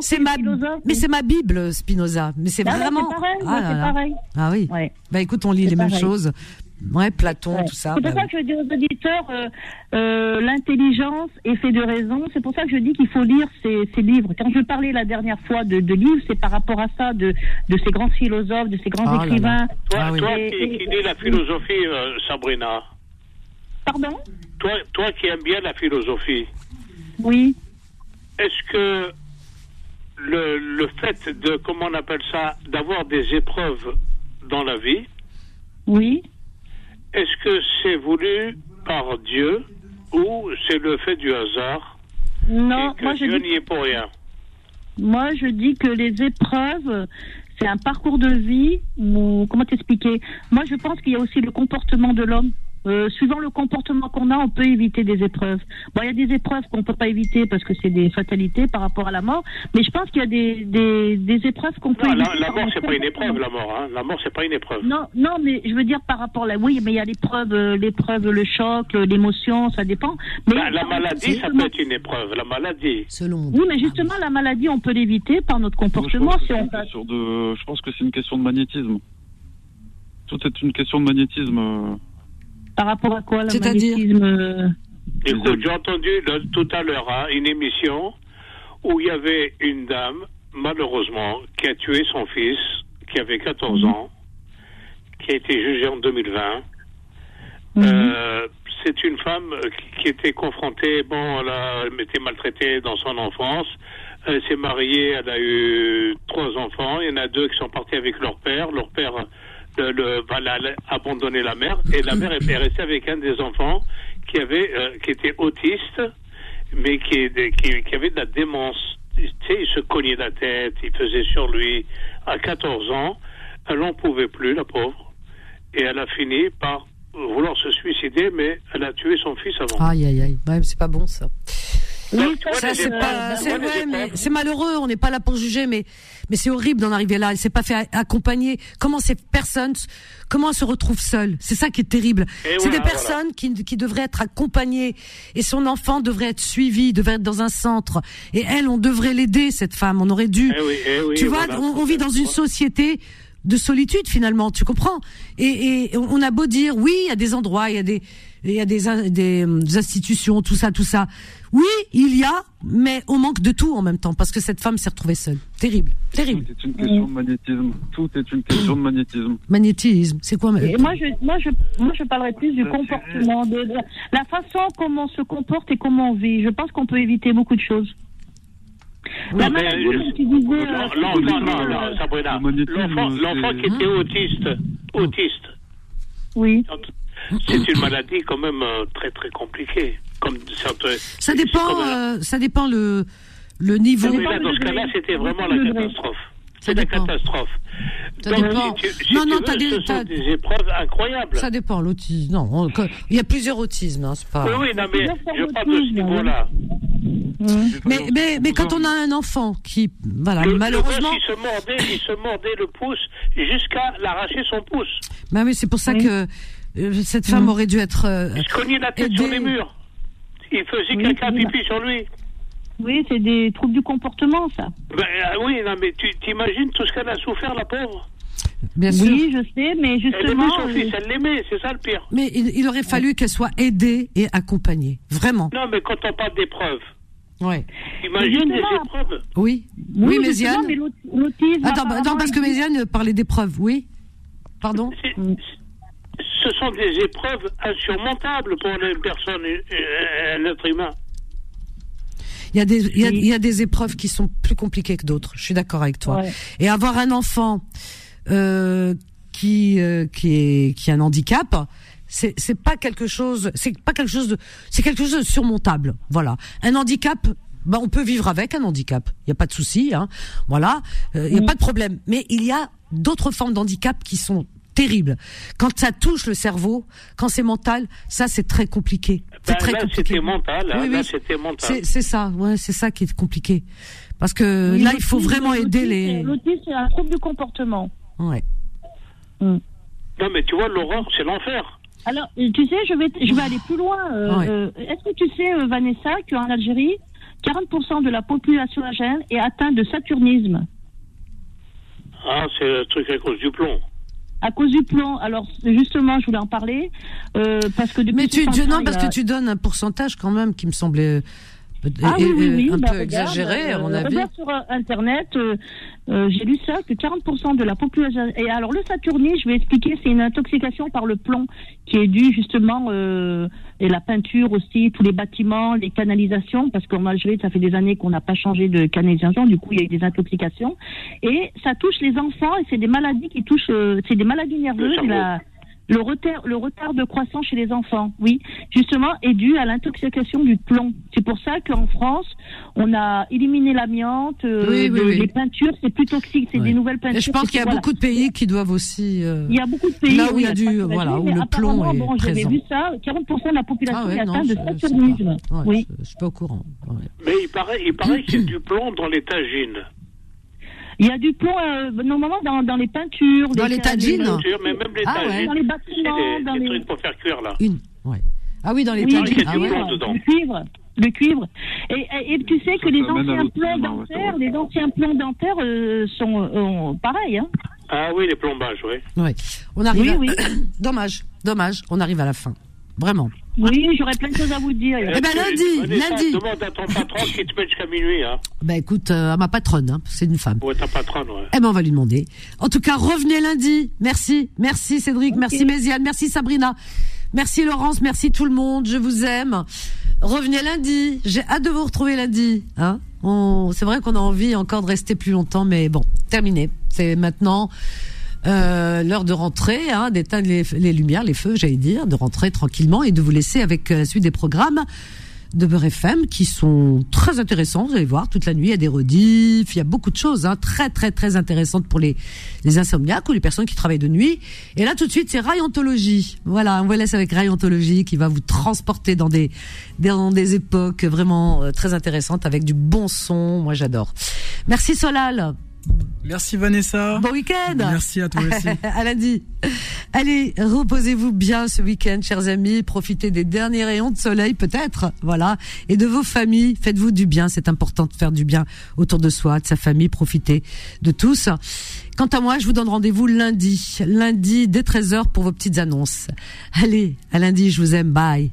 C'est ma, mais c'est ma Bible, Spinoza. Mais c'est Ah, vraiment. c'est pareil, ah, là là. pareil. Ah oui. Ouais. Bah écoute, on lit les mêmes choses. Ouais, Platon, Ouais. tout ça. C'est pour bah ça que je dis aux auditeurs, euh, euh, l'intelligence est fait de raison. C'est pour ça que je dis qu'il faut lire ces, ces livres. Quand je parlais la dernière fois de, de livres, c'est par rapport à ça, de, de ces grands philosophes, de ces grands Oh là là. écrivains. Toi, Ah oui. toi Et- qui, et- qui dis la philosophie, euh, Sabrina, Pardon? Toi, toi qui aimes bien la philosophie, Oui. est-ce que le, le fait de, comment on appelle ça, d'avoir des épreuves dans la vie, Oui. Est-ce que c'est voulu par Dieu ou c'est le fait du hasard Non, et que moi je Dieu n'y est pour rien? Moi, je dis que les épreuves, c'est un parcours de vie ou comment t'expliquer? Moi, je pense qu'il y a aussi le comportement de l'homme. Euh, suivant le comportement qu'on a, on peut éviter des épreuves. Bon, il y a des épreuves qu'on peut pas éviter parce que c'est des fatalités par rapport à la mort, mais je pense qu'il y a des, des, des épreuves qu'on peut Non, éviter. la, la mort, c'est pas une épreuve, la mort. Hein. La mort, c'est pas une épreuve. Non, non, mais je veux dire par rapport à la, oui, mais il y a l'épreuve, euh, l'épreuve, le choc, euh, l'émotion, ça dépend. Mais Bah, la maladie, ça peut être une épreuve. La maladie. Selon. Oui, mais justement, la maladie, on peut l'éviter par notre comportement si on de, je pense que c'est une question de magnétisme. Tout est une question de magnétisme. Par rapport à quoi, le C'est-à-dire magnétisme euh, Écoute, j'ai entendu tout à l'heure hein, une émission où il y avait une dame, malheureusement, qui a tué son fils, qui avait 14 ans, qui a été jugée en 2020. Euh, c'est une femme qui- qui était confrontée, bon, elle, a, elle était maltraitée dans son enfance. Elle s'est mariée, elle a eu trois enfants. Il y en a deux qui sont partis avec leur père. Leur père le, le- va la- la- abandonner la mère et la mère est restée avec un des enfants qui avait, euh, qui était autiste, mais qui, qui, qui avait de la démence. Tu sais, il se cognait la tête, il faisait sur lui. À 14 ans, elle n'en pouvait plus, la pauvre. Et elle a fini par vouloir se suicider, mais elle a tué son fils avant. Aïe, aïe, aïe. Ouais, c'est pas bon, ça. Vois, Ça, pas, mais c'est malheureux. On n'est pas là pour juger, mais, mais c'est horrible d'en arriver là. Elle s'est pas fait accompagner. Comment ces personnes, comment elles se retrouvent seules? C'est ça qui est terrible. C'est voilà, des personnes qui, qui devraient être accompagnées et son enfant devrait être suivi, devrait être dans un centre. Et elle, on devrait l'aider, cette femme. On aurait dû. Eh oui, eh oui, tu vois, voilà. on, on vit dans une société de solitude finalement, tu comprends? Et, et on a beau dire oui, il y a des endroits, il y a des il y a des, euh, des institutions, tout ça, tout ça. Oui, il y a, mais on manque de tout en même temps parce que cette femme s'est retrouvée seule. Terrible, terrible. Tout est une question de magnétisme. Tout est une question de magnétisme. Magnétisme, c'est quoi Et moi, je, moi, je, moi, je parlerais plus du comportement, de, de la façon comment on se comporte et comment on vit. Je pense qu'on peut éviter beaucoup de choses. La Non, maladie, L'enfant, qui était autiste, autiste, Oui. C'est une maladie quand même euh, très très compliquée. Comme certains- Ça dépend, comme un- euh, ça dépend le le niveau. Oui, là, dans ce cas-là, c'était vraiment la catastrophe. C'est la catastrophe. Ça Donc, dépend. si tu, si Non, tu non, veux, t'as des- ce t'as- sont des épreuves incroyables. Ça dépend l'autisme. Non, on- il y a plusieurs autismes, hein, c'est pas. Oui, oui, non, mais je parle de ce niveau-là. Mais, mais, mais quand on a un enfant qui, voilà, Le, malheureusement. le gosse, il se mordait, il se mordait le pouce jusqu'à l'arracher son pouce. Bah oui, c'est pour ça Oui. que cette femme aurait dû être. euh, Il se cognait la tête sur les murs. Il faisait Oui, caca pipi sur lui. Oui, c'est des troubles du comportement, ça. Ben, euh, oui, non, mais tu t'imagines tout ce qu'elle a souffert, la pauvre? Bien sûr. Oui, je sais, mais Elle aimait justement. son euh, fils, elle l'aimait, c'est ça le pire. Mais il, il aurait fallu qu'elle soit aidée et accompagnée. Vraiment. Non, mais quand on parle d'épreuves, Ouais. imagine des Justement. épreuves. Oui. oui, Oui, justement, Méziane. mais l'autisme. Attends, non, parce que Méziane parlait d'épreuves. Oui. Pardon. Ce sont des épreuves insurmontables pour une personne, euh, un être humain. Il y a des, il y a, il y a des épreuves qui sont plus compliquées que d'autres. Je suis d'accord avec toi. Ouais. Et avoir un enfant euh, qui euh, qui est qui a un handicap, c'est c'est pas quelque chose, c'est pas quelque chose de, c'est quelque chose de surmontable. Voilà. Un handicap. Ben, on peut vivre avec un handicap. Il y a pas de souci, hein. Voilà, Euh, il y a pas de problème. Mais il y a d'autres formes d'handicap qui sont terribles. Quand ça touche le cerveau, quand c'est mental, ça c'est très compliqué. C'est Ben, très là, compliqué. c'était mental. hein, Oui, là, oui. c'était mental. C'est ça, ouais, c'est ça qui est compliqué. Parce que Oui, là, il faut vraiment aider les. L'autisme, c'est un trouble du comportement. Ouais. Non, mais tu vois, l'horreur, c'est l'enfer. Alors, euh, tu sais, je vais, je vais aller plus loin. euh, Ouais. euh, Est-ce que tu sais, euh, Vanessa, qu'en Algérie, 40% de la population algérienne est atteinte de saturnisme? Ah, c'est le truc à cause du plomb. À cause du plomb. Alors, justement, je voulais en parler euh, parce que depuis Mais tu, 60 tu- ans, non, parce a- que tu donnes un pourcentage quand même qui me semblait euh, Ah et- oui, oui, oui, un bah, peu regarde, exagéré, à mon euh, avis. regarde sur euh, Internet, euh, euh, j'ai lu ça, que 40% de la population... Et alors, le saturnisme, je vais expliquer, c'est une intoxication par le plomb qui est due justement, euh, et la peinture aussi, tous les bâtiments, les canalisations, parce qu'en Algérie, ça fait des années qu'on n'a pas changé de canalisation, du coup, il y a eu des intoxications. Et ça touche les enfants, et c'est des maladies qui touchent... euh, c'est des maladies nerveuses, la, Le retard, le retard de croissance chez les enfants, oui, justement, est dû à l'intoxication du plomb. C'est pour ça qu'en France, on a éliminé l'amiante, euh, Oui, oui, de- oui. les peintures, c'est plus toxique, c'est Ouais. des nouvelles peintures. Et je pense qu'il y a Voilà. beaucoup de pays qui doivent aussi. euh, Il y a beaucoup de pays Là où il y a du- voilà, où le plomb est bon, présent. vu ça, 40% de la population Ah ouais, est atteinte de saturnisme. Ouais, oui. je, je suis pas au courant. ouais. Mais il paraît, il paraît qu'il y a du plomb dans les tagines. Il y a du plomb, euh, normalement, dans, dans les peintures. Dans les tagines Bien sûr, mais même les Ah ouais. tagines. Dans les bâtiments, les, dans les les... trucs pour faire cuire là. Une, ouais. Ah oui, dans les Oui, tagines. il y a Ah du ouais. plomb dedans. le cuivre. Le cuivre. Et, et, et tu sais que Ça, les anciens ouais, c'est dentaires, les anciens plombs dentaires euh, sont euh, pareils. Hein. Ah oui, les plombages, oui. Ouais. On arrive. Oui, à- oui. dommage, dommage. On arrive à la fin. Vraiment. Oui, j'aurais plein de choses à vous dire. Eh ben, lundi, lundi. Demande à ton patron qui te met jusqu'à minuit. Hein. Bah écoute, euh, à ma patronne, hein, c'est une femme. Ouais, ta patronne, ouais. Eh ben on va lui demander. En tout cas, revenez lundi. Merci, merci Cédric, merci Méziane, merci Sabrina, merci Laurence, merci tout le monde. Je vous aime. Revenez lundi. J'ai hâte de vous retrouver lundi. Hein on, c'est vrai qu'on a envie encore de rester plus longtemps, mais bon, terminé. C'est maintenant euh, l'heure de rentrer, hein, d'éteindre les, les lumières, les feux, j'allais dire, de rentrer tranquillement et de vous laisser avec euh, la suite des programmes de Beurre FM qui sont très intéressants. Vous allez voir, toute la nuit, il y a des rediffs, il y a beaucoup de choses hein, très très très intéressantes pour les, les insomniaques ou les personnes qui travaillent de nuit. Et là, tout de suite, c'est Rayontologie. Voilà, on vous laisse avec Rayontologie qui va vous transporter dans des dans des époques vraiment euh, très intéressantes avec du bon son. Moi, j'adore. Merci Solal. Merci Vanessa. Bon week-end. Merci à toi aussi. à lundi. Allez, reposez-vous bien ce week-end, chers amis. Profitez des derniers rayons de soleil, peut-être. Voilà. Et de vos familles. Faites-vous du bien. C'est important de faire du bien autour de soi, de sa famille. Profitez de tous. Quant à moi, je vous donne rendez-vous lundi. Lundi, dès 13h pour vos petites annonces. Allez, à lundi. Je vous aime. Bye.